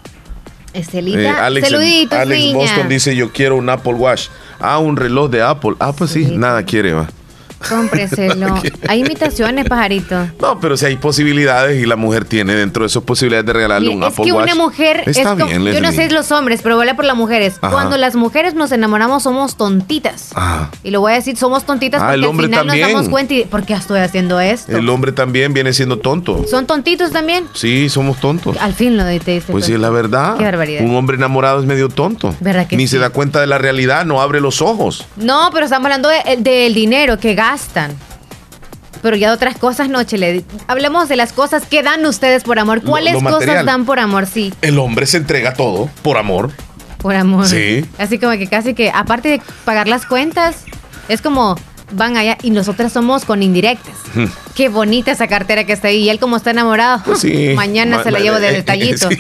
Speaker 3: Estelita,
Speaker 2: Alex,
Speaker 3: saluditos,
Speaker 2: Alex
Speaker 3: niña.
Speaker 2: Boston dice, yo quiero un Apple Watch. Ah, un reloj de Apple. Ah, pues sí, nada quiere, va.
Speaker 3: Cómpreselo. Hay imitaciones, pajarito.
Speaker 2: No, pero si hay posibilidades y la mujer tiene dentro de esas posibilidades de regalarle un
Speaker 3: es
Speaker 2: Apple
Speaker 3: que
Speaker 2: Watch.
Speaker 3: una mujer es
Speaker 2: Está
Speaker 3: como-
Speaker 2: bien,
Speaker 3: yo no sé los hombres, pero vale por las mujeres.
Speaker 2: Ajá.
Speaker 3: Cuando las mujeres nos enamoramos somos tontitas.
Speaker 2: Ah,
Speaker 3: Y lo voy a decir, somos tontitas
Speaker 2: Ah,
Speaker 3: porque
Speaker 2: el hombre
Speaker 3: al final
Speaker 2: también.
Speaker 3: nos damos cuenta y ¿por qué estoy haciendo esto?
Speaker 2: el hombre también viene siendo tonto.
Speaker 3: ¿Son tontitos también?
Speaker 2: Sí, somos tontos.
Speaker 3: Al fin lo te diste
Speaker 2: Pues sí, es la verdad.
Speaker 3: Qué barbaridad.
Speaker 2: Un hombre enamorado es medio tonto.
Speaker 3: ¿Verdad que
Speaker 2: Ni
Speaker 3: sí?
Speaker 2: se da cuenta de la realidad, no abre los ojos.
Speaker 3: No, pero estamos hablando de- del dinero que gastan. Pero ya de otras cosas no, Chele. Hablemos de las cosas que dan ustedes por amor. ¿Cuáles
Speaker 2: lo
Speaker 3: cosas dan por amor? Sí,
Speaker 2: El hombre se entrega todo por amor.
Speaker 3: por amor.
Speaker 2: Sí.
Speaker 3: Así como que casi que, aparte de pagar las cuentas, es como van allá y nosotras somos con indirectas. Qué bonita esa cartera que está ahí. Y él como está enamorado,
Speaker 2: Pues sí.
Speaker 3: mañana
Speaker 2: Ma-
Speaker 3: se la llevo de detallito.
Speaker 2: sí.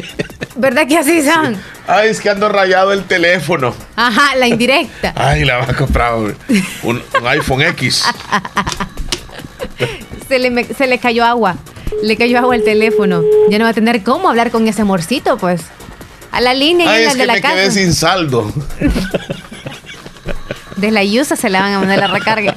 Speaker 3: ¿Verdad que así son?
Speaker 2: Ay, es que ando rayado el teléfono.
Speaker 3: Ajá, la indirecta.
Speaker 2: Ay, la vas a comprar un, un iPhone X.
Speaker 3: Se le, se le cayó agua. Le cayó agua al teléfono. Ya no va a tener cómo hablar con ese amorcito, pues. A la línea y
Speaker 2: Ay,
Speaker 3: en la
Speaker 2: es
Speaker 3: de
Speaker 2: que
Speaker 3: la
Speaker 2: me
Speaker 3: casa.
Speaker 2: quedé sin saldo.
Speaker 3: De la Yusa se la van a mandar la recarga.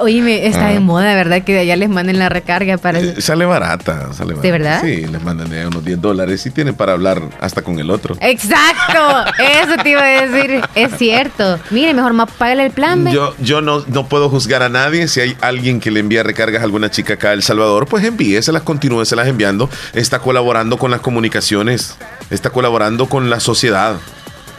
Speaker 3: Oye, está
Speaker 2: Ah.
Speaker 3: de moda, ¿verdad? Que de allá les manden la recarga para.
Speaker 2: Eh, Sale barata, sale barata.
Speaker 3: ¿De verdad?
Speaker 2: Sí, les mandan de unos 10 dólares y tienen para hablar hasta con el otro.
Speaker 3: Exacto, eso te iba a decir. Es cierto. Mire, mejor más págale el plan, ve.
Speaker 2: Yo, yo no, no puedo juzgar a nadie. Si hay alguien que le envía recargas a alguna chica acá a El Salvador, pues envíeselas, continúeselas enviando. Está colaborando con las comunicaciones, está colaborando con la sociedad.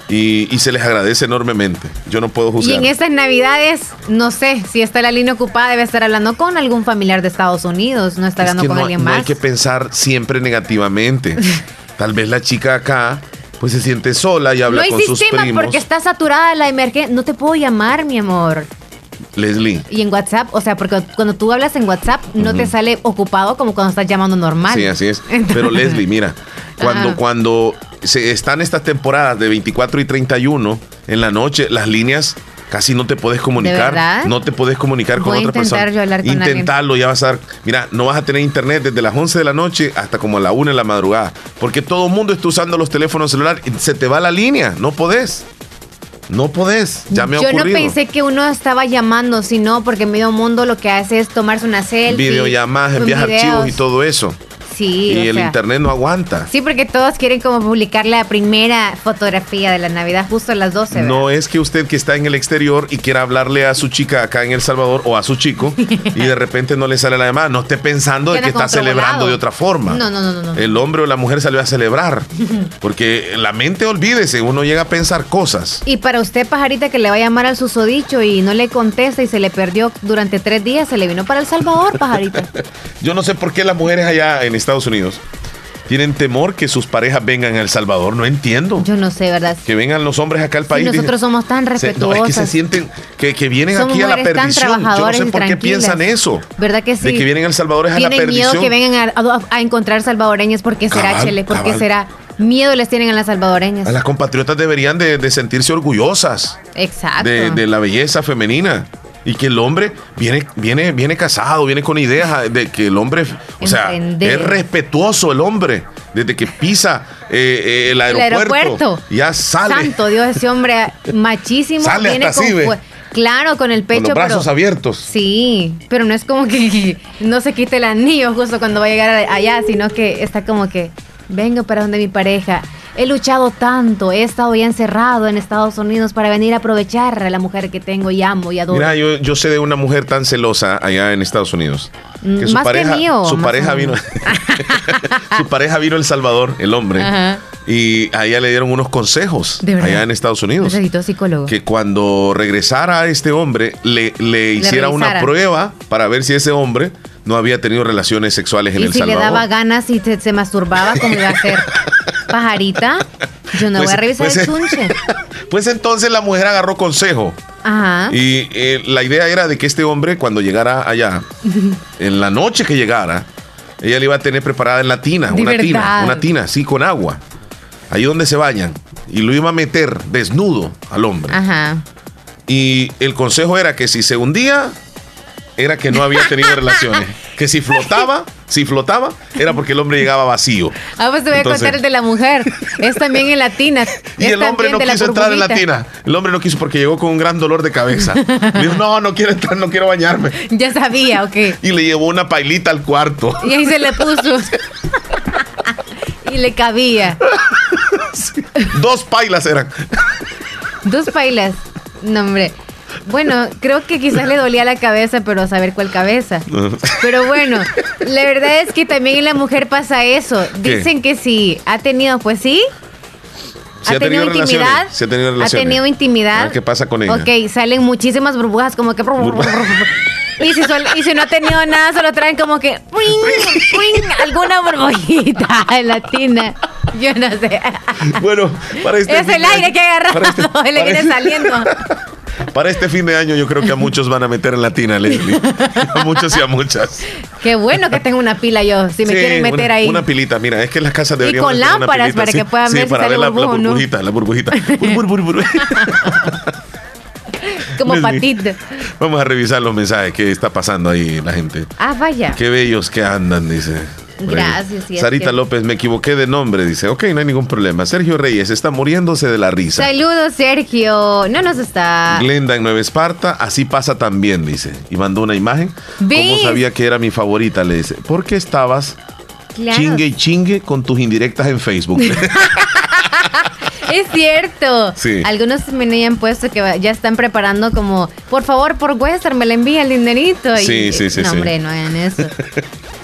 Speaker 2: Y, y se les agradece enormemente. Yo no puedo
Speaker 3: Y
Speaker 2: juzgar.
Speaker 3: en estas navidades, no sé, si está la línea ocupada, debe estar hablando con algún familiar de Estados Unidos, no está
Speaker 2: Es
Speaker 3: hablando con
Speaker 2: no,
Speaker 3: alguien
Speaker 2: no
Speaker 3: más.
Speaker 2: hay que pensar siempre negativamente. Tal vez la chica acá pues se siente sola y habla
Speaker 3: no hay
Speaker 2: con sus
Speaker 3: sistema
Speaker 2: primos.
Speaker 3: porque está saturada la emergencia. No te puedo llamar, mi amor.
Speaker 2: Leslie.
Speaker 3: Y en WhatsApp, o sea, porque cuando tú hablas en WhatsApp no te sale ocupado como cuando estás llamando normal.
Speaker 2: Sí, así es.
Speaker 3: Entonces-
Speaker 2: Pero Leslie, mira, cuando,
Speaker 3: Ajá.
Speaker 2: cuando se están estas temporadas de 24 y 31 en la noche, las líneas casi no te puedes comunicar. No te puedes comunicar con
Speaker 3: Voy
Speaker 2: otra persona.
Speaker 3: yo hablar con alguien.
Speaker 2: Intentarlo, ya vas a dar. Mira, no vas a tener internet desde las 11 de la noche hasta como a la 1 de la madrugada. Porque todo el mundo está usando los teléfonos celulares y se te va la línea. No podés. No podés. Ya me ha
Speaker 3: Yo no pensé que uno estaba llamando, sino porque medio mundo lo que hace es tomarse una selfie.
Speaker 2: Videollamadas, envías
Speaker 3: videos.
Speaker 2: archivos y todo eso.
Speaker 3: Sí,
Speaker 2: y
Speaker 3: o
Speaker 2: el
Speaker 3: sea,
Speaker 2: internet no aguanta.
Speaker 3: Sí, porque todos quieren como publicar la primera fotografía de la Navidad justo a las 12. ¿verdad?
Speaker 2: No es que usted que está en el exterior y quiera hablarle a su chica acá en El Salvador o a su chico y de repente no le sale la llamada, no esté pensando de que está celebrando de otra forma.
Speaker 3: No, no, no, no, no.
Speaker 2: El hombre o la mujer salió a celebrar. Porque la mente, olvídese, uno llega a pensar cosas.
Speaker 3: Y para usted, pajarita, que le va a llamar al susodicho y no le contesta y se le perdió durante tres días, se le vino para El Salvador, pajarita.
Speaker 2: Yo no sé por qué las mujeres allá en Estados Unidos tienen temor que sus parejas vengan a El Salvador. No entiendo.
Speaker 3: Yo no sé, ¿verdad?
Speaker 2: Que vengan los hombres acá al país.
Speaker 3: nosotros
Speaker 2: dicen-
Speaker 3: somos tan
Speaker 2: se- no, es que se sienten que, que vienen
Speaker 3: Somos
Speaker 2: aquí a la perdición. Yo no sé por qué piensan eso.
Speaker 3: ¿Verdad que sí?
Speaker 2: De que vienen a El Salvador es a la
Speaker 3: Tienen
Speaker 2: perdición.
Speaker 3: miedo que vengan a, a- a encontrar salvadoreños. ¿Por qué será,
Speaker 2: Cabal,
Speaker 3: Chele? ¿Por qué
Speaker 2: cabal.
Speaker 3: será? Miedo les tienen a las salvadoreñas.
Speaker 2: A las compatriotas deberían de, de sentirse orgullosas
Speaker 3: Exacto.
Speaker 2: de, de la belleza femenina. Y que el hombre viene, viene, viene casado, viene con ideas de que el hombre, o sea, es respetuoso el hombre. Desde que pisa eh, eh, el,
Speaker 3: El
Speaker 2: aeropuerto,
Speaker 3: aeropuerto.
Speaker 2: ya sale
Speaker 3: Santo Dios, ese hombre machísimo.
Speaker 2: Sale
Speaker 3: viene
Speaker 2: hasta
Speaker 3: con Claro, con el pecho.
Speaker 2: con los brazos
Speaker 3: pero-
Speaker 2: abiertos.
Speaker 3: Sí, pero no es como que no se quite el anillo justo cuando va a llegar allá, sino que está como que vengo para donde mi pareja. He luchado tanto, he estado ya encerrado en Estados Unidos para venir a aprovechar a la mujer que tengo y amo y adoro.
Speaker 2: Mira, yo, yo sé de una mujer tan celosa allá en Estados Unidos.
Speaker 3: Mm,
Speaker 2: Que su
Speaker 3: más que
Speaker 2: pareja,
Speaker 3: mío,
Speaker 2: su pareja vino, su pareja vino El Salvador, el hombre,
Speaker 3: Ajá.
Speaker 2: y a ella le dieron unos consejos allá en Estados Unidos.
Speaker 3: Necesito psicólogo.
Speaker 2: que cuando regresara a este hombre le, le hiciera una prueba para ver si ese hombre no había tenido relaciones sexuales en
Speaker 3: y
Speaker 2: El
Speaker 3: si le
Speaker 2: Salvador.
Speaker 3: daba ganas y se, se masturbaba, ¿cómo iba a hacer? Pajarita, yo no
Speaker 2: Pues-
Speaker 3: voy a revisar
Speaker 2: pues,
Speaker 3: el
Speaker 2: eh,
Speaker 3: chunche.
Speaker 2: Pues entonces la mujer agarró consejo
Speaker 3: Ajá.
Speaker 2: y eh, la idea era de que este hombre cuando llegara allá, en la noche que llegara, ella le iba a tener preparada en la tina, una tina, una tina así con agua, ahí donde se bañan, y lo iba a meter desnudo al hombre.
Speaker 3: Ajá.
Speaker 2: Y el consejo era que si se hundía, era que no había tenido relaciones. Que si flotaba, si flotaba, era porque el hombre llegaba vacío.
Speaker 3: Ah, pues te voy a contar el de la mujer. Es también en latina.
Speaker 2: Y el hombre no quiso entrar en latina. El hombre no quiso porque llegó con un gran dolor de cabeza. dijo, no, no quiero entrar, no quiero bañarme.
Speaker 3: Ya sabía, ok.
Speaker 2: Y le llevó una pailita al cuarto.
Speaker 3: Y ahí se le puso. y le cabía.
Speaker 2: Dos pailas eran.
Speaker 3: Dos pailas. No, hombre. Bueno, creo que quizás le dolía la cabeza, pero a saber cuál cabeza. Pero bueno, la verdad es que también en la mujer pasa eso. Dicen que sí. ¿Ha tenido? Pues sí.
Speaker 2: ¿Ha, tenido, intimidad? ha tenido relaciones.
Speaker 3: ¿Ha tenido intimidad?
Speaker 2: ¿Qué pasa con ella?
Speaker 3: Ok, salen muchísimas burbujas como que... Y si, y si, no ha tenido nada, solo traen como que alguna burbujita en la tina. Yo no sé.
Speaker 2: Bueno, para este
Speaker 3: Es el aire que ha agarrado, este, le viene este- saliendo.
Speaker 2: Para este fin de año yo creo que a muchos van a meter en la tina, Leslie. A muchos y a muchas.
Speaker 3: Qué bueno que tengo una pila yo, si me quieren meter ahí.
Speaker 2: Una pilita, mira, es que las casas
Speaker 3: deberían Y con lámparas para que puedan ver
Speaker 2: para ver la, burbujita, la burbujita.
Speaker 3: Como patita.
Speaker 2: Vamos a revisar los mensajes que está pasando ahí la gente.
Speaker 3: Ah, vaya.
Speaker 2: Qué bellos que andan, dice.
Speaker 3: Gracias.
Speaker 2: Sarita López, me equivoqué de nombre, dice. Ok, no hay ningún problema. Sergio Reyes está muriéndose de la risa.
Speaker 3: Saludos, Sergio. No nos está.
Speaker 2: Glenda en Nueva Esparta, así pasa también, dice. Y mandó una imagen. ¿Cómo sabía que era mi favorita? Le dice. ¿Por qué estabas chingue y chingue con tus indirectas en Facebook?
Speaker 3: Es cierto. Sí. Algunos me habían puesto que ya están preparando como, por favor, por Western, me le envía el dinerito.
Speaker 2: Sí, sí, sí.
Speaker 3: No, hombre, no hagan eso.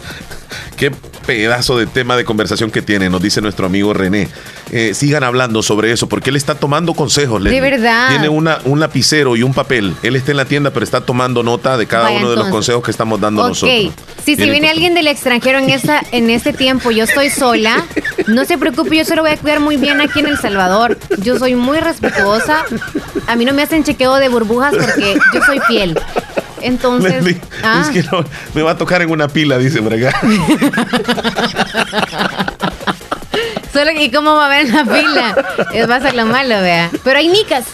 Speaker 2: Qué pedazo de tema de conversación que tiene, nos dice nuestro amigo René. Eh, sigan hablando sobre eso, porque él está tomando consejos.
Speaker 3: De verdad.
Speaker 2: Tiene una, un lapicero y un papel. Él está en la tienda, pero está tomando nota de cada uno de los consejos que estamos dando nosotros.
Speaker 3: Sí, si viene alguien del extranjero en, esta, en este tiempo, yo estoy sola, no se preocupe, yo se lo voy a cuidar muy bien aquí en El Salvador. Yo soy muy respetuosa. A mí no me hacen chequeo de burbujas porque yo soy fiel. Entonces.
Speaker 2: Ah. Es que no, me va a tocar en una pila, dice Braga.
Speaker 3: Solo ¿y cómo va a ver en la pila? Es va a ser lo malo, vea. Pero hay nicas.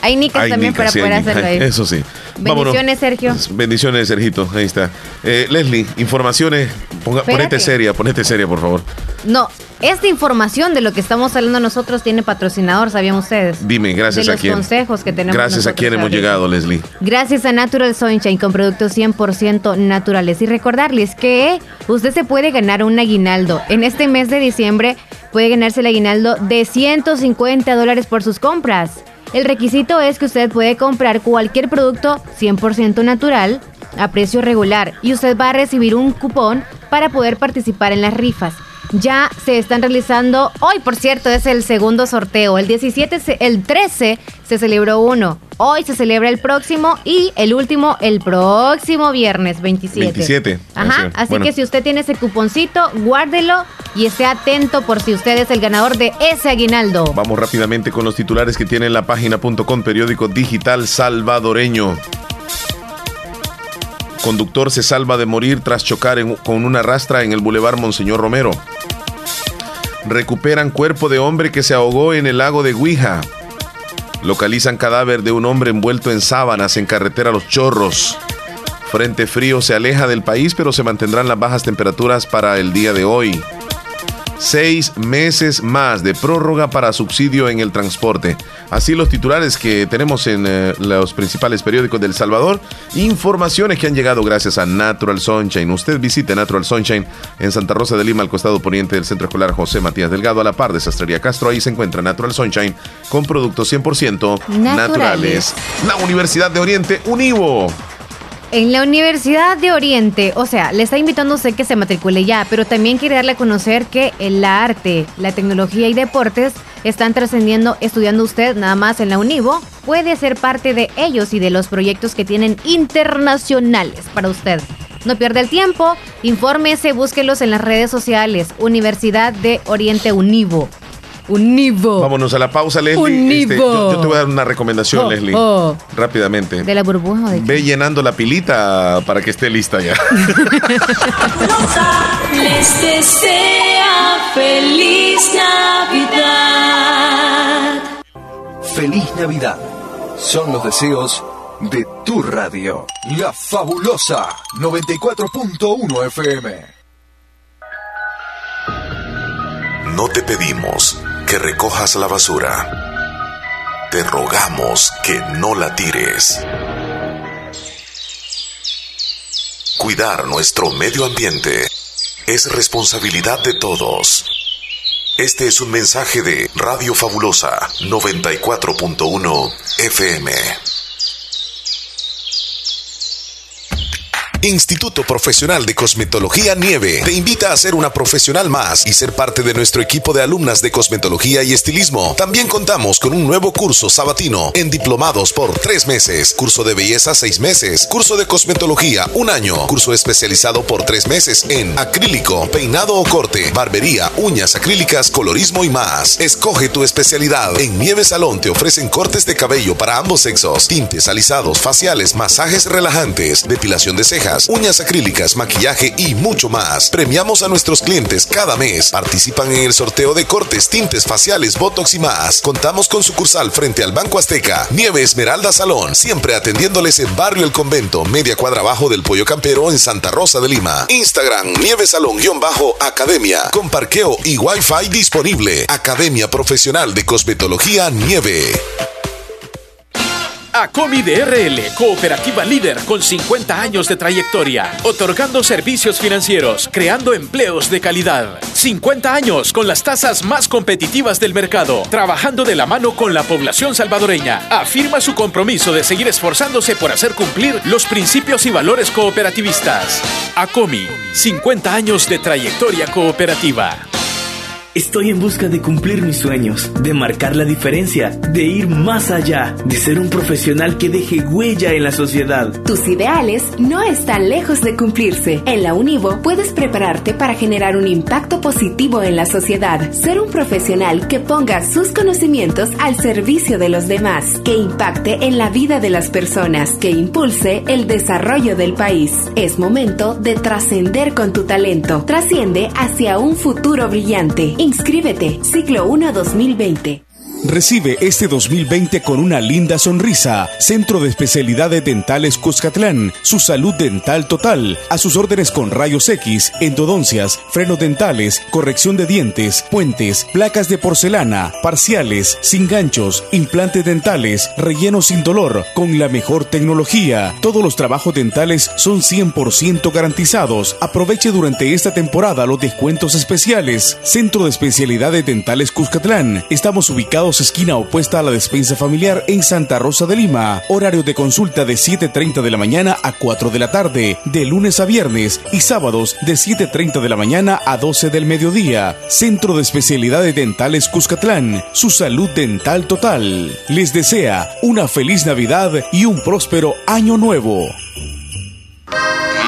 Speaker 3: Hay nicas también para poder hacerlo ahí.
Speaker 2: Eso sí.
Speaker 3: Bendiciones, Sergio.
Speaker 2: Bendiciones, Sergito. Ahí está. Eh, Leslie, informaciones. ponete seria, ponete seria, por favor.
Speaker 3: No, esta información de lo que estamos hablando nosotros tiene patrocinador, ¿sabían ustedes?
Speaker 2: Dime, gracias
Speaker 3: a
Speaker 2: quién.
Speaker 3: consejos que tenemos.
Speaker 2: Gracias a quién hemos llegado, Leslie.
Speaker 3: Gracias a Natural Sunshine con productos 100% naturales. Y recordarles que usted se puede ganar un aguinaldo. En este mes de diciembre puede ganarse el aguinaldo de 150 dólares por sus compras. El requisito es que usted puede comprar cualquier producto 100% natural a precio regular y usted va a recibir un cupón para poder participar en las rifas ya se están realizando. Hoy, por cierto, es el segundo sorteo. El 17, el 13 se celebró uno. Hoy se celebra el próximo y el último el próximo viernes 27.
Speaker 2: 27.
Speaker 3: Ajá. Así que si usted tiene ese cuponcito, guárdelo y esté atento por si usted es el ganador de ese aguinaldo.
Speaker 2: Vamos rápidamente con los titulares que tiene la página.com, periódico digital salvadoreño. Conductor se salva de morir tras chocar con una rastra en el Boulevard Monseñor Romero. Recuperan cuerpo de hombre que se ahogó en el lago de Guija. Localizan cadáver de un hombre envuelto en sábanas en carretera Los Chorros. Frente frío se aleja del país, pero se mantendrán las bajas temperaturas para el día de hoy seis meses más de prórroga para subsidio en el transporte. Así los titulares que tenemos en eh, los principales periódicos del Salvador. Informaciones que han llegado gracias a Natural Sunshine. Usted visite Natural Sunshine en Santa Rosa de Lima, al costado poniente del Centro Escolar José Matías Delgado, a la par de Sastrería Castro. Ahí se encuentra Natural Sunshine con productos 100% naturales. La Universidad de Oriente Univo
Speaker 3: en la Universidad de Oriente, o sea, le está invitando a usted que se matricule ya, pero también quiere darle a conocer que el arte, la tecnología y deportes están trascendiendo estudiando usted nada más en la Univo. Puede ser parte de ellos y de los proyectos que tienen internacionales para usted. No pierda el tiempo, infórmese, búsquelos en las redes sociales. Universidad de Oriente Univo. Univo.
Speaker 2: Vámonos a la pausa, Leslie. Este, yo, te voy a dar una recomendación, oh, Leslie. Oh. Rápidamente.
Speaker 3: De la burbuja. ¿de
Speaker 2: Ve llenando la pilita para que esté lista ya.
Speaker 17: Les desea feliz Navidad.
Speaker 21: Feliz Navidad. Son los deseos de tu radio. La fabulosa 94.1 FM.
Speaker 5: No te pedimos recojas la basura. Te rogamos que no la tires. Cuidar nuestro medio ambiente es responsabilidad de todos. Este es un mensaje de Radio Fabulosa 94.1 FM. Instituto Profesional de Cosmetología Nieve te invita a ser una profesional más y ser parte de nuestro equipo de alumnas de cosmetología y estilismo. También contamos con un nuevo curso sabatino en diplomados por tres meses, curso de belleza seis meses, curso de cosmetología un año, curso especializado por tres meses en acrílico, peinado o corte, barbería, uñas acrílicas, colorismo y más. Escoge tu especialidad. En Nieve Salón te ofrecen cortes de cabello para ambos sexos, tintes, alisados, faciales, masajes relajantes, depilación de cejas uñas acrílicas, maquillaje y mucho más. Premiamos a nuestros clientes cada mes. Participan en el sorteo de cortes, tintes faciales, botox y más. Contamos con sucursal frente al Banco Azteca, Nieve Esmeralda Salón, siempre atendiéndoles en Barrio El Convento, media cuadra abajo del Pollo Campero en Santa Rosa de Lima. Instagram, Nieve Salón-Academia, con parqueo y Wi-Fi disponible. Academia Profesional de Cosmetología Nieve.
Speaker 22: ACOMI DRL, cooperativa líder con 50 años de trayectoria, otorgando servicios financieros, creando empleos de calidad. 50 años con las tasas más competitivas del mercado, trabajando de la mano con la población salvadoreña. Afirma su compromiso de seguir esforzándose por hacer cumplir los principios y valores cooperativistas. ACOMI, 50 años de trayectoria cooperativa.
Speaker 8: Estoy en busca de cumplir mis sueños, de marcar la diferencia, de ir más allá, de ser un profesional que deje huella en la sociedad.
Speaker 9: Tus ideales no están lejos de cumplirse. En la Univo puedes prepararte para generar un impacto positivo en la sociedad, ser un profesional que ponga sus conocimientos al servicio de los demás, que impacte en la vida de las personas, que impulse el desarrollo del país. Es momento de trascender con tu talento. Trasciende hacia un futuro brillante. Inscríbete, ciclo 1 2020.
Speaker 1: Recibe este 2020 con una linda sonrisa. Centro de Especialidades Dentales Cuscatlán. Su salud dental total. A sus órdenes con rayos X, endodoncias, frenos dentales, corrección de dientes, puentes, placas de porcelana, parciales, sin ganchos, implantes dentales, relleno sin dolor, con la mejor tecnología. Todos los trabajos dentales son 100% garantizados. Aproveche durante esta temporada los descuentos especiales. Centro de Especialidades Dentales Cuscatlán. Estamos ubicados esquina opuesta a la despensa familiar en Santa Rosa de Lima. Horario de consulta de 7.30 de la mañana a 4 de la tarde, de lunes a viernes y sábados de 7.30 de la mañana a 12 del mediodía. Centro de Especialidades Dentales Cuscatlán. Su salud dental total. Les desea una feliz Navidad y un próspero año nuevo.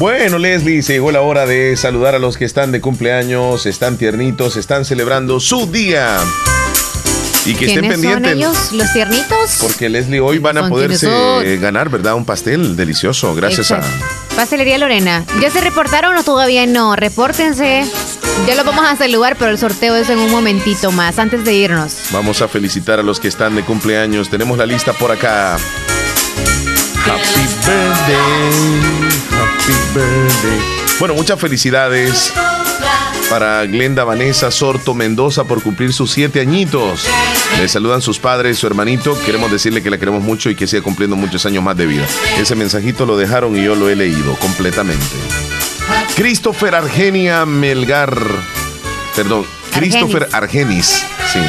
Speaker 2: Bueno, Leslie, se llegó la hora de saludar a los que están de cumpleaños, están tiernitos, están celebrando su día. Y que estén pendientes.
Speaker 3: Son ellos, los tiernitos?
Speaker 2: Porque Leslie hoy van a poderse ganar, ¿verdad? Un pastel delicioso, gracias a.
Speaker 3: Pastelería Lorena. ¿Ya se reportaron o todavía no? Repórtense. Ya lo vamos a saludar, pero el sorteo es en un momentito más, antes de irnos.
Speaker 2: Vamos a felicitar a los que están de cumpleaños. Tenemos la lista por acá. Happy birthday. Birthday. Bueno, muchas felicidades para Glenda Vanessa Sorto Mendoza por cumplir sus siete añitos. Le saludan sus padres, su hermanito. Queremos decirle que la queremos mucho y que siga cumpliendo muchos años más de vida. Ese mensajito lo dejaron y yo lo he leído completamente. Christopher Argenia Melgar. Perdón, Christopher Argenis. Sí.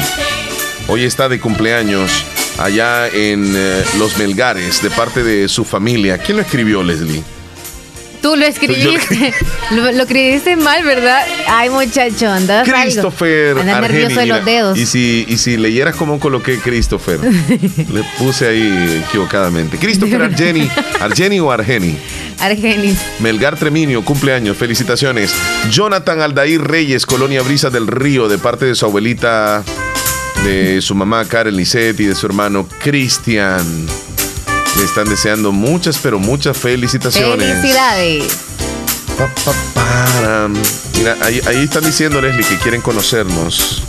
Speaker 2: Hoy está de cumpleaños allá en eh, Los Melgares de parte de su familia. ¿Quién lo escribió, Leslie?
Speaker 3: Tú lo escribiste. lo, escribiste mal, ¿verdad? Ay, muchacho, andas
Speaker 2: Christopher
Speaker 3: Anda nervioso de los dedos.
Speaker 2: Y si, y si leyeras cómo coloqué Christopher, le puse ahí equivocadamente. Christopher Argeni. ¿Argeni o Argeni?
Speaker 3: Argenis.
Speaker 2: Melgar Treminio, cumpleaños, felicitaciones. Jonathan Aldair Reyes, Colonia Brisa del Río, de parte de su abuelita, de su mamá Karen Lisset y de su hermano Cristian. Le están deseando muchas, pero muchas felicitaciones.
Speaker 3: Felicidades.
Speaker 2: Mira, ahí, están diciendo, Leslie, que quieren conocernos.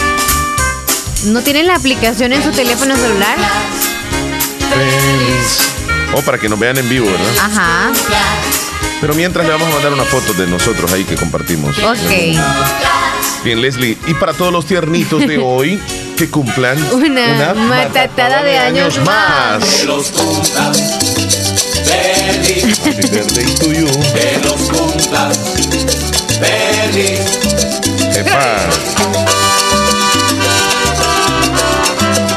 Speaker 3: ¿No tienen la aplicación en su teléfono celular?
Speaker 2: Feliz. Oh, para que nos vean en vivo, ¿verdad?
Speaker 3: Ajá.
Speaker 2: Pero mientras le vamos a mandar una foto de nosotros ahí que compartimos.
Speaker 3: Ok.
Speaker 2: Bien, Leslie. Y para todos los tiernitos de hoy que cumplan
Speaker 3: una, matatada de años más.
Speaker 17: Que los cumplas feliz. Que los cumplas feliz.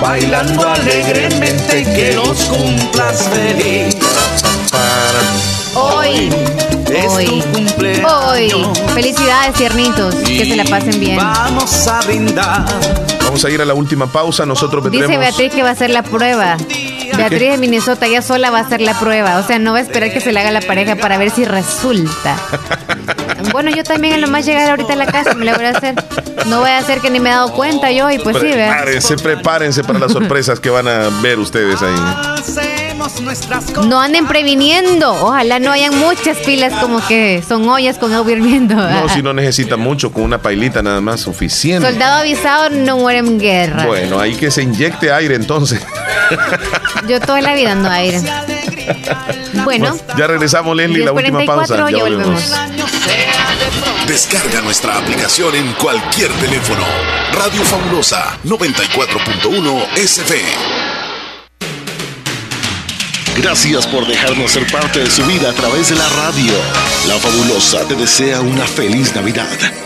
Speaker 17: Bailando alegremente que los cumplas feliz.
Speaker 3: Hoy hoy. Hoy. Felicidades, tiernitos. Que se la pasen bien.
Speaker 17: Vamos a brindar.
Speaker 2: Vamos a ir a la última pausa. Nosotros vendremos.
Speaker 3: Dice Beatriz que va a hacer la prueba. Beatriz de Minnesota ya sola va a hacer la prueba. O sea, no va a esperar que se le haga la pareja para ver si resulta. bueno, yo también en lo más llegar ahorita a la casa me la voy a hacer. No voy a hacer que ni me he dado cuenta yo y pues sí,
Speaker 2: Prepárense, prepárense para las sorpresas que van a ver ustedes ahí.
Speaker 3: No anden previniendo. Ojalá no hayan muchas pilas como que son ollas con agua hirviendo.
Speaker 2: No, si no necesita mucho, con una pailita nada más suficiente.
Speaker 3: Soldado avisado no muere en guerra.
Speaker 2: Bueno, hay que se inyecte aire entonces.
Speaker 3: Yo toda la vida ando aire. Bueno,
Speaker 2: ya regresamos, Leslie, la última pausa. Ya volvemos.
Speaker 5: Descarga nuestra aplicación en cualquier teléfono. Radio Fabulosa 94.1 SF. Gracias por dejarnos ser parte de su vida a través de la radio. La fabulosa te desea una feliz Navidad.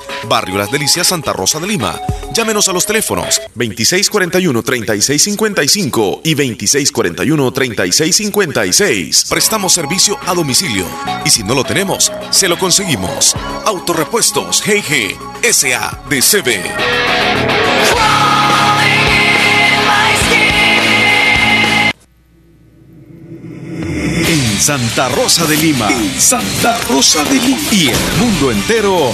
Speaker 5: Barrio Las Delicias, Santa Rosa de Lima. Llámenos a los teléfonos 2641-3655 y 2641-3656. Prestamos servicio a domicilio y si no lo tenemos, se lo conseguimos. Autorepuestos GG SADCB. En Santa Rosa de Lima.
Speaker 21: Santa Rosa de Lima.
Speaker 5: Y el mundo entero.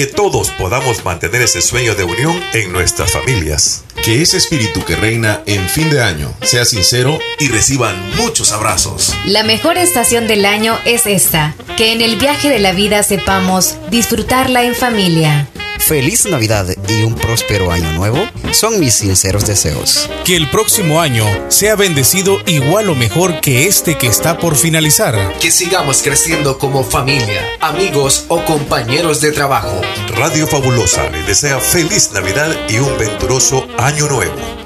Speaker 5: Que todos podamos mantener ese sueño de unión en nuestras familias.
Speaker 23: Que ese espíritu que reina en fin de año sea sincero y reciban muchos abrazos.
Speaker 24: La mejor estación del año es esta, que en el viaje de la vida sepamos disfrutarla en familia.
Speaker 25: Feliz Navidad y un próspero año nuevo son mis sinceros deseos.
Speaker 26: Que el próximo año sea bendecido igual o mejor que este que está por finalizar.
Speaker 27: Que sigamos creciendo como familia, amigos o compañeros de trabajo.
Speaker 5: Radio Fabulosa le desea feliz Navidad y un venturoso año nuevo.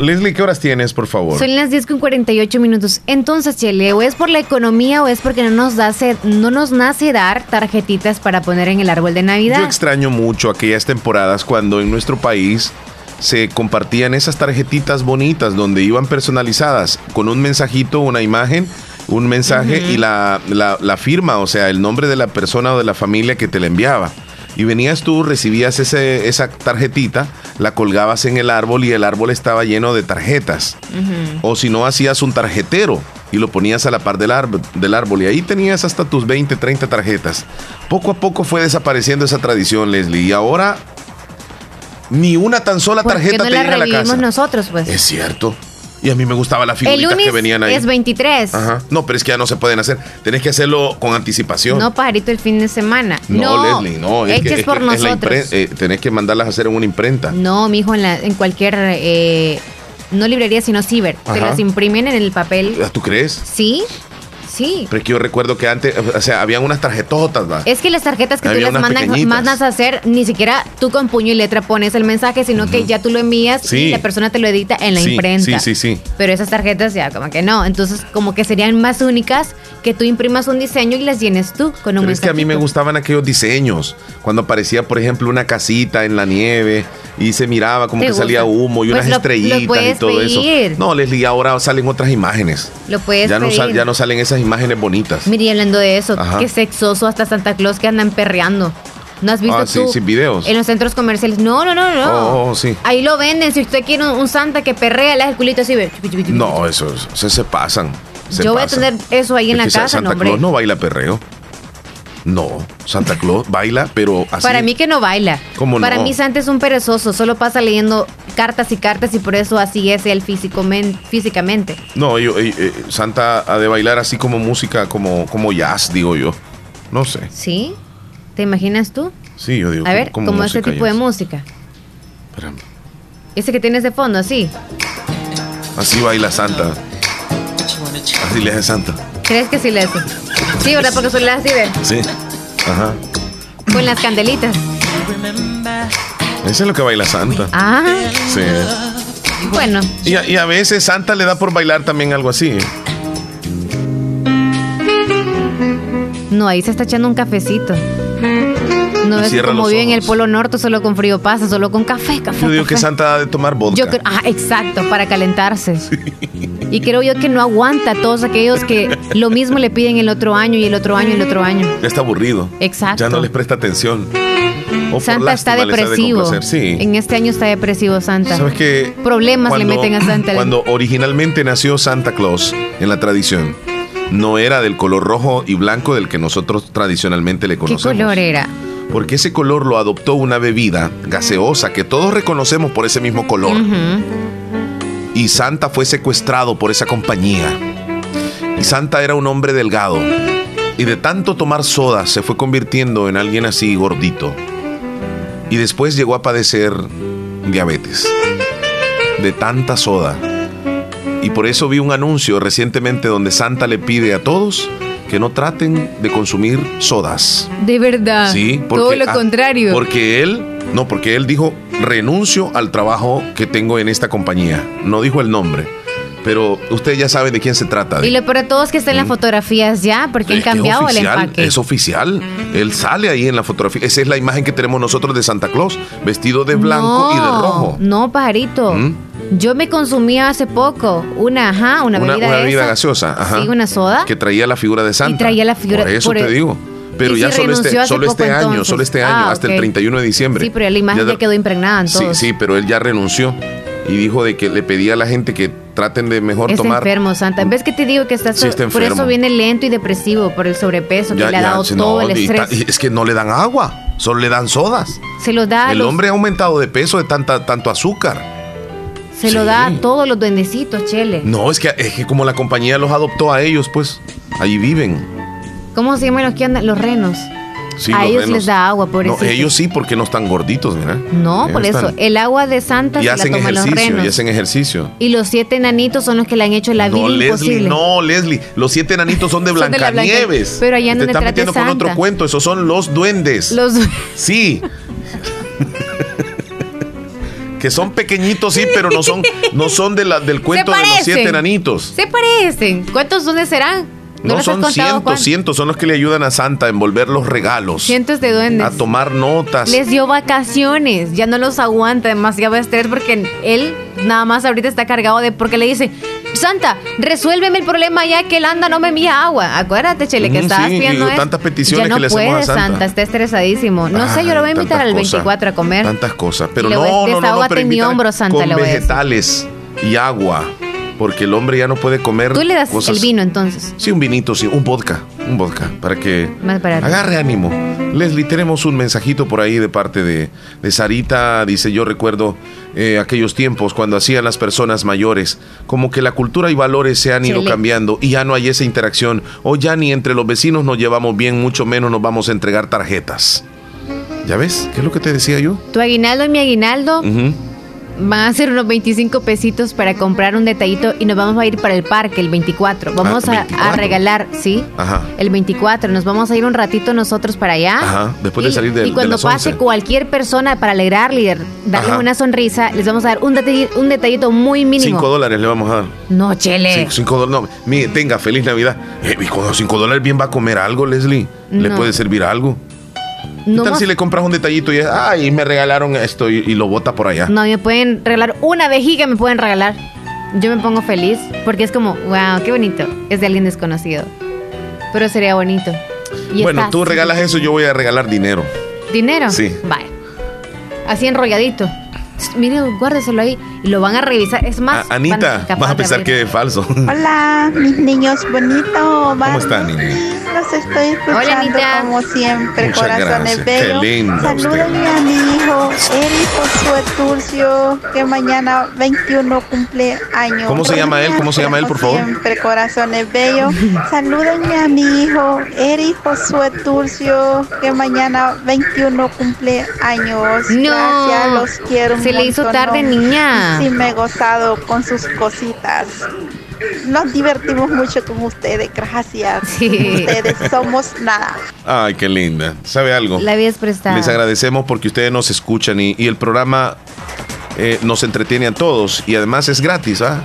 Speaker 2: Leslie, ¿qué horas tienes, por favor?
Speaker 3: Son las 10 con 48 minutos. Entonces, Chele, ¿o es por la economía o es porque no nos, nace, no nos nace dar tarjetitas para poner en el árbol de Navidad?
Speaker 2: Yo extraño mucho aquellas temporadas cuando en nuestro país se compartían esas tarjetitas bonitas donde iban personalizadas con un mensajito, una imagen, un mensaje y la, la, la firma, o sea, el nombre de la persona o de la familia que te la enviaba. Y venías tú, recibías ese, esa tarjetita, la colgabas en el árbol y el árbol estaba lleno de tarjetas. O si no, hacías un tarjetero y lo ponías a la par del, árbol, del árbol. Y ahí tenías hasta tus 20, 30 tarjetas. Poco a poco fue desapareciendo esa tradición, Leslie. Y ahora ni una tan sola
Speaker 3: ¿Por qué
Speaker 2: tarjeta
Speaker 3: no
Speaker 2: te
Speaker 3: la
Speaker 2: llega a la casa.
Speaker 3: nosotros, pues?
Speaker 2: Es cierto. Y a mí me gustaba la
Speaker 3: el
Speaker 2: figuritas
Speaker 3: lunes
Speaker 2: que venían ahí.
Speaker 3: es 23.
Speaker 2: Ajá. No, pero es que ya no se pueden hacer. Tenés que hacerlo con anticipación.
Speaker 3: No, pajarito, el fin de semana.
Speaker 2: No, Leslie, no.
Speaker 3: Es,
Speaker 2: que-
Speaker 3: es por nosotros.
Speaker 2: eh, tenés que mandarlas a hacer en una imprenta.
Speaker 3: No, mijo, en, la, en cualquier. eh, no librería, sino ciber. Te
Speaker 2: Ajá.
Speaker 3: las imprimen en el papel.
Speaker 2: ¿Tú crees?
Speaker 3: Sí, sí.
Speaker 2: Pero es que yo recuerdo que antes, o sea, habían unas tarjetotas, ¿va?
Speaker 3: Es que las tarjetas que
Speaker 2: Había
Speaker 3: tú las
Speaker 2: unas
Speaker 3: mandas, a hacer, ni siquiera tú con puño y letra pones el mensaje, sino que ya tú lo envías
Speaker 2: Sí.
Speaker 3: y la persona te lo edita en la
Speaker 2: Sí,
Speaker 3: imprenta.
Speaker 2: Sí, sí, sí.
Speaker 3: Pero esas tarjetas ya como que no. Entonces, como que serían más únicas que tú imprimas un diseño y las llenes tú con un
Speaker 2: Pero es que a mí me gustaban aquellos diseños. Cuando aparecía, por ejemplo, una casita en la nieve y se miraba como
Speaker 3: ¿Te
Speaker 2: que salía humo y
Speaker 3: Pues
Speaker 2: unas
Speaker 3: lo- lo
Speaker 2: estrellitas y todo
Speaker 3: pedir.
Speaker 2: eso. No, Leslie, ahora salen otras imágenes.
Speaker 3: Lo puedes
Speaker 2: Ya no,
Speaker 3: pedir.
Speaker 2: ya no salen esas imágenes bonitas.
Speaker 3: Mira, y hablando de eso,
Speaker 2: Ajá.
Speaker 3: qué sexoso hasta Santa Claus que andan perreando. ¿No has visto
Speaker 2: Ah, sí,
Speaker 3: tú?
Speaker 2: sí, videos.
Speaker 3: En los centros comerciales. No, no, no, no.
Speaker 2: Oh, oh, sí.
Speaker 3: Ahí lo venden. Si usted quiere un, un santa que perrea, le hace el culito así. ve.
Speaker 2: No, eso, eso se pasan. se
Speaker 3: Yo voy a tener eso ahí en la casa,
Speaker 2: Santa
Speaker 3: no.
Speaker 2: Claus no baila perreo. No, Santa Claus baila, pero así.
Speaker 3: Para mí que no baila.
Speaker 2: ¿Cómo
Speaker 3: Para
Speaker 2: no?
Speaker 3: mí Santa es un perezoso. Solo pasa leyendo cartas y cartas y por eso así es él físicamente.
Speaker 2: No, yo, eh, eh, Santa ha de bailar así como música, como, como jazz, digo yo. No sé.
Speaker 3: ¿Sí? ¿Te imaginas tú?
Speaker 2: Sí, yo digo.
Speaker 3: A ver,
Speaker 2: como música
Speaker 3: tipo de música.
Speaker 2: Espérame.
Speaker 3: Ese que tienes de fondo, así.
Speaker 2: Así baila Santa. Así le hace Santa.
Speaker 3: ¿Crees que sí le hace? Sí, ¿verdad? Porque suele así, ve.
Speaker 2: Sí. Ajá.
Speaker 3: Con las candelitas.
Speaker 2: Eso es lo que baila Santa.
Speaker 3: Ah,
Speaker 2: Sí.
Speaker 3: bueno.
Speaker 2: Y a, y a veces Santa le da por bailar también algo así.
Speaker 3: No, ahí se está echando un cafecito. No ves como vive en el. Polo Norte, solo con frío pasa, solo con café, café.
Speaker 2: Yo digo que. Santa ha de tomar vodka.
Speaker 3: Yo creo, ah, exacto, para calentarse. Y creo yo que no aguanta a todos aquellos que lo mismo le piden el otro año y el otro año y el otro año.
Speaker 2: Está aburrido.
Speaker 3: Exacto.
Speaker 2: Ya no les presta atención. O
Speaker 3: Santa está
Speaker 2: de
Speaker 3: depresivo.
Speaker 2: Sí.
Speaker 3: En este año está depresivo Santa.
Speaker 2: ¿Sabes qué?
Speaker 3: Problemas
Speaker 2: Cuando-
Speaker 3: le meten a Santa.
Speaker 2: Cuando originalmente nació Santa Claus en la tradición, no era del color rojo y blanco del que nosotros tradicionalmente le
Speaker 3: ¿Qué
Speaker 2: conocemos.
Speaker 3: color era?
Speaker 2: Porque ese color lo adoptó una bebida gaseosa que todos reconocemos por ese mismo color.
Speaker 3: Ujú.
Speaker 2: Y Santa fue secuestrado por esa compañía. Y Santa era un hombre delgado. Y de tanto tomar soda se fue convirtiendo en alguien así gordito. Y después llegó a padecer diabetes. De tanta soda. Y por eso vi un anuncio recientemente donde Santa le pide a todos que no traten de consumir sodas.
Speaker 3: De verdad.
Speaker 2: Sí,
Speaker 3: Todo lo
Speaker 2: ah,
Speaker 3: contrario.
Speaker 2: Porque él, no, porque él dijo, renuncio al trabajo que tengo en esta compañía. No dijo el nombre. Pero ustedes ya saben de quién se trata.
Speaker 3: Y lo peor de todo es que está en las fotografías ya, porque han
Speaker 2: Es
Speaker 3: cambiado el
Speaker 2: oficial,
Speaker 3: empaque.
Speaker 2: Es oficial. Él sale ahí en la fotografía. Esa es la imagen que tenemos nosotros de Santa Claus, vestido de blanco y de rojo.
Speaker 3: No, pajarito.
Speaker 2: ¿Mm?
Speaker 3: Yo me consumía hace poco una, ajá, una
Speaker 2: Una,
Speaker 3: bebida
Speaker 2: una
Speaker 3: esa.
Speaker 2: bebida gaseosa. Ajá,
Speaker 3: Sí, una soda.
Speaker 2: Que traía la figura de Santa.
Speaker 3: traía la figura-
Speaker 2: Por eso
Speaker 3: por
Speaker 2: te
Speaker 3: el-
Speaker 2: digo. Pero
Speaker 3: Y
Speaker 2: ya solo este,
Speaker 3: hace
Speaker 2: solo este
Speaker 3: poco,
Speaker 2: año, solo este año,
Speaker 3: Ah,
Speaker 2: hasta
Speaker 3: ok.
Speaker 2: el 31 de diciembre.
Speaker 3: Sí, pero la imagen
Speaker 2: Ya
Speaker 3: ya, quedó impregnada en
Speaker 2: Sí,
Speaker 3: todos.
Speaker 2: sí, pero él ya renunció y dijo de que le pedía a la gente que traten de mejor
Speaker 3: Está
Speaker 2: tomar.
Speaker 3: enfermo, Santa. ¿Ves que te digo que está,
Speaker 2: Sí, está
Speaker 3: por eso viene lento y depresivo por el sobrepeso que
Speaker 2: Ya-
Speaker 3: le ha dado
Speaker 2: sí,
Speaker 3: todo
Speaker 2: no,
Speaker 3: el
Speaker 2: y
Speaker 3: estrés?
Speaker 2: y es que no le dan agua, solo le dan sodas.
Speaker 3: se lo da
Speaker 2: el
Speaker 3: los-
Speaker 2: hombre ha aumentado de peso de tanta, tanto azúcar.
Speaker 3: Se lo da a todos los duendecitos, Chele.
Speaker 2: No, es que, es que como la compañía los adoptó a ellos, pues ahí viven.
Speaker 3: ¿Cómo se llaman los que andan? Los renos.
Speaker 2: Sí,
Speaker 3: a
Speaker 2: los
Speaker 3: ellos
Speaker 2: renos.
Speaker 3: les da agua,
Speaker 2: No,
Speaker 3: pobrecito.
Speaker 2: ellos sí, porque no están gorditos, mira.
Speaker 3: No,
Speaker 2: Ellos
Speaker 3: por eso.
Speaker 2: están-
Speaker 3: El agua de Santa
Speaker 2: y
Speaker 3: se la
Speaker 2: hacen
Speaker 3: toman los
Speaker 2: ejercicio,
Speaker 3: renos.
Speaker 2: y hacen ejercicio.
Speaker 3: Y los siete enanitos son los que le han hecho la vida
Speaker 2: No, Leslie,
Speaker 3: imposible.
Speaker 2: no, Leslie. Los siete enanitos son de
Speaker 3: la Blanca-
Speaker 2: Blancanieves.
Speaker 3: Pero allá
Speaker 2: Te
Speaker 3: donde
Speaker 2: están metiendo con otro cuento. Esos son los duendes.
Speaker 3: Los
Speaker 2: Sí. que son pequeñitos, sí, pero no son, no son de la, del cuento de los siete enanitos.
Speaker 3: se parecen. ¿Cuántos dónde serán?
Speaker 2: No, son cientos, cientos, son los que le ayudan a Santa a envolver los regalos.
Speaker 3: Cientos de duendes.
Speaker 2: A tomar notas.
Speaker 3: Les dio vacaciones, ya no los aguanta, demasiado estrés porque él nada más ahorita está cargado de porque le dice, Santa, resuélveme el problema ya que él anda, no me envía agua. Acuérdate, Chele, que
Speaker 2: Mm,
Speaker 3: estabas
Speaker 2: sí,
Speaker 3: pidiendo eso.
Speaker 2: tantas peticiones
Speaker 3: ya no
Speaker 2: que le hacemos
Speaker 3: puede,
Speaker 2: a Santa.
Speaker 3: está estresadísimo. No sé, yo lo voy a invitar al
Speaker 2: cosas,
Speaker 3: 24 a comer.
Speaker 2: Tantas cosas. Pero no, no, no, no, pero
Speaker 3: mi hombro, Santa,
Speaker 2: con
Speaker 3: le voy a decir.
Speaker 2: vegetales y agua. Porque el hombre ya no puede comer.
Speaker 3: Tú le das
Speaker 2: cosas-
Speaker 3: el vino entonces.
Speaker 2: Sí, un vinito, sí, un vodka, un vodka, para que
Speaker 3: Más
Speaker 2: agarre ánimo. Leslie, tenemos un mensajito por ahí de parte de, de Sarita. Dice, yo recuerdo eh, aquellos tiempos cuando hacían las personas mayores, como que la cultura y valores se han ido cambiando y ya no hay esa interacción. O ya ni entre los vecinos nos llevamos bien, mucho menos nos vamos a entregar tarjetas. ¿Ya ves? ¿Qué es lo que te decía yo?
Speaker 3: Tu aguinaldo y mi aguinaldo
Speaker 2: Ujú.
Speaker 3: Van a ser unos 25 pesitos para comprar un detallito y nos vamos a ir para el parque el 24. Vamos
Speaker 2: Ah,
Speaker 3: a- a,
Speaker 2: 24.
Speaker 3: regalar, ¿sí?
Speaker 2: Ajá.
Speaker 3: El 24, nos vamos a ir un ratito nosotros para allá.
Speaker 2: Ajá, después de
Speaker 3: Y-
Speaker 2: salir de,
Speaker 3: Y
Speaker 2: de
Speaker 3: cuando
Speaker 2: las
Speaker 3: pase
Speaker 2: 11.
Speaker 3: cualquier persona para alegrarle y darle
Speaker 2: Ajá.
Speaker 3: una sonrisa, les vamos a dar un, detalli- un detallito muy mínimo.
Speaker 2: Cinco dólares le vamos a dar.
Speaker 3: No, chele.
Speaker 2: Cinco, cinco dólares. No, mire, tenga, feliz Navidad. Eh, y con los cinco dólares bien va a comer algo, Leslie. ¿Le
Speaker 3: No.
Speaker 2: puede servir algo? ¿Qué
Speaker 3: No
Speaker 2: tal
Speaker 3: más-
Speaker 2: si le compras un detallito y es, ay, me regalaron esto y, y lo bota por allá?
Speaker 3: No, me pueden regalar una vejiga, me pueden regalar. Yo me pongo feliz porque es como, wow, qué bonito. Es de alguien desconocido. Pero sería bonito. Y
Speaker 2: bueno, tú regalas eso, yo voy a regalar dinero.
Speaker 3: ¿Dinero?
Speaker 2: Sí.
Speaker 3: Vale. Así enrolladito. Mire, guárdeselo ahí y lo van a revisar. Es más,
Speaker 2: A- Anita,
Speaker 3: van a
Speaker 2: vas a pensar que es falso.
Speaker 28: Hola, mis niños bonitos.
Speaker 2: ¿Cómo están, niña?
Speaker 28: Los estoy escuchando
Speaker 3: Hola, Anita.
Speaker 28: como siempre,
Speaker 2: Muchas
Speaker 28: corazones
Speaker 2: gracias.
Speaker 28: bellos.
Speaker 2: Qué linda
Speaker 28: Salúdenme a mi hijo, Eric Josué Turcio, que mañana 21 cumple años.
Speaker 2: ¿Cómo se llama él? ¿Cómo se llama él, por favor?
Speaker 28: Siempre, corazones bellos. Salúdenme a mi hijo, Eric Josué Turcio, que mañana 21 cumple años.
Speaker 3: No.
Speaker 28: Gracias, los quiero
Speaker 3: Se le hizo tarde, niña.
Speaker 28: Sí, me he gozado con sus cositas. Nos divertimos mucho con ustedes, gracias.
Speaker 3: Sí.
Speaker 28: Ustedes somos nada.
Speaker 2: Ay, qué linda. ¿Sabe algo?
Speaker 3: La vida es prestada.
Speaker 2: Les agradecemos porque ustedes nos escuchan y, y el programa eh, nos entretiene a todos y además es gratis, ¿ah?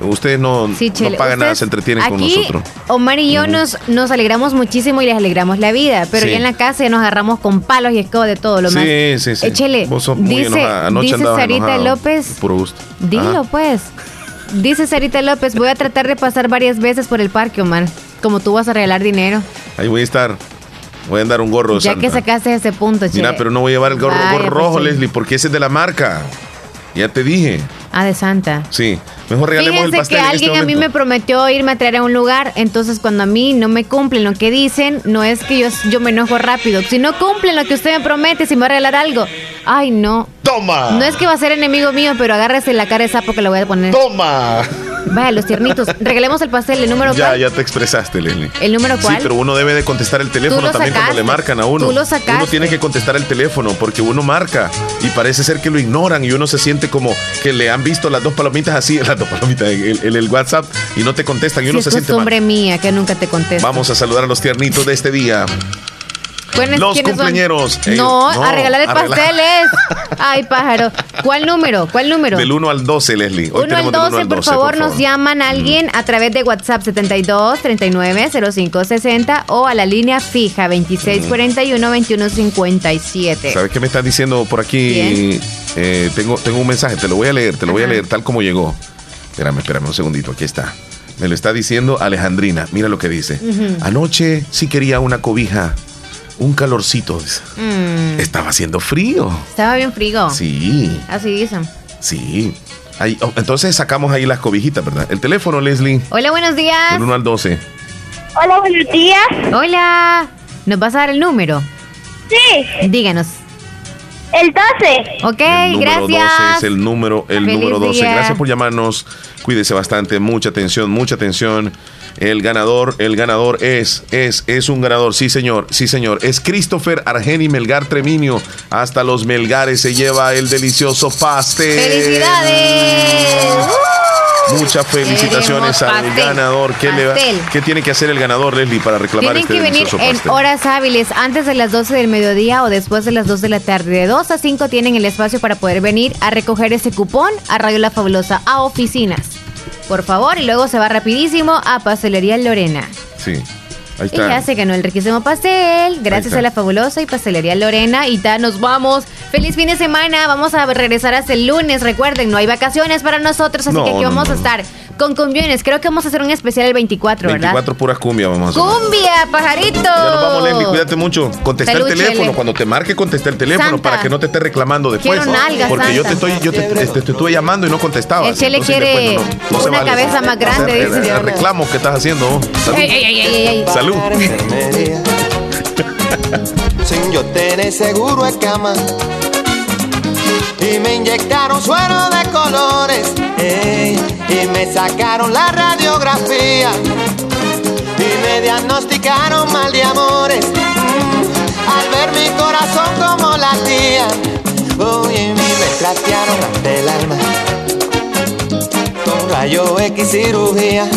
Speaker 2: Ustedes no,
Speaker 3: Sí,
Speaker 2: no pagan nada, se entretienen con nosotros.
Speaker 3: Omar y yo nos, nos alegramos muchísimo y les alegramos la vida, pero
Speaker 2: Sí.
Speaker 3: ya en la casa ya nos agarramos con palos y escoba de todo lo más.
Speaker 2: Sí, sí, sí.
Speaker 3: Échele,
Speaker 2: Vos sos muy
Speaker 3: dice.
Speaker 2: Anoche
Speaker 3: dice Sarita
Speaker 2: enojado.
Speaker 3: López,
Speaker 2: Puro gusto.
Speaker 3: dilo
Speaker 2: Ajá.
Speaker 3: pues. Dice Sarita López, voy a tratar de pasar varias veces por el parque, Omar. Como tú vas a regalar dinero.
Speaker 2: Ahí voy a estar. Voy a andar un gorro
Speaker 3: ya
Speaker 2: Santa.
Speaker 3: que sacaste ese punto, Chele.
Speaker 2: Mira, pero no voy a llevar el gorro,
Speaker 3: pues,
Speaker 2: rojo. Leslie, porque ese es de la marca. Ya te dije.
Speaker 3: Ah, de Santa.
Speaker 2: Sí. Mejor regalemos el
Speaker 3: Fíjense
Speaker 2: pastel.
Speaker 3: que
Speaker 2: en este
Speaker 3: alguien a mí me prometió irme a traer a un lugar, entonces cuando a mí no me cumplen lo que dicen, no es que yo, yo me enojo rápido. Si no cumplen lo que usted me promete, si me va a regalar algo, ay no.
Speaker 2: ¡Toma!
Speaker 3: No es que va a ser enemigo mío, pero agárrese la cara de sapo que le voy a poner.
Speaker 2: ¡Toma!
Speaker 3: Vaya, los tiernitos. Regalemos el pastel, ¿el número
Speaker 2: Ya,
Speaker 3: cuál?
Speaker 2: ya te expresaste, Leslie.
Speaker 3: ¿El número cuál?
Speaker 2: Sí, pero uno debe de contestar el teléfono también cuando
Speaker 3: sacaste.
Speaker 2: le marcan a uno.
Speaker 3: Tú lo sacaste.
Speaker 2: Uno tiene que contestar el teléfono porque uno marca y parece ser que lo ignoran y uno se siente como que le han visto las dos palomitas así, las dos palomitas, el, el- el WhatsApp y no te contestan y uno se siente mal.
Speaker 3: costumbre mía que nunca te contesto.
Speaker 2: Vamos a saludar a los tiernitos de este día.
Speaker 3: ¿Quiénes-
Speaker 2: Los cumpleañeros. Ellos-
Speaker 3: No,
Speaker 2: no,
Speaker 3: a regalar el
Speaker 2: a regalar-
Speaker 3: pastel es. Ay, pájaro. ¿Cuál número? ¿Cuál número?
Speaker 2: Del 1 al 12, Leslie. Hoy
Speaker 3: 1 al
Speaker 2: tenemos del
Speaker 3: 12, por favor, nos llaman a alguien a través de WhatsApp 72 39 05 60 o a la línea fija 26 41 21 57.
Speaker 2: ¿Sabes qué me estás diciendo por aquí? Eh, tengo, tengo un mensaje, te lo voy a leer, te lo voy a leer tal como llegó. Espérame, espérame un segundito, aquí está. Me lo está diciendo Alejandrina, mira lo que dice. Anoche sí quería una cobija, un calorcito.
Speaker 3: Mm,
Speaker 2: Estaba haciendo frío.
Speaker 3: estaba bien frío.
Speaker 2: Sí,
Speaker 3: Así dicen.
Speaker 2: sí. Ahí- oh, entonces sacamos ahí las cobijitas, ¿verdad? El teléfono, Leslie,
Speaker 3: Hola, buenos días.
Speaker 2: del 1 al 12.
Speaker 19: Hola, buenos días.
Speaker 3: Hola. ¿Nos vas a dar el número?
Speaker 19: Sí.
Speaker 3: Díganos.
Speaker 19: El 12.
Speaker 3: Ok,
Speaker 2: El número
Speaker 3: gracias.
Speaker 2: 12 es el número, el
Speaker 3: Feliz
Speaker 2: número 12.
Speaker 3: día.
Speaker 2: Gracias por llamarnos. Cuídese bastante, mucha atención, mucha atención. El ganador, el ganador es, es, es un ganador, sí señor, sí señor. Es Christopher Argeni Melgar Treminio. Hasta los Melgares se lleva el delicioso pastel.
Speaker 3: ¡Felicidades!
Speaker 2: Muchas felicitaciones al
Speaker 3: pastel,
Speaker 2: ganador. ¿Qué, le va-. ¿Qué tiene que hacer el ganador, Leslie, para reclamar
Speaker 3: Tienen
Speaker 2: este
Speaker 3: que venir en horas hábiles, antes de las 12 del mediodía o después de las 2 de la tarde. De 2 a 5 tienen el espacio para poder venir a recoger ese cupón a Radio La Fabulosa, a oficinas. Por favor, y luego se va rapidísimo a Pastelería Lorena.
Speaker 2: Sí, ahí
Speaker 3: Y ya
Speaker 2: está.
Speaker 3: se ganó el riquísimo pastel, gracias a La Fabulosa y Pastelería Lorena. Y ya nos vamos. Feliz fin de semana, vamos a regresar hasta el lunes. Recuerden, no hay vacaciones para nosotros, así
Speaker 2: No,
Speaker 3: que aquí
Speaker 2: no,
Speaker 3: vamos
Speaker 2: no,
Speaker 3: a estar con cumbiones. Creo que vamos a hacer un especial el 24, ¿verdad?
Speaker 2: 24 puras cumbias vamos a hacer.
Speaker 3: ¡Cumbia, pajarito!
Speaker 2: Ya nos vamos, Leslie, cuídate mucho. Contesta
Speaker 3: Salud,
Speaker 2: el teléfono.
Speaker 3: Chele.
Speaker 2: Cuando te marque, contesta el teléfono
Speaker 3: Santa.
Speaker 2: para que no te esté reclamando después.
Speaker 3: Quiero nalgas,
Speaker 2: Porque yo te
Speaker 3: Santa.
Speaker 2: estoy, yo te, este, te estuve llamando y no contestabas.
Speaker 3: El Chele
Speaker 2: Entonces,
Speaker 3: quiere
Speaker 2: no- no
Speaker 3: una
Speaker 2: vale.
Speaker 3: cabeza más grande,
Speaker 2: Hacer,
Speaker 3: dice.
Speaker 2: eh, eh, reclamos que estás haciendo. Salud.
Speaker 3: Ey, ey, ey, ey, ey.
Speaker 2: Salud.
Speaker 29: Sin yo tener seguro en cama. Y me inyectaron suero de colores. y me sacaron la radiografía. Y me diagnosticaron mal de amores. Al ver mi corazón como latía. Uy, y me trastearon ante el alma. Con rayo X cirugía.